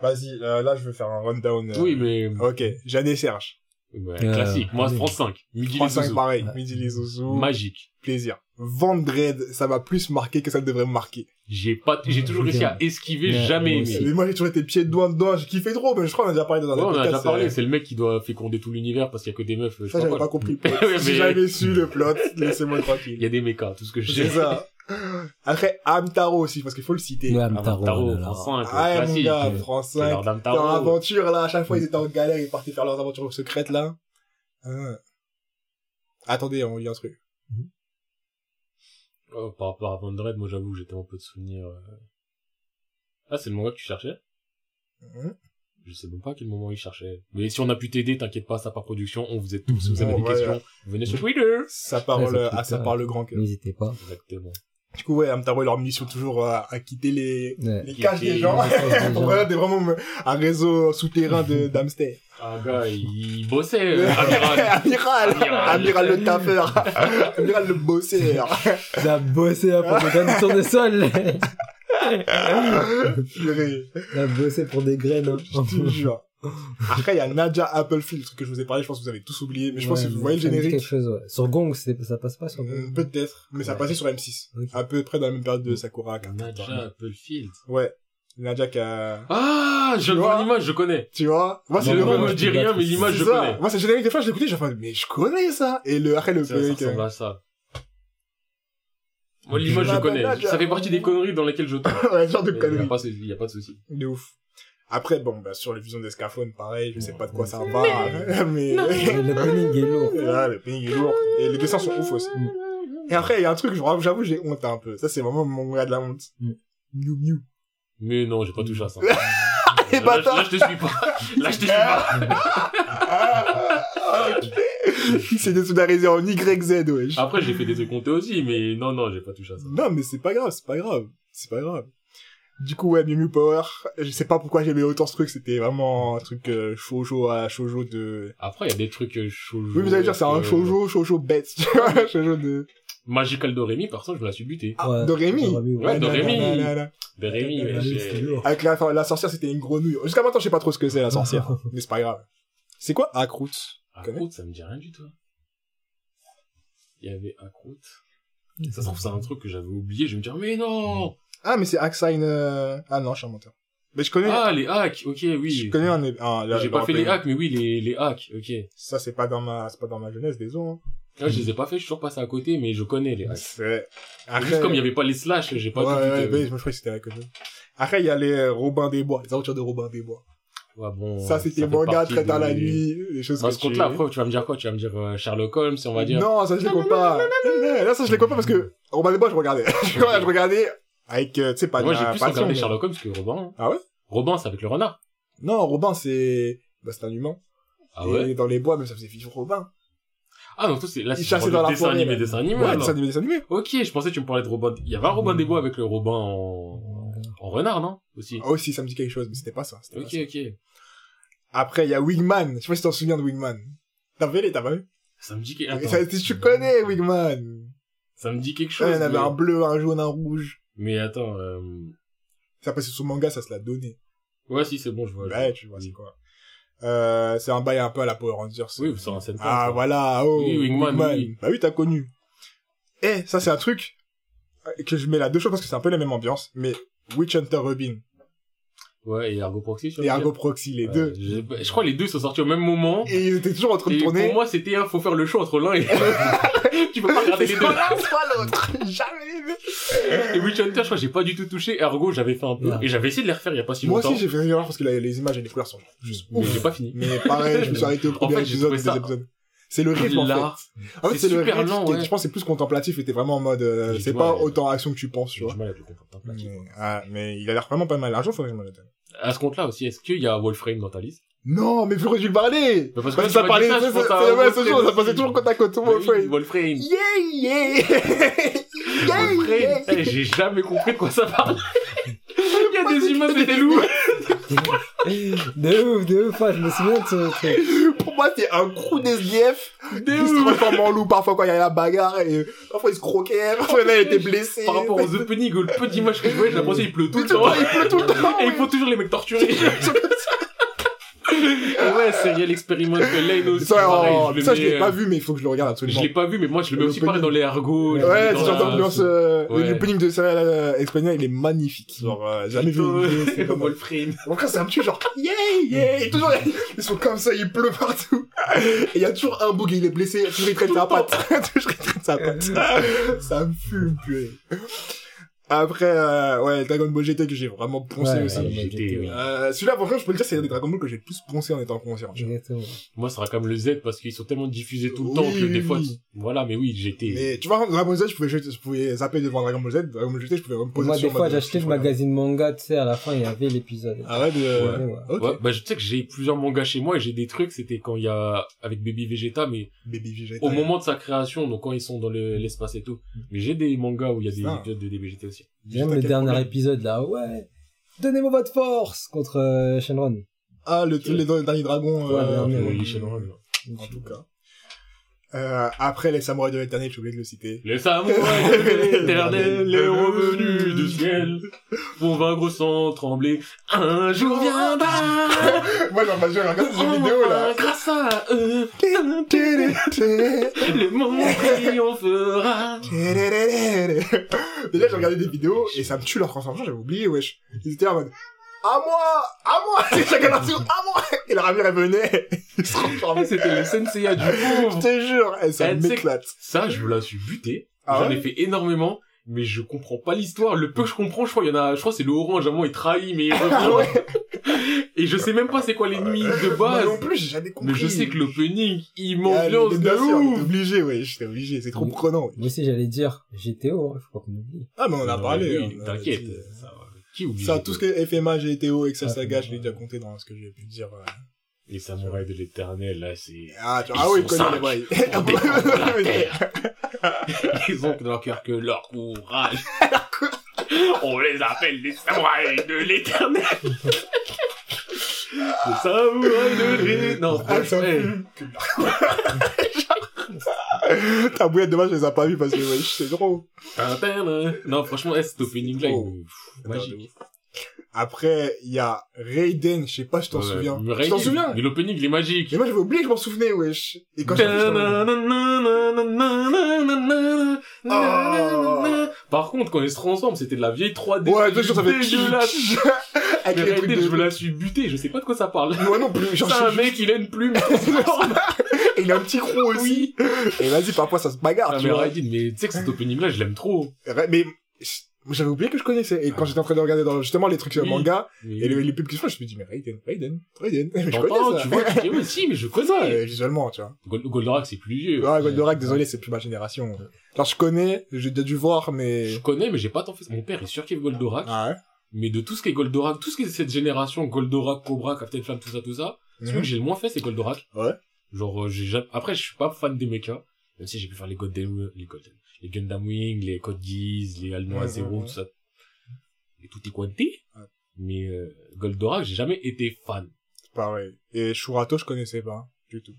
S1: Vas-y, euh, là, je vais faire un rundown. euh,
S2: Oui, mais
S1: Ok, Jeanne et Serge.
S2: ouais,
S3: Euh,
S2: classique. Moi. France 5. Midi les
S1: 3-5
S2: zouzous.
S1: pareil.
S3: Ouais.
S1: Midi les zouzous.
S2: Magique.
S1: Plaisir. Vendredi, ça m'a plus marqué que ça devrait me marquer.
S2: J'ai pas, j'ai toujours réussi à esquiver,
S3: Ouais,
S2: jamais aimé.
S1: Mais moi, j'ai toujours été pieds dedans, dedans, j'ai kiffé trop, mais je crois qu'on a déjà parlé dans un
S2: Ouais, on a déjà parlé.
S1: euh,
S2: C'est le mec qui doit féconder tout l'univers parce qu'il y a que des meufs.
S1: Ça, j'avais
S2: pas.
S1: pas compris le plot.
S2: Ouais,
S1: Si
S2: mais-
S1: j'avais su le plot, laissez-moi
S2: Il
S1: tranquille.
S2: y a des mécas, tout ce que je
S1: C'est
S2: sais.
S1: ça. Après, Amtaro aussi, parce qu'il faut le citer.
S3: Ouais, Amtaro,
S2: Taro,
S3: là, là.
S2: France 5,
S1: Ah, mon gars, France
S2: C'est l'heure
S1: 5.
S2: d'Amtaro.
S1: Leur aventure, là, à chaque fois, ils étaient en galère, ils partaient faire leurs aventures secrètes, là. Hein. Attendez, on lit un truc.
S2: Oh, par rapport à Vendred, moi j'avoue, j'étais un peu de souvenirs. euh. Ah, c'est le manga que tu cherchais?
S1: Hein.
S2: Je sais même pas à quel moment il cherchait. Mais si on a pu t'aider, t'inquiète pas, ça par production, on vous aide tous. Si vous avez des
S1: ouais.
S2: questions, venez sur Twitter.
S1: Ça parle,
S3: Ouais, ça
S1: euh, ah, ça parle le grand cœur.
S3: N'hésitez pas.
S2: Exactement.
S1: Du coup, ouais, Amtaro et leur mission toujours euh, à quitter les,
S3: Ouais.
S1: les cages des gens. t'es vraiment me- un réseau souterrain de d'Amster.
S2: Ah, gars, il bossait, euh, amiral.
S1: Amiral,
S2: Amiral.
S1: Amiral le taffeur, Amiral le bosseur.
S3: Il a bossé hein, pour des graines sur des sols.
S1: Purée,
S3: Il a bossé pour des graines. hein.
S1: je te jure. Après, il y a Nadja Applefield, le truc que je vous ai parlé, je pense que vous avez tous oublié, mais je pense que vous voyez le
S3: ça
S1: générique.
S3: quelque chose, ouais. Sur Gong, c'est- ça passe pas sur Gong.
S1: Hmm, Peut-être, mais ça
S3: Ouais.
S1: passait sur M6.
S3: Ok.
S1: À peu près dans la même période de Sakura. Card
S2: Nadja
S1: Captor.
S2: Applefield.
S1: Ouais. Nadja qui a...
S2: Ah, je vois l'image, je connais.
S1: Tu vois Moi,
S2: Le
S1: le
S2: nom me dit rien, mais l'image,
S1: C'est
S2: je
S1: ça.
S2: connais.
S1: Moi, c'est le générique, des fois, je l'écoutais, j'ai fait, mais je connais ça. Et le, après, le
S2: Ça, ça ressemble
S1: euh,
S2: à ça. Moi, l'image,
S1: Je
S2: connais. Ça fait partie des conneries dans lesquelles je tombe.
S1: ouais, genre de conneries.
S2: il y a pas de souci.
S1: De ouf. Après, bon, bah, sur les fusions d'Escafone, pareil, je sais pas de quoi ça parle, mais...
S3: Le planning est lourd.
S1: Là, le pays est lourd. Et les dessins sont ouf aussi. Et après, il y a un truc, j'avoue, j'avoue, j'ai honte un peu. Ça, c'est vraiment mon gars de la honte.
S3: Mm.
S1: Miu Miu.
S2: Mais non, j'ai pas touché à ça.
S1: Et
S2: là,
S1: bâtard.
S2: là, je te suis pas. Là, je te suis pas.
S1: Il s'est désolidarisé en YZ, wesh.
S2: Après, j'ai fait des trucs comptés aussi, mais non, non, j'ai pas touché à ça.
S1: Non, mais c'est pas grave, c'est pas grave. C'est pas grave. Du coup, ouais, Miu Miu Power. Je sais pas pourquoi j'aimais autant ce truc, c'était vraiment un truc euh, shoujo à shoujo de...
S2: Après, il y a des trucs euh, shoujo.
S1: Oui, vous allez dire, c'est un
S2: euh,
S1: shoujo, shoujo bête, tu vois, shoujo de...
S2: Magical Doremi, par contre, je me la suis buté.
S1: Ah,
S3: Ouais,
S1: Doremi.
S3: Ouais.
S2: Doremi. Doremi.
S1: Avec la, la sorcière, c'était une grenouille. Jusqu'à maintenant, je sais pas trop ce que c'est, la sorcière. mais c'est pas grave. C'est quoi? Akrout
S2: Akrout, ça me dit rien du tout. Il y avait Akrout. Ça se trouve, c'est un truc que j'avais oublié. Je vais me dire, mais non!
S1: Ah, mais c'est Axine... Euh... Ah non, je suis un menteur. Mais je connais...
S2: Ah, les hacks, ok, oui.
S1: Je connais un... là,
S2: J'ai pas fait les hacks, mais oui, les, les hacks, ok.
S1: Ça, c'est pas dans ma, c'est pas dans ma jeunesse, désolé. Hein.
S2: Là, je les ai pas fait, je suis toujours passé à côté, mais je connais les hacks.
S1: C'est...
S2: Juste comme il y avait pas les slash, j'ai pas
S1: ouais,
S2: tout
S1: ouais,
S2: vu.
S1: ouais, je me crois que c'était avec eux. Après, il y a les euh, Robin des Bois, les aventures de Robin des Bois.
S2: Ouais, bon.
S1: ça, c'était manga très tard
S2: de-
S1: la nuit, des choses
S2: Dans
S1: que
S2: ce
S1: tu...
S2: compte-là, après, tu vas me dire quoi? Tu vas me dire euh, Sherlock Holmes, on va dire.
S1: Non, ça, je les compte pas. Là, ça, je les compte pas parce que Robin des Bois, je regardais. je regardais avec, euh, tu sais, pas
S2: Moi, j'ai plus regardé
S1: mais-
S2: Sherlock Holmes que Robin.
S1: Ah ouais?
S2: Robin, c'est avec le renard.
S1: Non, Robin, c'est, bah, c'est un humain.
S2: Ah
S1: Et
S2: ouais?
S1: dans les bois, même ça faisait vivre Robin.
S2: Ah non, toi, c'est, là, c'est
S1: dans la
S2: dessin animé, dessin animé,
S1: Ouais, dessin animé, dessin animé.
S2: Ok, je pensais que tu me parlais de Robin. Il y avait un Robin des Bois avec le Robin en, en renard, non? Aussi.
S1: Ah, aussi, ça me dit quelque chose, mais c'était pas ça.
S2: Ok, ok.
S1: Après, il y a Wingman. Je sais pas si t'en souviens de Wingman. T'as vu les, t'as pas vu?
S2: Ça me dit que,
S1: Ça,
S2: attends.
S1: tu connais Wingman.
S2: Ça me dit quelque chose.
S1: il y en avait
S2: mais...
S1: un bleu, un jaune, un rouge.
S2: Mais attends, euh...
S1: Ça passait sur manga, ça se l'a donné.
S2: ouais, si, c'est bon, je vois. je vois.
S1: tu vois,
S2: Oui.
S1: c'est quoi. Euh, c'est un bail un peu à la Power Rangers.
S2: Oui, c'est un Sentai.
S1: Ah,
S2: quoi.
S1: voilà, oh,
S2: Oui, Wingman, oui.
S1: Bah oui, t'as connu. Eh, ça, c'est un truc que je mets là deux choses parce que c'est un peu la même ambiance, mais Witch Hunter Robin
S2: Ouais, et Ergo Proxy, je
S1: et Argo Proxy, les deux.
S2: Je, je crois les deux sont sortis au même moment.
S1: Et ils étaient toujours en train de
S2: Et
S1: tourner.
S2: pour moi, c'était, hein, faut faire le choix entre l'un et l'autre. tu peux pas regarder les deux.
S1: Soit l'un, soit l'autre. Jamais.
S2: Et Witch Hunter, je crois, j'ai pas du tout touché. Ergo, j'avais fait un peu.
S3: Ouais.
S2: Et j'avais essayé de les refaire il y a pas si
S1: Moi
S2: longtemps.
S1: aussi, j'ai fait une erreur parce que la- les images et les couleurs sont juste
S2: Mais j'ai pas fini.
S1: Mais pareil, je me suis arrêté au premier
S2: fait, j'ai
S1: épisode,
S2: ça-
S1: épisode. C'est le rythme, en
S2: Là,
S1: fait. En fait,
S2: c'est
S1: le
S2: super
S1: rythme.
S2: lent,
S1: qui est-
S2: ouais.
S1: Je pense que c'est plus contemplatif et t'es vraiment en mode, euh, c'est pas
S2: mal.
S1: autant action que tu penses, tu
S2: j'ai
S1: vois.
S2: du mal contemplatif.
S1: Mais, ah, mais il a l'air vraiment pas mal. Un jour, faudrait que je me.
S2: À ce compte-là aussi, est-ce qu'il y a Wolframe dans ta liste?
S1: Non, mais pourquoi tu le parlais?
S2: Bah, parce que
S1: ça parlait,
S2: ça,
S1: ça,
S2: à
S1: passait toujours côte à côte,
S2: Bah oui,
S1: Wolfram.
S2: Wolframe.
S1: Yeah, yeah! yeah,
S2: Wolframe.
S1: yeah!
S2: Eh, J'ai jamais compris de quoi ça parle. Il y a des humains, des loups.
S3: de ouf, de ouf, je me souviens de ce truc.
S1: Pour moi, c'est un crew d'SDF qui se transforme en loup parfois quand il y a la bagarre et parfois il se croquait, parfois il était blessé.
S2: Par rapport aux openings, au peu d'images que je voyais, j'ai l'impression qu'il pleut tout le
S1: le temps, il pleut tout le temps.
S2: Et il faut toujours les mecs torturés. Et ouais, Serial Experiment que Lane aussi.
S1: Ça,
S2: pareil,
S1: oh,
S2: je
S1: ça, je l'ai pas
S2: euh,
S1: vu, mais il faut que je le regarde
S2: Je
S1: absolument.
S2: l'ai pas vu, mais moi, je le mets aussi pareil dans les ergots. je le
S1: Ouais,
S2: mets
S1: ce
S2: dans
S1: genre d'ambiance, euh,
S2: Ouais.
S1: l'opening de Serial Experiment, il est magnifique. Genre, euh, jamais vu. une vidéo, c'est c'est un petit genre, yeah, yeah, et toujours, ils sont comme ça, il pleut partout. Et il y a toujours un bug, il est blessé, toujours il traite sa patte. toujours il traite sa patte. ça me fume, purée. Après, euh, ouais, Dragon Ball GT que j'ai vraiment poncé
S3: Ouais,
S1: aussi.
S2: oui.
S1: Euh, celui-là, franchement, je peux le dire, c'est un des Dragon Ball que j'ai le plus poncé en étant conscient. tu vois.
S2: Moi, ça sera comme le Z parce qu'ils sont tellement diffusés tout le
S1: Oui,
S2: temps que
S1: oui,
S2: des fois, voilà, mais oui, j'étais.
S1: Mais tu vois, Dragon Ball Z, je pouvais, je pouvais zapper devant Dragon Ball Z, Dragon Ball GT, je pouvais me poser
S3: Moi, des fois, j'achetais
S1: je
S3: le magazine manga, tu sais, à la fin, il y avait l'épisode.
S1: Ah ouais, de...
S3: Ouais, ouais.
S1: Ok.
S2: Ouais, bah, je sais que j'ai plusieurs mangas chez moi et j'ai des trucs, c'était quand il y a, avec Baby Vegeta, mais
S1: Baby Vegeta.
S2: au moment de sa création, donc quand ils sont dans le- l'espace et tout. Mais j'ai des mangas où il y a des épisodes de DBGT aussi.
S3: Même le dernier
S1: problème.
S3: épisode, là, ouais. Donnez-moi votre force contre euh, Shenron.
S1: Ah, le, le, le dernier dragon,
S3: Ouais,
S1: euh,
S3: ouais.
S2: les Shenron,
S1: en tout cas. Euh, après les samouraïs de l'éternel, j'ai oublié de le citer.
S2: Les samouraïs de l'éternel est revenu du ciel pour vaincre sans trembler. Un jour viendra,
S1: Moi, j'en regarde regarde ces
S2: on
S1: vidéos, là.
S2: grâce à eux, le monde triomphera.
S1: Déjà, j'ai regardé des vidéos et ça me tue leur transformation, j'avais oublié, wesh. Ils étaient en mode, à moi, à moi, c'est chacun leur tour, à moi. Et la ramire, elle venait, se.
S2: C'était le Senseiya du
S1: Je
S2: pauvre.
S1: te jure, ça
S2: Eh, tu sais
S1: m'éclate.
S2: Ça, je me la suis buté.
S1: Ah
S2: J'en
S1: ouais
S2: ai fait énormément. Mais je comprends pas l'histoire. Le peu que je comprends, je crois, il y en a, je crois, que c'est le orange, à moment, il trahit, mais il revient. Et je sais même pas c'est quoi l'ennemi de
S1: Moi
S2: base.
S1: non plus, j'ai jamais compris.
S2: Mais je sais que l'opening, il
S1: Ah,
S2: m'ambiance de ouf.
S1: Obligé, ouais, j'étais obligé, c'est trop
S3: Oui.
S1: prenant.
S3: Moi aussi, j'allais dire GTO, hein, faut pas qu'on oublie.
S1: Ah, mais on en a parlé.
S2: oui,
S1: a
S2: T'inquiète.
S1: dit,
S2: Ça, va. Qui oublie
S1: Ça, tout ce que FMA, GTO, Excel
S3: Ah,
S1: Saga, je l'ai déjà compté dans ce que j'ai pu dire. euh.
S2: Les samouraïs de l'éternel, là, c'est...
S1: Ah, tu
S2: Ils
S1: ah oui,
S2: sont
S1: connais les.
S2: Ils ont que dans leur cœur que leur courage. On les appelle les samouraïs de l'éternel. les samouraïs de l'éternel. Non,
S1: Ah, ça. Ta bouillette, dommage, je les ai pas vus parce que, wesh, c'est drôle.
S2: Non, franchement, eh, cet opening-là, il magique.
S1: Après, il y a Raiden, je sais pas, je t'en
S2: Ouais,
S1: souviens. Tu t'en souviens?
S2: Mais l'opening, il est magique.
S1: Mais moi, j'avais oublié que je m'en souvenais, wesh. Et quand Oh.
S2: Par contre, quand il se transforme, c'était de la vieille 3D.
S1: Ouais, ça fait
S2: dégueulasse.
S1: Avec
S2: Mais Raiden,
S1: de...
S2: je me la suis buté, je sais pas de quoi ça parle.
S1: Moi non plus, genre,
S2: C'est
S1: je
S2: un mec, il a une plume.
S1: Et il a un petit crew aussi. Et vas-y, parfois, ça se bagarre,
S2: Ah,
S1: tu
S2: mais
S1: vois.
S2: Raiden, mais tu sais que cet opening-là, je l'aime trop.
S1: Mais, j'avais oublié que je connaissais. Et quand j'étais en train de regarder dans, justement, les trucs sur
S2: Oui.
S1: manga,
S2: Mais-
S1: et les, les pubs qui se font, je me dis, mais Raiden, Raiden, Raiden. Je
S2: T'entends,
S1: connais ça.
S2: tu vois, tu dis, ouais, si, mais je connais.
S1: visuellement, tu vois.
S2: Gold- Goldorak, c'est plus vieux.
S1: Ouais, Goldorak, désolé, c'est plus ma génération. Genre, je connais, j'ai déjà dû voir, mais...
S2: Je connais, mais j'ai pas tant fait. Mon père, il surkiffe Goldorak.
S1: Ah ouais?
S2: Mais de tout ce qui est Goldorak, tout ce qui est cette génération, Goldorak, Cobra, Captain Flamme, tout ça, tout ça, celui
S1: Mhm.
S2: que j'ai le moins fait, c'est Goldorak.
S1: Ouais.
S2: Genre, euh, j'ai jamais... Après, je suis pas fan des mechas. Même si j'ai pu faire les Golden, les les Gundam Wing, les Code Geass, les Alnoa Zero, tout ça. Et tout est quanti.
S1: Ouais.
S2: Mais, euh, Goldorak, j'ai jamais été fan.
S1: C'est pareil. Et Shurato, je connaissais pas, du tout.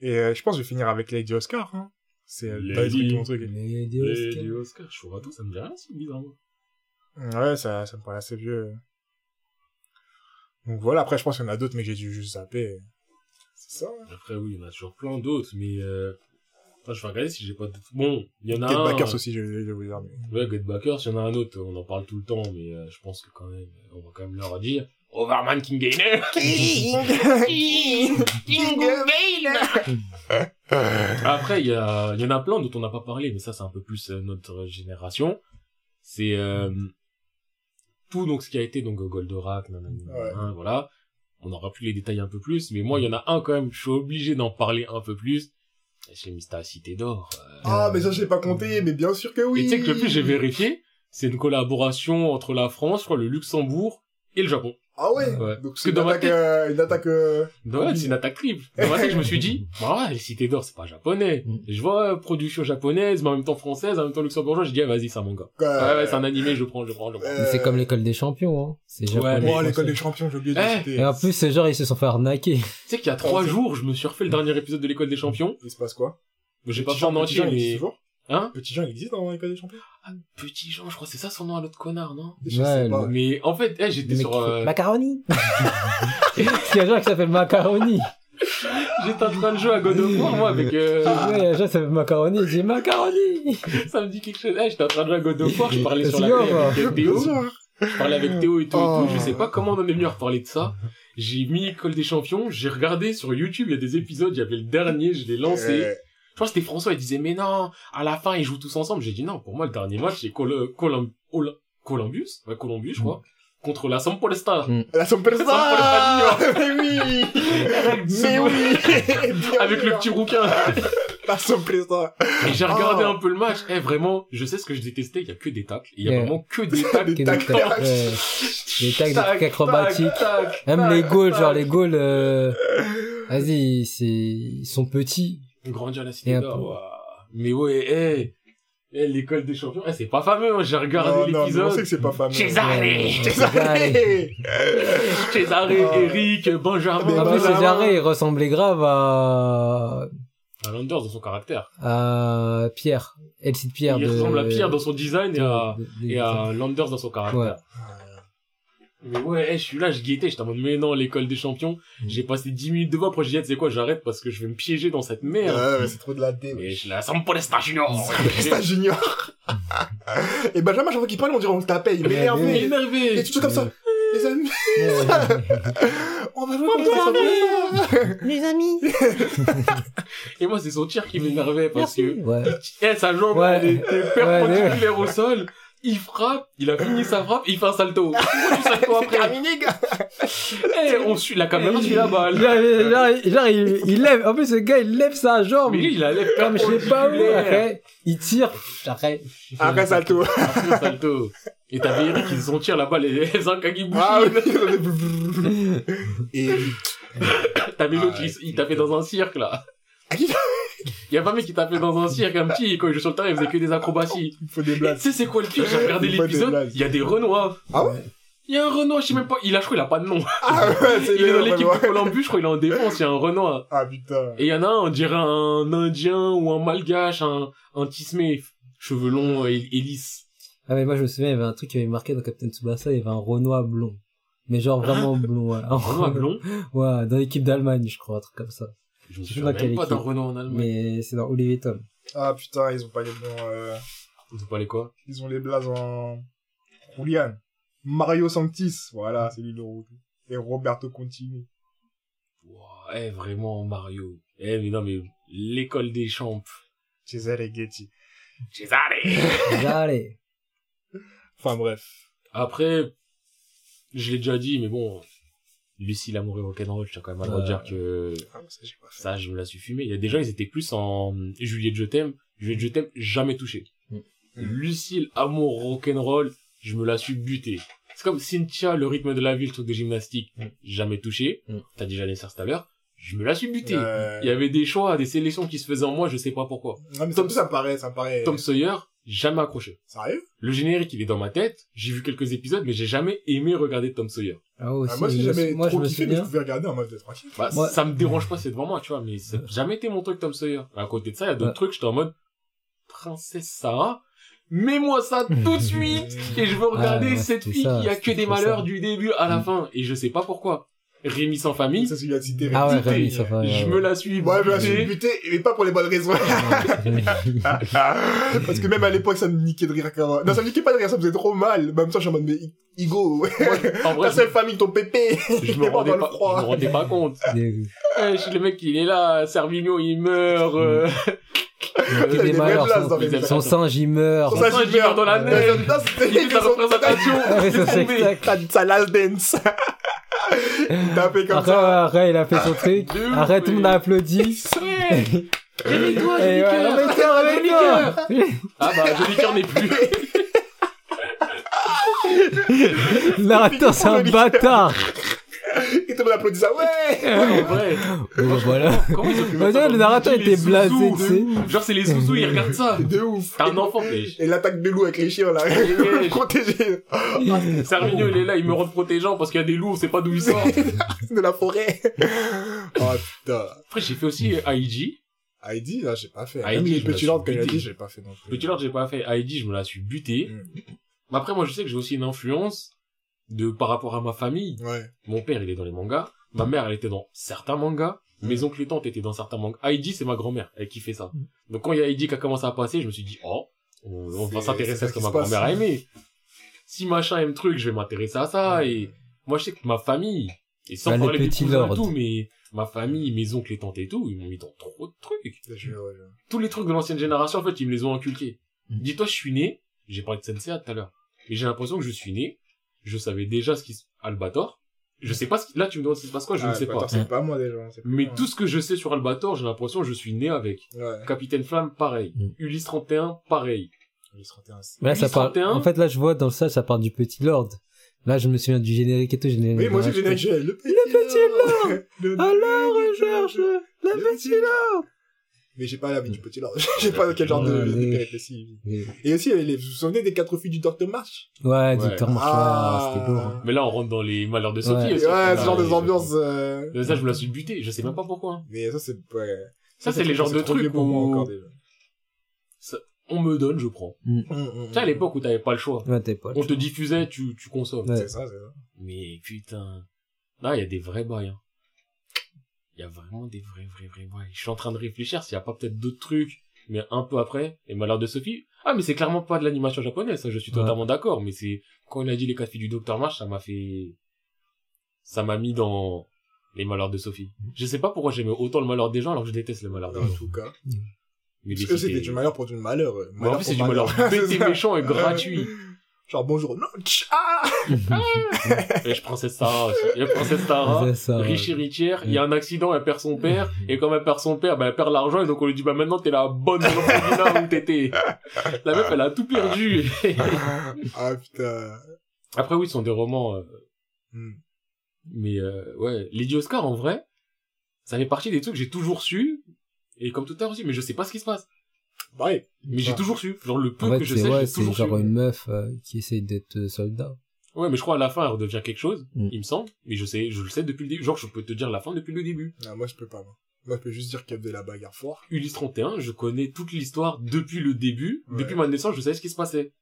S1: Et euh, je pense que je vais finir avec Lady Oscar, hein. C'est euh,
S2: Lady.
S1: mon truc.
S2: Les
S3: Oscars.
S2: du Oscar, Churato, ça me dit rien, c'est bizarrement.
S1: Ouais, ça, ça me paraît assez vieux. Donc voilà, après, je pense qu'il y en a d'autres, mais j'ai dû juste zapper. C'est ça, hein.
S2: Après, oui, il y en a toujours plein d'autres, mais euh... Attends, je vais regarder si j'ai pas d'autres. Bon, il y en a
S1: Get
S2: un.
S1: Backers aussi, je vais vous dire. mais-
S2: Ouais, Get Backers, il y en a un autre, on en parle tout le temps, mais euh, je pense que quand même, on va quand même leur dire. Overman King Gainer Après, il y, a, il y en a plein dont on n'a pas parlé, mais ça, c'est un peu plus euh, notre génération. C'est euh, tout donc ce qui a été donc Goldorak, nanana,
S1: Ouais.
S2: voilà. On aura plus les détails un peu plus, mais moi, il y en a un quand même, je suis obligé d'en parler un peu plus. C'est Mister Cité d'Or. euh.
S1: Ah, mais ça, je l'ai pas compté, mais bien sûr que oui.
S2: Et tu sais que le plus j'ai vérifié, c'est une collaboration entre la France, je crois, le Luxembourg et le Japon.
S1: Ah ouais,
S2: Ouais.
S1: Donc
S2: Parce
S1: c'est
S2: que
S1: une
S2: dans ma
S1: attaque,
S2: tête-
S1: euh, une attaque, euh,
S2: Ouais, c'est une attaque triple. Dans ma tête, je me suis dit, bah ouais, les cités d'or, c'est pas japonais.
S3: Mm.
S2: Je vois euh, production japonaise, mais en même temps française, en même temps luxembourgeoise, je dis, ah, vas-y, c'est un manga. Ouais, ouais, c'est un animé, je prends, je prends, je prends.
S1: Euh,
S3: Mais c'est comme l'école des champions, hein. C'est japonais.
S2: mais-
S1: Oh, l'école des champions, j'ai oublié de
S2: Eh,
S1: le citer.
S3: Et en plus, ces gens, ils se sont fait arnaquer.
S2: Tu sais qu'il y a trois jours, je me suis refait le dernier épisode de l'école des champions.
S1: Il se passe quoi?
S2: J'ai pas fait en entier, mais...
S1: toujours?
S2: Hein?
S1: Petit Jean, il existe dans l'école des champions?
S2: Petit Jean, je crois, que c'est ça son nom à l'autre connard, non?
S1: Je
S3: Ouais,
S1: sais pas.
S2: Mais en fait, eh, j'étais sur, euh,
S3: Macaroni. Il y a un genre qui s'appelle Macaroni.
S2: j'étais en train de jouer à God of War, moi, avec, euh,
S3: Ouais, il y a un genre qui s'appelle Macaroni. Il dit Macaroni.
S2: ça me dit quelque chose. Eh, j'étais en train de jouer à God of War, je parlais sur la
S3: C'est
S2: télé
S3: sûr,
S2: avec Théo. Je parlais avec Théo et tout, et tout. Je sais pas comment on en est venu à reparler de ça. J'ai mis École des Champions, j'ai regardé sur YouTube, il y a des épisodes, il y avait le dernier, je l'ai lancé. Je crois que c'était François, il disait, mais non, à la fin, ils jouent tous ensemble. J'ai dit, non, pour moi, le dernier match, c'est Col Colum- Columbus, ouais, Columbus, je crois, contre la Sampolesta.
S3: Mm.
S1: La Sampdoria Mais oui Mais oui
S2: Avec le petit rouquin.
S1: La Sampdoria
S2: Et j'ai regardé
S1: Oh.
S2: un peu le match. Eh, vraiment, je sais ce que je détestais, il y a que des tacles. Il y a vraiment que des tacles.
S1: Des
S3: Des
S1: tacs.
S3: tacs, ouais. Des tacs, des
S2: Tac,
S3: trucs acrobatiques.
S2: tac, tac,
S3: Même
S2: tac,
S3: les goals,
S2: tac.
S3: genre les goals, euh... vas-y, c'est, ils sont petits.
S2: Grandir la cité d'or. Mais ouais, eh, eh, l'école des champions, eh, c'est pas fameux, hein. j'ai
S1: Non,
S2: regardé
S1: non, mais on
S2: l'épisode.
S1: sait que c'est pas fameux.
S2: César.
S1: César Oh.
S2: Eric, Benjamin.
S1: Mais
S3: En plus. César, il ressemblait grave à,
S2: À Landers dans son caractère.
S3: à Pierre. Elsie de Pierre
S2: il
S3: de...
S2: ressemble à Pierre dans son design et à,
S3: de-
S2: et à Landers dans son caractère.
S3: Ouais.
S2: Mais ouais, eh, je suis là, je guettais, j'étais en mode, mais non, l'école des champions.
S3: Mm.
S2: J'ai passé 10 minutes devant, après j'ai dit, c'est quoi, j'arrête parce que je vais me piéger dans cette merde.
S1: Ouais, mais c'est trop de la dé.
S2: Mais je la sens pas les junior.
S1: Un junior. Et Benjamin, chaque fois qu'il parle, on dirait on le tapait. Il
S3: Ouais,
S2: Il est
S1: m'énervait. Et
S2: énervé.
S1: tout comme ça. Les amis,
S3: Ouais.
S1: on va jouer Sampdoria.
S3: Les amis.
S2: Et moi, c'est son tir qui m'énervait parce que,
S3: Ouais.
S2: eh, sa jambe,
S3: Ouais.
S2: elle était perpendiculaire au sol. Il frappe, il a fini sa frappe, il fait un salto. Pourquoi tu salto après?
S1: terminé, gars.
S2: Eh, on suit, la caméra suit la balle.
S3: Genre, genre, genre, il, il lève, en plus, ce gars, il lève sa jambe.
S2: Mais lui, il a lève
S3: mais je sais pas où, après, il tire, après.
S1: Après salto.
S2: Après salto. Et t'avais Eric qui son tir là-bas, les, les Ankagibushi.
S1: Ah oui. Et
S2: T'avais l'autre,
S1: Ah,
S2: il, il tapait dans un cirque, là. Il y a pas un mec qui tapait dans un cirque, un petit, et quand il jouait sur le terrain, il faisait que des acrobaties.
S1: il faut des
S2: Tu
S1: blagues.
S2: sais, c'est quoi le pire? J'ai regardé l'épisode, il y a des Renois.
S1: Ah ouais?
S2: Il y a un Renoir, je sais même pas, il a, je crois, il a pas de nom.
S1: Ah ouais, c'est
S2: Il est dans l'équipe de Columbus, je crois, il est en défense, il y a un Renoir.
S1: Ah putain.
S2: Et il y en a un, on dirait un Indien ou un Malgache, un, un Tismé, cheveux longs et, et lisses.
S3: Ah, mais moi, je me souviens, il y avait un truc qui avait marqué dans Captain Tsubasa, il y avait un Renoir blond. Mais genre vraiment blond, ouais. Un
S2: Renoir blond?
S3: Ouais, dans l'équipe d'Allemagne, je crois, un truc comme ça.
S2: Je me souviens même pas d'un
S3: équipe.
S2: Renoir en Allemagne.
S3: Mais c'est dans Olivier Tom.
S1: Ah putain, ils ont pas les bons, euh,
S2: On sait pas les quoi?
S1: ils ont les blazes en Julian. Mario Sanctis, voilà, c'est lui le rouge. Et Roberto Contini.
S2: Wow, eh, vraiment, Mario. Eh, mais non, mais l'école des champs.
S1: Cesare Getty.
S2: Cesare!
S3: Allez.
S1: Enfin bref.
S2: Après, je l'ai déjà dit, mais bon, Lucie, l'amour et rock'n'roll, je tiens quand même à le
S3: Ouais.
S2: redire que
S1: Ah, ça, j'ai pas fait.
S2: ça, je me la suis fumé. Il y a des gens, ils étaient plus en Juliette, je t'aime. Juliette, je t'aime, jamais touché.
S3: Mm.
S2: Lucille, amour, rock'n'roll, je me la suis buté. C'est comme Cynthia, le rythme de la vie, le truc de gymnastique,
S3: Mm.
S2: jamais touché.
S3: Mm.
S2: T'as déjà laissé ça tout à l'heure. Je me la suis buté.
S1: Euh,
S2: Il y avait des choix, des sélections qui se faisaient en moi, je sais pas pourquoi.
S1: Non, mais
S2: Tom-
S1: ça, ça me paraît, ça me paraît.
S2: Tom Sawyer, jamais accroché.
S1: Sérieux?
S2: Le générique, il est dans ma tête. J'ai vu quelques épisodes, mais j'ai jamais aimé regarder Tom Sawyer.
S3: Ah, aussi,
S1: Ah, Moi, j'ai jamais
S3: moi,
S1: trop kiffé, mais je pouvais regarder en mode de tranquille.
S2: Bah,
S3: Moi-
S2: ça me dérange pas, c'est devant moi, tu vois, mais ça n'a jamais été mon truc Tom Sawyer. À côté de ça, il y a d'autres
S3: Ouais.
S2: trucs, j'étais en mode, Princesse Sarah, mets-moi ça tout de suite, et je veux regarder
S3: Ah, ouais,
S2: cette fille
S3: ça,
S2: qui a que des malheurs
S3: ça.
S2: du début à la
S3: Mm.
S2: fin, et je sais pas pourquoi. Rémi sans famille,
S1: Ça, c'est lui a cité.
S3: Ah ouais. Rémi, ça va.
S2: je me la suis
S1: Ouais, je me suis
S2: butée.
S1: buté, mais pas pour les bonnes raisons. Parce que même à l'époque, ça me niquait de rire quand Non, ça me niquait pas de rire, ça me faisait trop mal. En même temps, je suis en mode, mais Igo,
S2: En vrai,
S1: ta seule famille, ton pépé.
S2: je, me
S1: Il
S2: rendais pas, je me rendais pas compte. Le mec, il est là, Servigno, il meurt, euh,
S3: Il
S1: des
S3: malheurs, son- Son singe, il meurt.
S1: Ça,
S2: ça,
S1: j'y
S2: j'y
S1: meurs.
S2: meurs dans la neige. il fait sa représentation.
S3: Ah, mais ça,
S2: il est
S3: c'est
S2: tombé.
S1: ça last dance. T'as fait comme
S3: Après,
S1: ça.
S3: après, il a fait son truc.
S2: De ouf,
S3: Après, tout le monde a applaudi.
S2: Réveille-toi,
S3: Et ouais,
S2: Jolicoeur.
S3: réveille-toi, réveille-toi.
S2: Ah bah, Jolicoeur n'est plus.
S3: Le narrateur, c'est un bâtard.
S1: Monde applaudit ça. Ouais.
S2: en vrai.
S3: Bah, voilà.
S2: Comment ils ont pu
S3: Bah,
S2: ça
S3: le narrateur était blasé, tu sais.
S2: Genre, c'est les zouzous, ils regardent ça.
S1: De ouf.
S2: T'es un enfant, mais...
S1: Et l'attaque de loup avec les chiens, là.
S2: Ouais.
S1: Protégé
S2: Servigno, il est là, il me rend protégeant parce qu'il y a des loups, on sait pas d'où ils sortent.
S1: de la forêt. Oh, putain.
S2: Après, j'ai fait aussi IG.
S1: Heidi, là, j'ai pas fait.
S2: Heidi, suis
S1: lords, quand il a
S2: buté.
S1: dit, j'ai pas fait non plus.
S2: Petit Lord, j'ai pas fait. Heidi, je me la suis buté.
S1: Mm.
S2: Mais après, moi, je sais que j'ai aussi une influence de, par rapport à ma famille.
S1: Ouais.
S2: Mon père, il est dans les mangas. Ma mère, elle était dans certains mangas. Mes oncles et tantes étaient dans certains mangas. Heidi, c'est ma grand-mère. Elle kiffait ça. Donc, quand il y a Heidi qui a commencé à passer, je me suis dit, oh, on, on va
S1: C'est-
S2: s'intéresser à ce que
S1: qui
S2: ma grand-mère a aimé. Si machin aime truc, je vais m'intéresser à ça. Et moi, je sais que ma famille, et sans
S3: Bah, les
S2: parler des
S3: petits
S2: cousins et tout, mais ma famille, mes oncles et tantes et tout, ils m'ont mis dans trop de trucs.
S1: Ouais,
S2: Tous les trucs de l'ancienne génération, en fait, ils me les ont inculqués.
S3: Mm.
S2: Dis-toi, je suis né, j'ai parlé de Sensei tout à l'heure, mais j'ai l'impression que je suis né, je savais déjà ce qui se... Albator, je sais pas ce qui... Là, tu me demandes ce qui se passe quoi, je
S1: Ah,
S2: ne sais
S1: bah,
S2: pas.
S1: C'est pas moi, déjà.
S2: Mais
S1: moi.
S2: tout ce que je sais sur Albator, j'ai l'impression que je suis né avec.
S1: Ouais.
S2: Capitaine Flamme, pareil.
S3: Mm.
S2: Ulysse 31, pareil.
S1: Le 31, c'est-
S3: Mais là, ça
S2: Ulysse
S3: parle,
S2: 31.
S3: en fait, là, je vois dans ça, ça parle du petit lord. Là, je me souviens du générique et tout, générique.
S1: Oui, moi aussi, le générique, j'ai le petit lord. Petit
S3: recherche, Le petit lord.
S1: Mais j'ai pas la vie du petit lord. j'ai pas quel genre de, de péripéties. Et aussi, les- vous vous souvenez des quatre filles du Dr. March?
S3: Ouais,
S2: Ouais.
S3: Docteur March,
S1: Ah.
S3: ouais, c'était lourd. hein.
S2: Mais là, on rentre dans les malheurs de Sophie
S3: Ouais.
S2: aussi.
S1: Ouais, ce genre
S2: Ah,
S1: des ambiances, euh...
S2: Euh, Ça, je me la suis buté, je sais même pas pourquoi. hein.
S1: Mais ça, c'est, ouais.
S2: Ça, c'est les genres de trucs
S1: pour moi
S2: où-
S1: encore, déjà.
S2: On me donne, je prends.
S1: Hum,
S2: Tu sais, à l'époque où t'avais pas le choix.
S3: Ouais, t'es pas.
S2: On te diffusait, tu, tu consommes.
S3: Ouais.
S1: C'est ça, c'est ça.
S2: Mais putain. Là, il y a des vrais bails. hein. Il y a vraiment des vrais, vrais, vrais bails. Je suis en train de réfléchir s'il y a pas peut-être d'autres trucs, mais un peu après, et malheur de Sophie. Ah, mais c'est clairement pas de l'animation japonaise, ça, je suis
S3: Ouais.
S2: totalement d'accord, mais c'est, quand il a dit les quatre filles du Docteur March, ça m'a fait, ça m'a mis dans les malheurs de Sophie. Je sais pas pourquoi j'aimais autant le malheur des gens alors que je déteste le malheur des
S1: En
S2: gens.
S1: tout cas.
S2: Mais
S1: Parce que c'était du malheur pour du malheur. euh,
S2: Mais en plus, c'est du malheur bête méchant et gratuit.
S1: Genre, bonjour. Non, ah!
S2: Et je Princesse Sarah aussi. Il y a Princesse Sarah.
S3: Ça.
S2: riche héritière, il y a un accident, elle perd son père, et comme elle perd son père, bah, elle perd l'argent, et donc on lui dit, bah, maintenant, t'es la bonne orphelinat où t'étais. La meuf, elle a tout perdu.
S1: ah, putain.
S2: Après, oui, ce sont des romans, euh,
S1: Hmm.
S2: mais, euh, ouais, Lady Oscar, en vrai, ça fait partie des trucs que j'ai toujours su, et comme tout à l'heure aussi, mais je sais pas ce qui se passe.
S1: Bah, ouais.
S2: Mais j'ai toujours su. Genre, le peu
S3: En fait,
S2: que je sais,
S3: ouais,
S2: j'ai
S3: c'est
S2: toujours
S3: genre
S2: su.
S3: une meuf euh, qui essaye d'être euh, soldat.
S2: Ouais, mais je crois à la fin, elle redevient quelque chose,
S3: Hmm.
S2: il me semble, mais je sais, je le sais depuis le début. Genre, je peux te dire la fin depuis le début.
S1: Non, moi, je peux pas, moi. Moi, je peux juste dire qu'il y avait de la bagarre fort.
S2: Ulysse 31, je connais toute l'histoire depuis le début.
S1: Ouais.
S2: Depuis ma naissance, je savais ce qui se passait.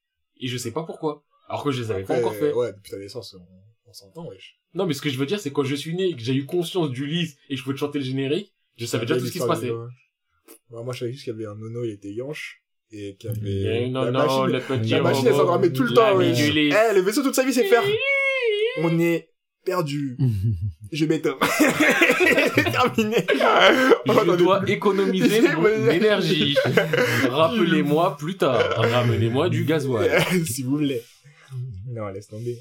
S2: Et je sais pas pourquoi. Alors que je les avais pas encore fait.
S1: Ouais, depuis ta naissance, on, on s'entend, wesh.
S2: Non, mais ce que je veux dire, c'est quand je suis né et que j'ai eu conscience d'Ulysse et que je pouvais te chanter le générique, je savais déjà tout ce qui se passait.
S1: Ouais, moi, je savais juste qu'il y avait un nono, il était yanche. Et qu'il y
S2: Et
S1: avait.
S2: non,
S1: la
S2: non,
S1: machine,
S2: le petit
S1: la machine, elle s'endormait tout le temps,
S2: d'Ulysse.
S1: Eh, le vaisseau, toute sa vie, c'est faire. On est perdu. Je m'éteins. c'est terminé. On
S2: Je
S1: entendait
S2: dois
S1: plus.
S2: économiser mon énergie. Rappelez-moi plus tard. Ramenez-moi du gasoil.
S1: si vous voulez. Non, laisse tomber.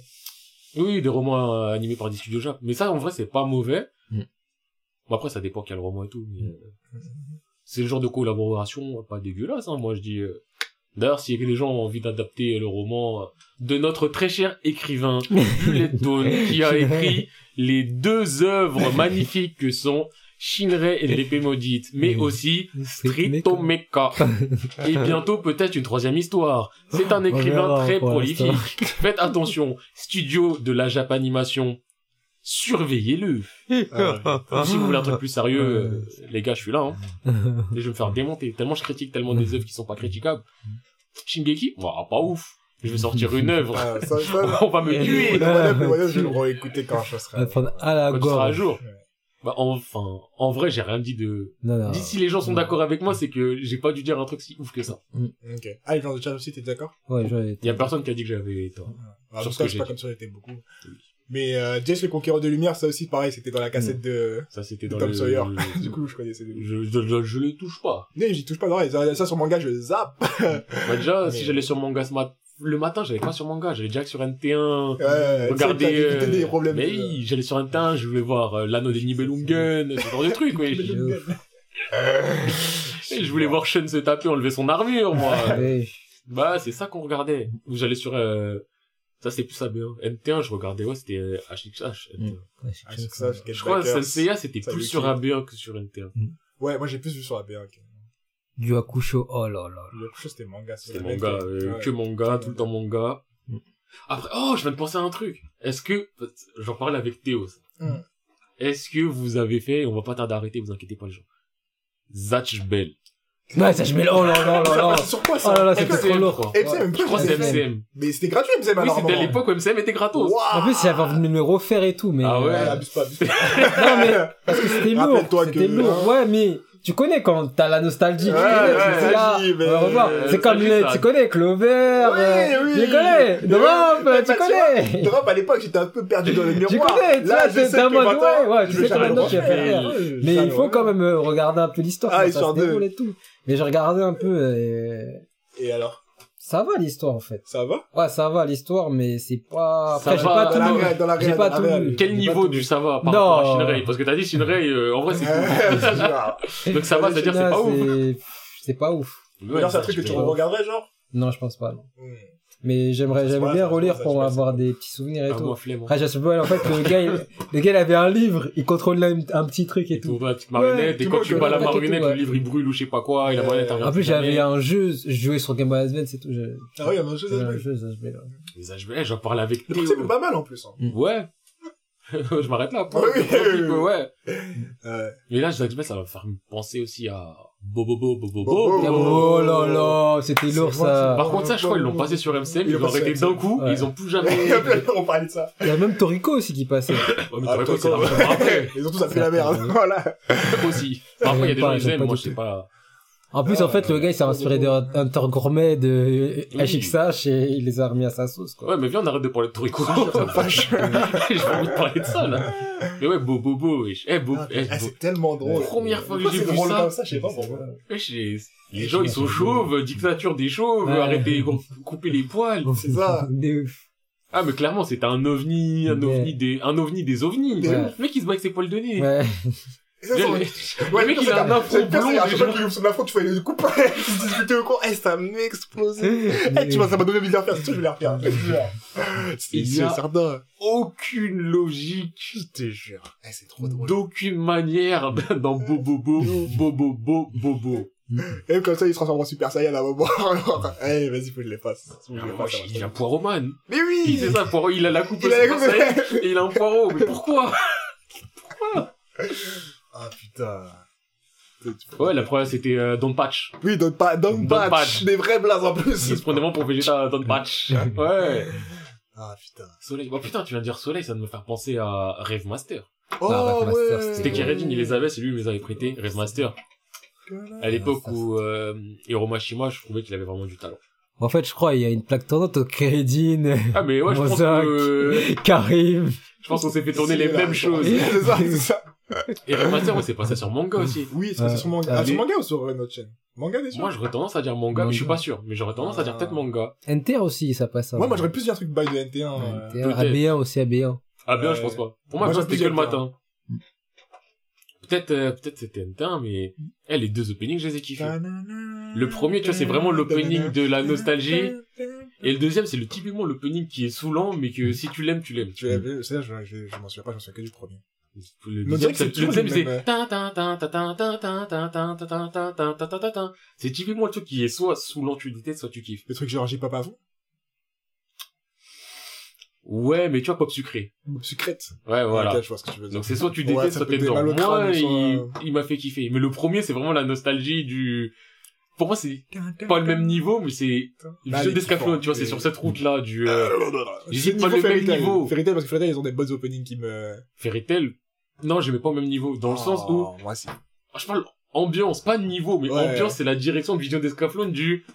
S2: Oui, des romans euh, animés par des studios Jap. Mais ça, en vrai, c'est pas mauvais.
S3: Mm.
S2: Bon, après, ça dépend quel roman et tout. mais, euh, C'est le genre de collaboration pas dégueulasse, hein, moi je dis. euh. D'ailleurs, si les gens ont envie d'adapter le roman euh, de notre très cher écrivain Juliette Dawn, qui a écrit les deux œuvres magnifiques que sont Shinrei et l'épée maudite, mais aussi
S3: Street
S2: Strito Mecha. Et bientôt peut-être une troisième histoire. C'est un écrivain très prolifique. Faites attention, studio de la Japanimation, surveillez-le.
S1: Ah,
S2: Si vous voulez un truc plus sérieux, euh, les gars, je suis là. Hein. Et je vais me faire démonter. Tellement je critique tellement des œuvres qui sont pas critiquables. Shingeki, Ouah, pas ouf. Je vais sortir une œuvre.
S1: Ah, ça, ça,
S2: On va me tuer.
S1: je vais le réécouter quand je serai.
S3: à la
S2: Quand tu seras à jour. Bah, enfin, en vrai, j'ai rien dit de...
S3: Non, non.
S2: D'ici les gens sont d'accord avec moi, c'est que j'ai pas dû dire un truc si ouf que ça.
S1: Ok. Ah, les gens de chat aussi, t'es d'accord?
S3: Ouais, j'aurais
S2: Il y a personne qui a dit que j'avais tort.
S1: Ah,
S2: Sur
S1: en
S2: ce
S1: tout cas,
S2: que
S1: c'est
S2: j'ai
S1: pas
S2: dit.
S1: comme ça, j'étais beaucoup. Mais, euh, Jace le conquérant de lumière, ça aussi, pareil, c'était dans la cassette de,
S2: Ça, c'était
S1: de
S2: dans
S1: Tom
S2: le...
S1: Sawyer. du coup, je connaissais.
S2: Je, je, je, je les touche pas.
S1: Non, j'y touche pas, non, ça, ça sur manga, je zappe.
S2: Bah, déjà,
S1: Mais-
S2: si j'allais sur manga ce mat... le matin, j'allais pas sur manga, j'allais direct sur NT1.
S1: Ouais, évité
S2: euh,
S1: des problèmes.
S2: mais oui, j'allais sur NT1, je voulais voir euh, l'anneau des Nibelungen, ce genre de trucs, oui. Je voulais voir Sean se taper, enlever son armure, moi.
S3: Ouais.
S2: bah, c'est ça qu'on regardait. Ou j'allais sur, euh... ça c'est plus AB1. NT1, je regardais, ouais, c'était euh, HXH.
S3: Mm.
S2: NT1.
S3: Ouais, c'est sûr
S1: c'est
S3: que
S1: ça,
S3: ça-
S1: Sketch
S2: Je crois que. Senseiya, c'était plus sur
S1: kill.
S2: AB1 que sur NT1.
S1: Ouais, moi j'ai plus vu sur la B1. que-
S3: Du Hakusho, oh là là.
S1: Le plus c'était manga.
S2: C'était
S1: le
S2: manga, euh,
S1: Ouais.
S2: que manga, tout le temps manga.
S3: Mm.
S2: Après, oh, je viens de penser à un truc. Est-ce que, j'en parlais avec Théo, ça.
S1: Mm.
S2: Est-ce que vous avez fait, on va pas tarder à arrêter, vous inquiétez pas les gens. Zatch Bell.
S3: Ouais, ça, je mets, oh là là là là.
S1: sur quoi ça
S3: Oh là là,
S2: MCM,
S3: c'était trop lourd.
S2: quoi.
S1: MCM,
S2: Je crois que c'est MCM.
S1: Mais c'était gratuit MCM
S2: Oui,
S1: alors.
S2: c'était à l'époque où MCM était gratos.
S3: En plus, j'avais envie de me le refaire et tout, mais.
S2: Ah ouais.
S1: Abuse pas, abuse pas.
S3: Non, mais, parce que c'était lourd.
S1: Rappelle-toi que-
S3: lourd. Ouais, mais, tu connais quand t'as la nostalgie. tu
S1: Ouais,
S3: connais,
S1: ouais,
S3: c'est on va revoir.
S2: euh,
S3: C'est comme les, tu connais Clover,
S1: Oui,
S3: euh,
S1: oui.
S3: tu connais, Drop,
S1: ouais,
S3: tu
S1: bah,
S3: connais.
S1: Drop à l'époque, j'étais un peu perdu dans le
S3: Tu
S1: miroir.
S3: connais, tu
S1: Là,
S3: c'est
S1: sais
S3: un
S1: que
S3: mode, ouais, ouais, tu sais que maintenant tu.
S1: Ouais,
S3: Mais il faut quand même euh, regarder un peu l'histoire,
S1: Ah,
S3: ça se
S1: de-
S3: déroule et tout. Mais j'ai regardé un peu, euh,
S1: Et alors?
S3: Ça va l'histoire en fait.
S1: Ça va
S3: Ouais, ça va l'histoire, mais c'est pas.
S2: Ça
S3: Après, j'ai
S2: va
S3: pas
S2: dans
S3: tout J'ai pas tout.
S2: Quel niveau du ça va par
S3: Non.
S2: rapport à Shinrei Parce que t'as dit Shinrei, euh, en vrai c'est cool. Donc ça va, c'est-à-dire c'est pas ouf.
S3: C'est- pas ouf.
S1: C'est un truc que tu regarderais, genre
S3: Non, je pense pas. non. Mais j'aimerais, j'aimerais bien relire
S1: ça
S3: pour avoir
S1: ça.
S3: des petits souvenirs et
S2: Ah,
S3: tout.
S2: flemme.
S3: Après, je sais pas, en fait, le gars, il, le gars, il avait un livre, il contrôlait un, un petit truc et
S2: Et
S3: tout.
S2: tout, la petite marionnette,
S1: Ouais,
S2: et quand tu bats la marionnette,
S3: ouais.
S2: le livre il brûle ou je sais pas quoi, et la marionnette
S3: En plus, j'avais un jeu, je jouais sur Game Boy Advance et tout. je-
S1: Ah oui, il y a même chose à
S3: J'avais un jeu, je là.
S2: Les HBL, j'en parlais avec
S1: Le
S2: Théo.
S1: concept est pas mal en plus. hein.
S2: Ouais. je m'arrête là. Ouais. Mais là, Bell, ça va me faire penser aussi à Bobobo, Bobobo.
S1: Bobo.
S3: Oh là là, c'était lourd ça.
S2: Par contre, ça, je crois, ils l'ont passé sur MCM,
S1: Ils l'ont
S2: arrêté d'un coup,
S3: Ouais.
S2: ils ont plus jamais.
S1: On parlait de ça.
S3: Il y a même Toriko aussi qui passait.
S2: Ouais, mais
S1: Ah,
S2: quoi, c'est après.
S1: Et surtout, ça fait la merde. Voilà.
S2: aussi. Parfois, il y a des gens, aiment,
S3: pas
S2: moi, je sais pas.
S3: En plus, en fait, le gars, il s'est inspiré de Hunter Gourmet de
S2: Oui.
S3: HXH et il les a remis à sa sauce, quoi.
S2: Ouais, mais viens, on arrête de parler de Toriko. J'ai envie de parler de ça, là. Mais ouais, Bobobo, wesh. Eh, Bo,
S1: Ah,
S2: eh, Bo-
S1: c'est tellement drôle.
S2: Première fois que j'ai vu ça.
S1: comme ça, je sais pas pourquoi.
S2: wesh, les, les gens, ils sont chauves, dictature des chauves,
S3: Ouais.
S2: arrêtez, de couper les poils.
S1: C'est ça.
S2: Ah, mais clairement, c'était un ovni, un ovni des, un ovni des ovnis. Le mec, il se bat avec ses poils de nez.
S1: Ça,
S2: Le,
S1: Ouais,
S2: mec, il a un afro blond,
S1: à chaque fois
S2: déjà.
S1: qu'il ouvre son afro, tu fais les coupes, ils se discutaient au eh, ça m'a explosé. Eh, tu vois, ça m'a donné envie de refaire, c'est sûr, je vais les refaire. C'est
S2: Il
S1: certain.
S2: Aucune logique.
S1: Je te jure. Eh, c'est trop drôle.
S2: D'aucune manière dans Bobobo, Bobobo, Bobo.
S1: Et comme ça, il se transforme en Super Saiyan à un moment. Alors, eh, vas-y, faut que je les fasse. Je les
S2: il
S1: trop
S2: a Poiroman.
S1: Mais oui!
S2: Il c'est ça, Poirot, il a la coupe
S1: Il a la coupe.
S2: Et il a un poireau. Mais pourquoi?
S1: Ah, putain.
S2: Ouais, la première, c'était euh, Don Patch.
S1: Oui, Don, pa Don,
S2: Don
S1: Patch.
S2: Patch.
S1: Des vrais blazes en
S2: Il
S1: plus.
S2: se prenait vraiment pour Vegeta Don Patch. Ouais.
S1: Ah, putain.
S2: Soleil. Oh putain, tu viens de dire Soleil, ça va me faire penser à Rêve Master.
S1: Oh,
S3: Rave Master,
S1: ouais.
S2: C'était Keredin, il les avait, c'est lui qui les avait prêtés. Rêve Master. À l'époque où euh, Hiro Mashima, je trouvais qu'il avait vraiment du talent.
S3: En fait, je crois, il y a une plaque tournante au Kéridine,
S2: Ah mais ouais, je pense que
S3: Karim.
S2: je pense qu'on s'est fait tourner les mêmes choses.
S1: C'est ça, c'est ça.
S2: Et Rêve Master, ouais, c'est passé sur manga aussi.
S1: Oui, c'est
S3: Euh,
S1: sur manga.
S3: euh,
S1: Ah, sur manga ou sur euh, notre chaîne? Manga, bien sûr.
S2: Moi, j'aurais tendance à dire manga, mais je suis pas sûr. Mais j'aurais tendance à dire
S1: Ah.
S2: peut-être manga.
S3: NTR aussi, ça passe. hein.
S1: Moi, moi, j'aurais plus dit un truc by de NT1. euh,
S3: NTR,
S2: peut-être.
S3: AB1 aussi, AB1.
S2: Ah bien,
S1: Ouais.
S2: je pense pas. Pour moi, c'était que le matin. Peut-être, euh, peut-être c'était N1, mais eh, les deux openings, je les ai kiffés. Le premier, tu vois, c'est vraiment l'opening de la nostalgie. Et le deuxième, c'est le typiquement l'opening qui est saoulant, mais que si tu l'aimes, tu l'aimes.
S1: Tu l'as vu, c'est là, je, je, je m'en souviens pas, je m'en souviens que du premier.
S2: Le deuxième, c'est le deuxième, c'est c'est typiquement le truc qui est soit saoulant tu soit tu kiffes.
S1: Le truc genre j'ai papa avant.
S2: Ouais, mais tu vois, pop sucré.
S1: Pop sucrète.
S2: Ouais, voilà.
S1: je vois ce que tu veux dire.
S2: Donc c'est soit tu détestes, soit t'es dedans. Moi, il m'a fait kiffer. Mais le premier, c'est vraiment la nostalgie du, pour moi c'est pas le même niveau mais c'est
S1: le
S2: d'Escaflowne tu vois c'est sur cette route là du euh... j'hésite pas le même niveau
S1: Fairytale parce que Fairytale ils ont des bonnes openings qui me
S2: Fairytale non, j'aimais pas au même niveau. Dans le sens où...
S1: Oh, Moi, si.
S2: Ah, Je parle ambiance, pas niveau, mais
S1: Ouais.
S2: ambiance, c'est la direction de Vision d'Escaflowne du...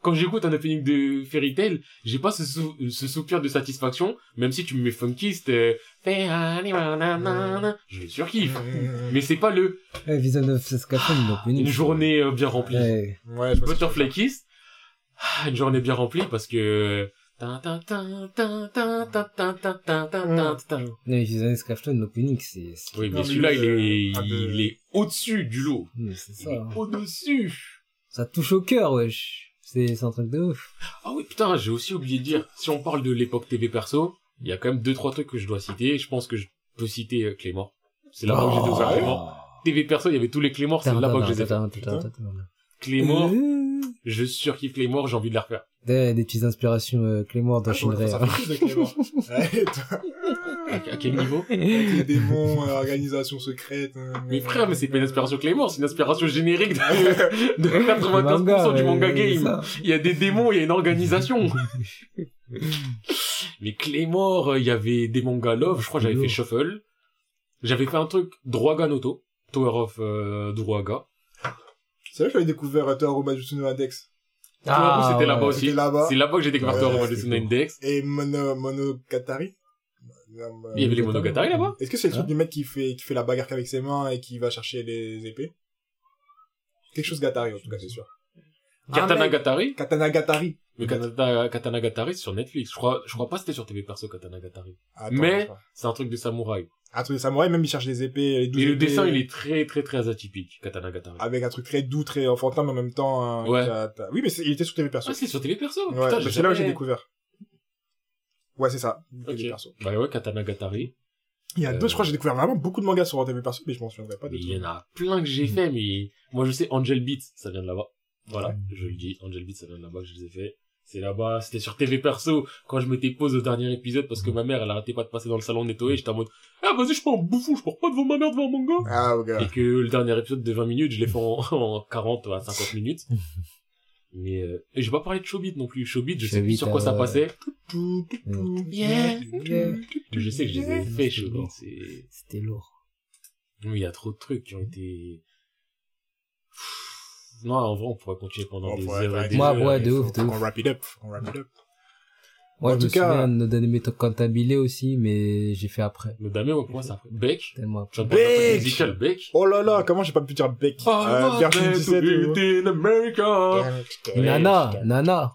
S2: Quand j'écoute un opening de Fairy Tail, j'ai pas ce, sou- ce soupir de satisfaction, même si tu me mets funky, c'était... Je surkiffe. Mais c'est pas le...
S3: Ouais, Vision of Saskatoon, donc
S2: Une journée euh, bien remplie.
S3: Ouais.
S1: Je
S2: Butterfly. Kiss, ah, une journée bien remplie parce que...
S3: Non, mais Jason Scrafton, l'opening, c'est...
S2: Oui, mais celui-là, il est, au-dessus du lot.
S3: C'est ça.
S2: Au-dessus.
S3: Ça touche au cœur, wesh. C'est, un truc de ouf.
S2: Ah oui, putain, j'ai aussi oublié de dire, si on parle de l'époque TV perso, il y a quand même deux, trois trucs que je dois citer. Je pense que je peux citer Clément. C'est là-bas que j'ai découvert Clément. TV perso, il y avait tous les Cléments, c'est là-bas que j'ai découvert. Clément, je surkiffe Clément, j'ai envie de la refaire.
S3: Des, des petites inspirations euh, Clément dans
S1: Ah, vois,
S3: Shinrei.
S1: Ça fait de Clément.
S2: À, quel niveau
S1: les démons, euh, organisation secrète. euh,
S2: Mais frère, mais c'est pas une inspiration Clément, c'est une inspiration générique de, de
S3: Le
S2: 95% du manga
S3: c'est
S2: game.
S3: ça.
S2: Il y a des démons, il y a une organisation. Mais Claymore, euh, il y avait des mangas love, je crois que j'avais fait Shuffle. J'avais fait un truc Droga Noto, Tower of euh, Droga.
S1: C'est là que j'avais découvert euh, Tower Majutsu no Index.
S2: Ah, c'était là-bas aussi.
S1: C'était là-bas.
S2: C'est là-bas que j'ai découvert
S1: Ouais,
S2: no Index.
S1: Et Mono, Monogatari.
S2: Il y avait les Monogatari là-bas
S1: Est-ce que c'est le truc du mec qui fait, qui fait la bagarre qu'avec ses mains et qui va chercher les épées? Quelque chose Gatari, en tout cas, c'est sûr.
S2: Katana
S1: Ah,
S2: Gatari.
S1: Katana Gatari.
S2: Mais Katana, Katana Gatari, c'est sur Netflix. Je crois, je crois pas que c'était sur TV Perso Katana Gatari.
S1: Attends,
S2: Mais-. C'est un truc de samouraï.
S1: Un truc de samouraï, même il cherche les épées, les douze
S2: Et le
S1: épées,
S2: dessin, il est très, très, très atypique, Katana Gatari.
S1: Avec un truc très doux, très enfantin, mais en même temps, un
S2: Ouais.
S1: Oui, mais c'est- il était sur TV perso.
S2: Ah, c'est sur TV Perso.
S1: ouais,
S2: Putain,
S1: bah,
S2: j'ai
S1: c'est là où j'ai découvert. Ouais, c'est ça.
S2: Ok.
S1: TV perso.
S2: Bah ouais, Katana Gatari.
S1: Il y a
S2: Euh,
S1: deux, je crois, que j'ai découvert vraiment beaucoup de mangas sur TV perso, mais je m'en souviendrai pas de
S2: il y en a plein que j'ai fait, mais moi je sais, Angel Beats, ça vient de là-bas. Voilà, je le dis, Angel Beats, ça vient de là-bas que je les ai fait. C'est là-bas, c'était sur TV perso, quand je m'étais pause au dernier épisode, parce que ma mère, elle arrêtait pas de passer dans le salon nettoyer, j'étais en mode, ah vas-y, je suis pas un bouffon, je pars pas devant ma mère devant.
S1: Ah, ok.
S2: Et que le dernier épisode de 20 minutes, je l'ai fait en, en 40 à 50 minutes. Mais, euh, et j'ai pas parlé de Showbiz non plus. Showbiz, je sais plus sur quoi
S3: euh,
S2: ça passait. Yeah.
S3: Yeah.
S2: Mais je sais que je les ai fait, Showbiz.
S3: C'était lourd.
S2: Oui, il y a trop de trucs qui ont été... Non, en vrai, on pourrait continuer pendant
S1: On
S2: des heures et
S1: ouais,
S2: des
S3: Moi,
S2: heures.
S3: ouais, de ouf, de ouf.
S1: wrap it up, qu'on wrap it up.
S3: Moi,
S1: En
S3: je me
S1: tout cas-
S3: souviens de d'anime cantabile aussi, mais j'ai fait après.
S2: Le damé, moi, pour moi, ça Beck.
S3: Tellement
S1: Beck
S2: musical, Beck.
S1: Oh là là, comment j'ai pas pu dire Beck
S2: Oh,
S1: euh, Version 17 ou...
S2: in America.
S3: Nana, Nana.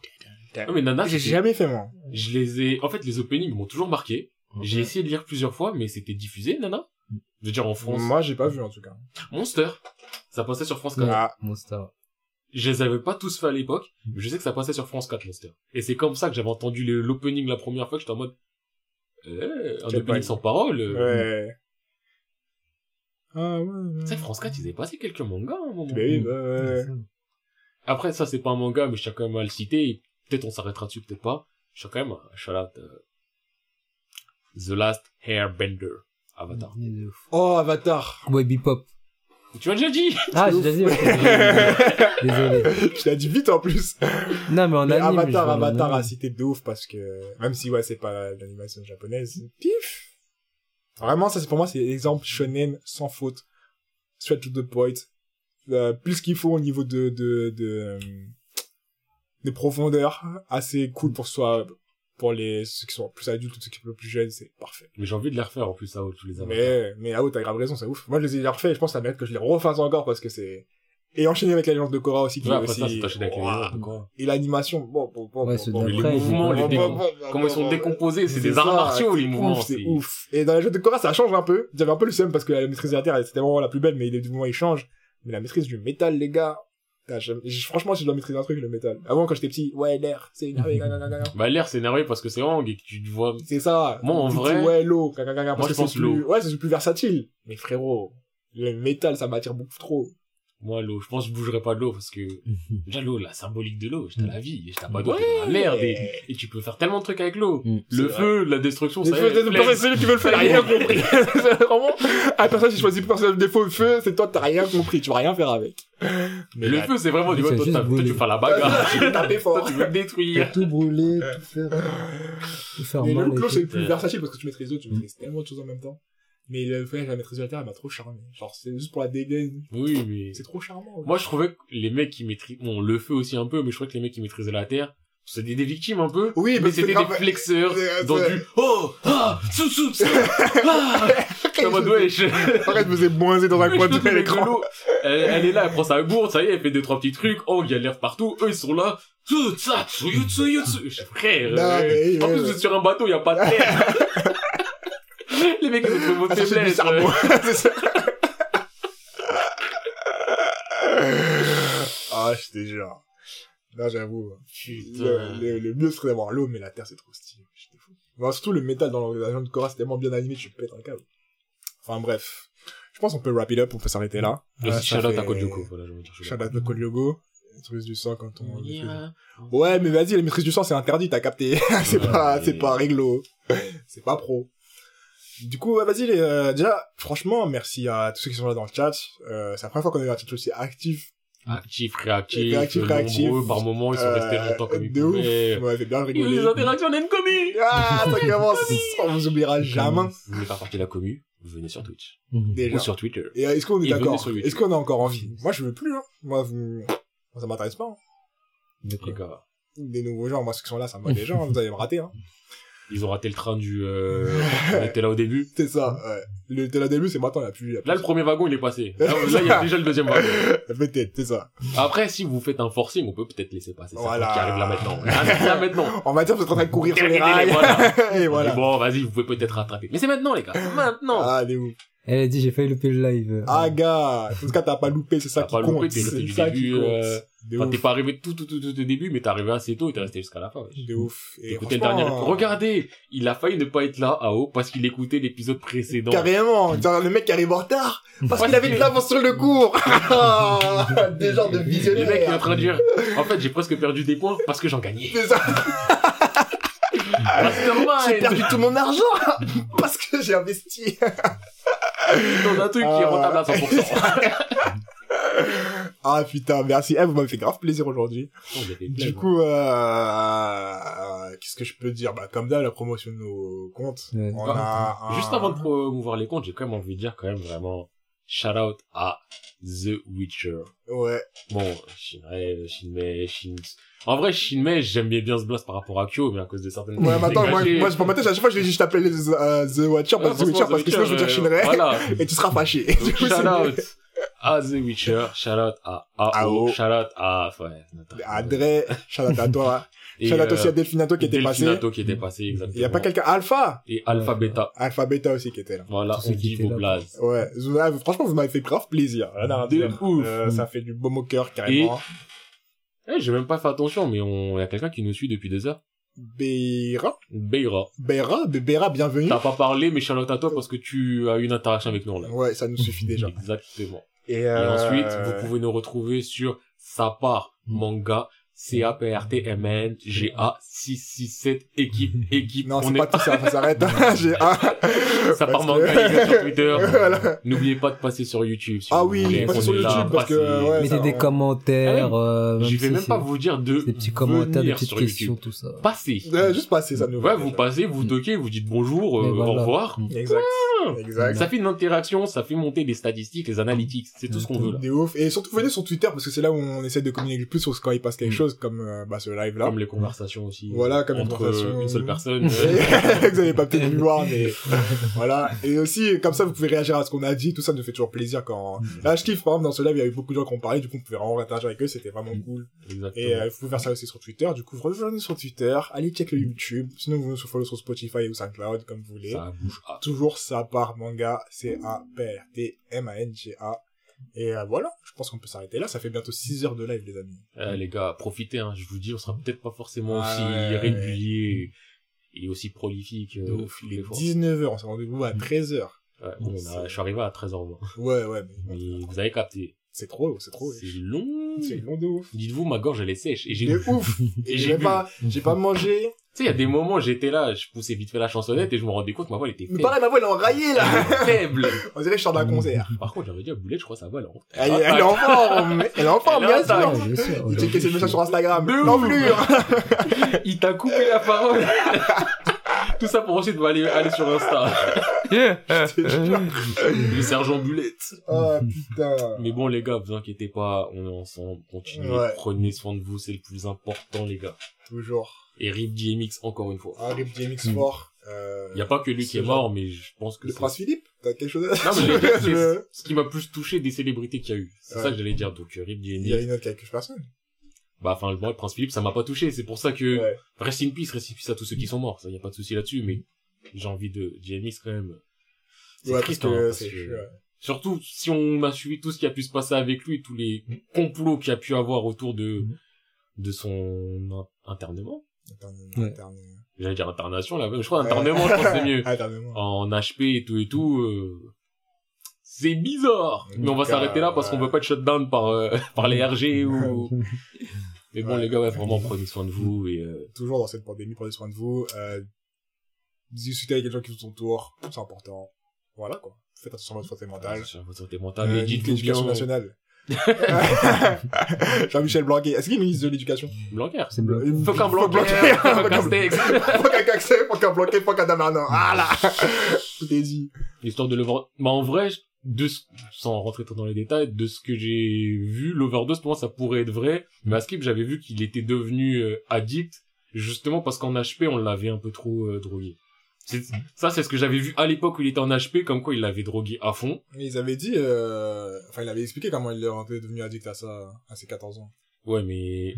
S2: Non, mais Nana,
S1: J'ai jamais fait, moi.
S2: je les ai, en fait, les openings m'ont toujours marqué. J'ai essayé de lire plusieurs fois, mais c'était diffusé, Nana? Je veux dire, en France.
S1: Moi, j'ai pas vu, en tout cas.
S2: Monster. Ça passait sur France 4.
S3: Ouais.
S1: Ah,
S3: Monster.
S2: Je les avais pas tous fait à l'époque, mais je sais que ça passait sur France 4, Monster. Et c'est comme ça que j'avais entendu l'opening la première fois que j'étais en mode, eh, un
S1: Quel
S2: opening sans parole. euh.
S1: ouais. Ah, ouais, ouais.
S2: Tu sais, France 4, ils avaient passé quelques mangas à un moment.
S1: Mais oui, bah, ouais.
S2: Après, ça, c'est pas un manga, mais je tiens quand même à le citer. Peut-être on s'arrêtera dessus, peut-être pas. Je tiens quand même à shout out, euh, The Last Airbender, Avatar.
S1: Oh, Avatar.
S3: Ouais, Bebop.
S2: Tu m'as déjà dit
S3: Ah, j'ai déjà dit, ok. Désolé.
S1: Je l'ai dit vite, en plus.
S3: Non, mais en
S1: Mais
S3: anime. je
S1: Avatar,
S3: vois en
S1: Avatar
S3: anime.
S1: a cité de ouf parce que, même si, ouais, c'est pas l'animation japonaise, pif. Vraiment, ça, c'est pour moi, c'est l'exemple shonen sans faute. Straight to the point. Euh, plus qu'il faut au niveau de, de, de, euh, de profondeur. Assez cool pour soi, pour les, ceux qui sont plus adultes ou ceux qui sont plus jeunes, c'est parfait.
S2: Mais j'ai envie de les refaire, en plus, ça, tous les avatars.
S1: Mais, mais ah ouais, t'as grave raison, c'est ouf. Moi, je les ai déjà refaits et je pense que ça mérite que je les refasse encore parce que c'est, et enchaîner avec la légende de Korra aussi, qui
S2: Ouais, après
S1: aussi,
S2: ça, c'est avec
S1: et l'animation, bon, bon, bon,
S3: Ouais,
S1: bon,
S2: les mouvements, les décom-
S1: bon,
S2: Comment ils sont décomposés, c'est des arts martiaux, les mouvements.
S1: C'est ouf. Et dans la jeu de Korra, ça change un peu. J'avais un peu le seum parce que la maîtrise de la terre, c'était vraiment la plus belle, mais les mouvements, ils changent. Mais la maîtrise du métal, les gars, J- franchement, si je dois maîtriser un truc, le métal. Avant, quand j'étais petit, ouais, l'air, c'est énervé.
S2: Bah, l'air, c'est énervé parce que c'est Wang et que tu te vois.
S1: C'est ça.
S2: Moi, en
S1: Tu dis,
S2: vrai-
S1: ouais, l'eau, parce
S2: Moi,
S1: que
S2: je pense
S1: plus,
S2: l'eau.
S1: ouais, c'est plus versatile. Mais frérot, le métal, ça m'attire beaucoup trop.
S2: Moi, l'eau, je pense que je bougerai pas de l'eau parce que, déjà, l'eau, la symbolique de l'eau, j'étais
S3: Mm.
S2: la vie, et t'as pas d'eau, t'es dans la merde, et, et tu peux faire tellement de trucs avec l'eau.
S3: Mm.
S2: Le feu, la destruction, ça y est,
S1: c'est
S2: flemme.
S1: celui qui veut le faire, il a rien compris. C'est Vraiment, un personnage qui choisit personnage de défaut, le feu, c'est toi, t'as rien compris, tu vas rien faire avec.
S2: Mais le feu, c'est vraiment du coup, toi, tu veux faire la bagarre.
S1: Tu veux taper fort.
S2: Toi, tu veux le détruire.
S3: tout brûler, tout faire, tout faire
S1: Mais
S3: mal.
S1: le
S3: et
S1: l'eau, c'est le plus versatile parce que tu maîtrises l'eau, tu
S3: Mm.
S1: maîtrises tellement de choses en même temps. Mais le fait que la maîtrise de la terre, elle m'a trop charmé. Genre, c'est juste pour la dégaine.
S2: Oui, mais.
S1: C'est trop charmant.
S2: Moi, je trouvais que les mecs qui maîtrisent, bon, le feu aussi un peu, mais je trouvais que les mecs qui maîtrisaient la terre, c'était des victimes un peu.
S1: Oui,
S2: mais c'était des flexeurs dans
S1: c'est-
S2: du oh ah sous sous sous ah en mode wesh
S1: Arrête, je me faisais dans un coin de l'écran.
S2: elle, elle est là elle prend sa gourde ça y est elle fait deux trois petits trucs oh il y a l'air partout eux ils sont là frère
S1: Non,
S2: euh,
S1: mais,
S2: en plus vous êtes sur un bateau il y a pas de terre les mecs ils ont trouvé vos
S1: Ah, ça, c'est du
S2: faiblesses.
S1: C'est ça. Ah, je te jure. Non, j'avoue.
S2: Putain.
S1: Le, le, le mieux serait d'avoir l'eau, mais la terre, c'est trop stylé. J'étais fou. Bon, surtout le métal dans l'organisation de Korra, c'est tellement bien animé, tu pètes un câble. Enfin, bref. Je pense qu'on peut wrap it up, on peut s'arrêter là.
S2: Et aussi
S1: fait-
S2: à Code Lyoko voilà je veux dire
S1: le code logo. Maîtrise du sang quand on...
S2: Yeah.
S1: Ouais, mais vas-y, la maîtrise du sang, c'est interdit, t'as capté. c'est
S2: Ouais,
S1: pas,
S2: mais-
S1: c'est pas réglo. c'est pas pro. Du coup, vas-y, euh, déjà, franchement, merci à tous ceux qui sont là dans le chat. Euh, c'est la première fois qu'on a eu un chat aussi actif.
S2: actif réactif
S1: Réactif,
S2: nombreux,
S1: réactif.
S2: par moments ils sont
S1: Euh,
S2: restés longtemps comme ils
S1: de ouf.
S2: pouvaient
S1: Ouais, fait bien
S2: Et
S1: rigoler.
S2: les interactions d'Encomi
S1: Ah, ça commence. On vous oubliera jamais.
S2: Vous voulez faire partie de la commu Vous venez sur Twitch.
S1: Déjà.
S2: Ou sur Twitter.
S1: Et euh, est-ce qu'on est
S2: Et
S1: d'accord. Est-ce qu'on a encore envie Moi, je veux plus. Hein. Moi, vous... moi, ça m'intéresse pas. hein.
S2: Gars.
S1: Des nouveaux gens, moi, ceux qui sont là, ça me va déjà. hein. Vous allez me rater. Hein.
S2: Ils ont raté le train du... Euh... on était là au début.
S1: C'est ça. Ouais. Le de la début, c'est maintenant. Il y a plus.
S2: Là, le premier wagon, il est passé. Là, là, il y a déjà le deuxième wagon.
S1: Peut-être, c'est ça.
S2: Après, si vous faites un forcing, on peut peut-être laisser passer ça
S1: Voilà.
S2: qui arrive là maintenant. Ah, c'est ça maintenant.
S1: On va dire vous êtes en train de courir sur les rails.
S2: voilà.
S1: Et voilà.
S2: Bon, vas-y, vous pouvez peut-être rattraper. Mais c'est maintenant, les gars. Maintenant.
S1: Ah, des ouf.
S3: Elle a dit, j'ai failli louper le live.
S1: Ah, gars. En tout cas, t'as pas loupé, c'est ça
S2: T'as
S1: qui
S2: pas
S1: compte.
S2: loupé, t'es resté
S1: C'est
S2: du
S1: ça qui
S2: début,
S1: compte.
S2: euh,
S1: De
S2: Enfin, t'es pas arrivé tout, tout, tout, tout au début, mais t'es arrivé assez tôt et t'es resté jusqu'à la fin.
S1: De ouf. Et
S2: Écoutez le dernier. Regardez, il a failli ne pas être là, AO, parce qu'il écoutait l'épisode précédent.
S1: Carrément. Genre, le mec qui arrive en retard. Parce qu'il avait de l'avance sur le cours. Des genres de
S2: Le mec est en
S1: visionnaires.
S2: train de dire, en fait, j'ai presque perdu des points parce que j'en gagnais.
S1: C'est ça.
S2: Mastermind
S1: J'ai perdu tout mon argent. Parce que j'ai investi.
S2: dans un truc qui est rentable à 100%.
S1: Ah, putain, merci. Eh, vous m'avez fait grave plaisir aujourd'hui.
S2: Oh,
S1: Du coup, euh, qu'est-ce que je peux dire? Bah, comme d'hab, la promotion de nos comptes.
S3: Ouais.
S1: On a un-
S2: Juste avant de promouvoir les comptes, j'ai quand même envie de dire quand même vraiment shout out à The Witcher.
S1: Ouais.
S2: Bon, Shinrei, Shinmei, Shin... En vrai, Shinmei, j'aime bien bien ce blast par rapport à Kyo, mais à cause de certaines...
S1: Ouais, mais attends, moi, moi, pour ma tête, à chaque fois, je vais juste t'appeler euh, The Watcher,
S2: Ouais,
S1: parce, The Witcher, parce que sinon, je vais dire
S2: euh,
S1: Shinrei.
S2: Voilà.
S1: Et tu seras fâché.
S2: Donc, shout out à The Witcher, shout out à AO, shout out à... Ouais.
S1: À Dre, shout out à toi.
S2: Et,
S1: Shout out
S2: euh,
S1: aussi à Delfinato qui était passé.
S2: Delfinato qui était passé, exactement.
S1: Il y a pas quelqu'un, Alpha.
S2: Et Alpha Beta.
S1: Alpha Beta aussi qui était là.
S2: Voilà, on dit vos
S3: là.
S2: blazes.
S1: Ouais, vous- franchement, vous m'avez fait grave plaisir. Rien à
S2: De ouf.
S1: Euh, ça fait du baume au cœur, carrément.
S2: Eh, j'ai même pas fait attention, mais on... il y a quelqu'un qui nous suit depuis deux heures.
S1: Beira.
S2: Beira.
S1: Beira, Beira, bienvenue.
S2: T'as pas parlé, mais out à toi parce que tu as eu une interaction avec nous, là.
S1: Ouais, ça nous suffit déjà.
S2: Exactement.
S1: Et,
S2: Et
S1: euh,
S2: ensuite, vous pouvez nous retrouver sur Sapar Manga, C-A-P-R-T-M-N-G-A 667 équipe, équipe.
S1: Non,
S2: on
S1: c'est
S2: est
S1: pas tout ça, ça s'arrête.
S2: Sapar
S1: parce
S2: Manga,
S1: que-
S2: gars, sur Twitter.
S1: Voilà.
S2: N'oubliez pas de passer sur YouTube. si
S1: Ah oui, passez sur
S2: là,
S1: YouTube, parce que,
S2: passez.
S1: ouais,
S3: Mettez
S1: ça,
S3: des commentaires. euh,
S2: Je vais même pas vous dire de
S3: Des petits commentaires, des
S2: venir
S3: petites
S2: sur
S3: questions,
S2: YouTube.
S3: tout ça.
S2: Passez.
S1: Ouais, juste passer, ça nous va
S2: Ouais, vous passez, vous toquez, vous dites bonjour, euh,
S3: voilà.
S2: au revoir.
S1: Exact. Exact.
S2: Ça fait une interaction, ça fait monter les statistiques, les analytics, c'est tout ce qu'on veut.
S1: Des ouf. Et surtout, venez sur Twitter, parce que c'est là où on essaie de communiquer le plus sur quand il passe quelque
S2: Mm.
S1: Comme, euh, bah, ce live-là.
S2: Comme les conversations aussi.
S1: Voilà, comme
S2: entre
S1: conversations.
S2: une seule personne.
S1: Vous avez pas peut-être pu voir, mais voilà. Et aussi, comme ça, vous pouvez réagir à ce qu'on a dit. Tout ça nous fait toujours plaisir quand. Là, je kiffe, par exemple, dans ce live, il y avait beaucoup de gens qui ont parlé. Du coup, on pouvait vraiment interagir avec eux. C'était vraiment cool.
S2: Exactement.
S1: Et euh, vous pouvez faire ça aussi sur Twitter. Du coup, rejoignez sur Twitter. Allez check le YouTube. Sinon, vous nous follow sur Spotify ou SoundCloud, comme vous voulez.
S2: ça bouge. Ah,
S1: Toujours ça part manga. C-A-P-R-T-M-A-N-G-A. Et euh, voilà, je pense qu'on peut s'arrêter là. Ça fait bientôt 6 heures de live, les amis.
S2: Euh, les gars, profitez, hein, je vous dis, on sera peut-être pas forcément
S1: Ah
S2: aussi
S1: ouais.
S2: régulier et aussi prolifique. Euh,
S1: ouf. Il est
S2: les fois.
S1: 19h, on s'est rendez-vous à 13h.
S2: Ouais, bon, on a- je suis arrivé à 13h moins.
S1: Ouais, ouais, mais
S2: Mais vous avez capté.
S1: c'est trop, c'est trop.
S2: C'est long.
S1: C'est long de ouf.
S2: Dites-vous, ma gorge, elle est sèche. Et j'ai,
S1: ouf.
S2: Et j'ai
S1: pas, j'ai pas mangé.
S2: Sais, il y a des moments, j'étais là, je poussais vite fait la chansonnette et je me rendais compte que ma voix, elle était
S1: Mais
S2: faible.
S1: pareil, ma voix, elle est enraillée, là.
S2: faible.
S1: On dirait que je sors d'un concert.
S2: Par contre, j'avais dit à Boulette, je crois, ça va, là.
S1: Elle, est- en forme. Elle est en forme,
S2: Elle est
S1: bien
S2: en forme.
S3: bien sûr.
S1: Il checkait ses messages sur Instagram. L'enflure.
S2: Il t'a coupé la parole. Tout ça pour ensuite aller, aller sur Insta. Le sergent Bulette.
S1: Oh, putain.
S2: Mais bon, les gars, vous inquiétez pas, on est ensemble, continuez,
S1: Ouais.
S2: prenez soin de vous, c'est le plus important, les gars.
S1: Toujours.
S2: Et RIP DMX encore une fois.
S1: Un rip GMX fort. Euh,
S2: Il y a pas que lui qui est
S1: genre-
S2: mort, mais je pense que
S1: Le prince Philippe T'as quelque chose à
S2: Non, mais les gars, c'est
S1: Je-
S2: ce qui m'a plus touché des célébrités qu'il y a eu. C'est
S1: Ouais.
S2: ça que j'allais dire, donc euh, RIP
S1: Il y a
S2: DMX.
S1: une autre quelque personne.
S2: Bah, enfin, le Prince Philippe, ça m'a pas touché, c'est pour ça que...
S1: Ouais.
S2: Rest in peace, rest in peace à tous ceux qui sont morts, ça y a pas de souci là-dessus, mais j'ai envie de DMX quand même. C'est
S1: Ouais,
S2: triste,
S1: parce que
S2: hein, parce
S1: c'est-
S2: que-
S1: ouais.
S2: Surtout si on a suivi tout ce qui a pu se passer avec lui, tous les complots qu'il a pu avoir autour de de son in- internement.
S1: Attends,
S3: Ouais.
S2: J'allais dire internation là, mais je crois
S1: Ouais.
S2: internement, je pense que c'est mieux.
S1: Internement.
S2: En HP et tout et tout, euh, c'est bizarre. Mais on va s'arrêter là parce qu'on veut pas être shutdown par euh, par les RG ou. Mais bon
S1: Ouais.
S2: les gars, ouais, vraiment prenez soin de vous et euh,
S1: Toujours dans cette pandémie, prenez soin de vous. Euh, discutez avec les gens qui vous entourent. C'est important. Voilà, quoi. Faites attention à votre santé mentale.
S2: sur votre santé mentale.
S1: Euh,
S2: bien.
S1: l'éducation nationale. Jean-Michel Blanquet. Est-ce qu'il est ministre de l'éducation?
S2: Blanquer.
S3: C'est blanc.
S2: Faut qu'un
S1: Faut
S2: Blanquer.
S1: Blanquer.
S2: Faut qu'un Castex.
S1: Faut qu'un Caxet, faut qu'un Blanquet, faut qu'un Damanin. Ah là Tout est dit.
S2: Histoire de l'over... Bah, en vrai, de ce... sans rentrer trop dans les détails, de ce que j'ai vu, l'overdose, pour moi, ça pourrait être vrai. Mais à Skip, j'avais vu qu'il était devenu euh, addict, justement parce qu'en HP, on l'avait un peu trop euh, drogué. C'est... Ça, c'est ce que j'avais vu à l'époque où il était en HP, comme quoi il l'avait drogué à fond.
S1: Mais ils avaient dit, euh... enfin, il avait expliqué comment il est rentré devenu addict à ça, à ses 14 ans.
S2: Ouais, mais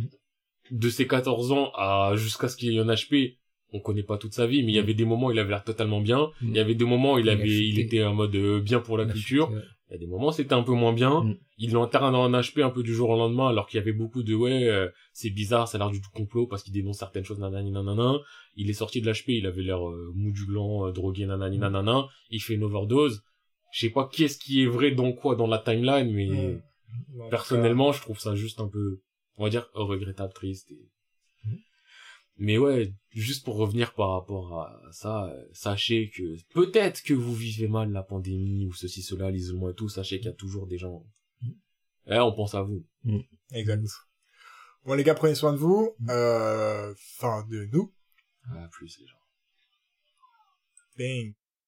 S2: de ses 14 ans à jusqu'à ce qu'il y ait un HP, on connaît pas toute sa vie, mais il y avait des moments où il avait l'air totalement bien. Il y avait des moments où il avait, il était en mode euh, bien pour la culture. Il y a des moments, c'était un peu moins bien.
S3: Mm.
S2: Il l'enterre dans un HP un peu du jour au lendemain, alors qu'il y avait beaucoup de, ouais, euh, c'est bizarre, ça a l'air du tout complot parce qu'il dénonce certaines choses, nanani, nanana. Il est sorti de l'HP, il avait l'air euh, mou du gland, euh, drogué, nanani,
S3: Mm.
S2: nanana. Il fait une overdose. Je sais pas qu'est-ce qui est vrai dans quoi dans la timeline, mais
S1: Mm. En tout
S2: personnellement, je trouve ça juste un peu, on va dire, regrettable, triste. et-. Mais ouais, juste pour revenir par rapport à ça, sachez que peut-être que vous vivez mal la pandémie ou ceci, cela, l'isolement et tout, sachez qu'il y a toujours des gens. Eh, on pense à vous.
S1: cas. Exact. Bon, les gars, prenez soin de vous. Euh, enfin, de nous.
S2: À plus les gens.
S1: Bang.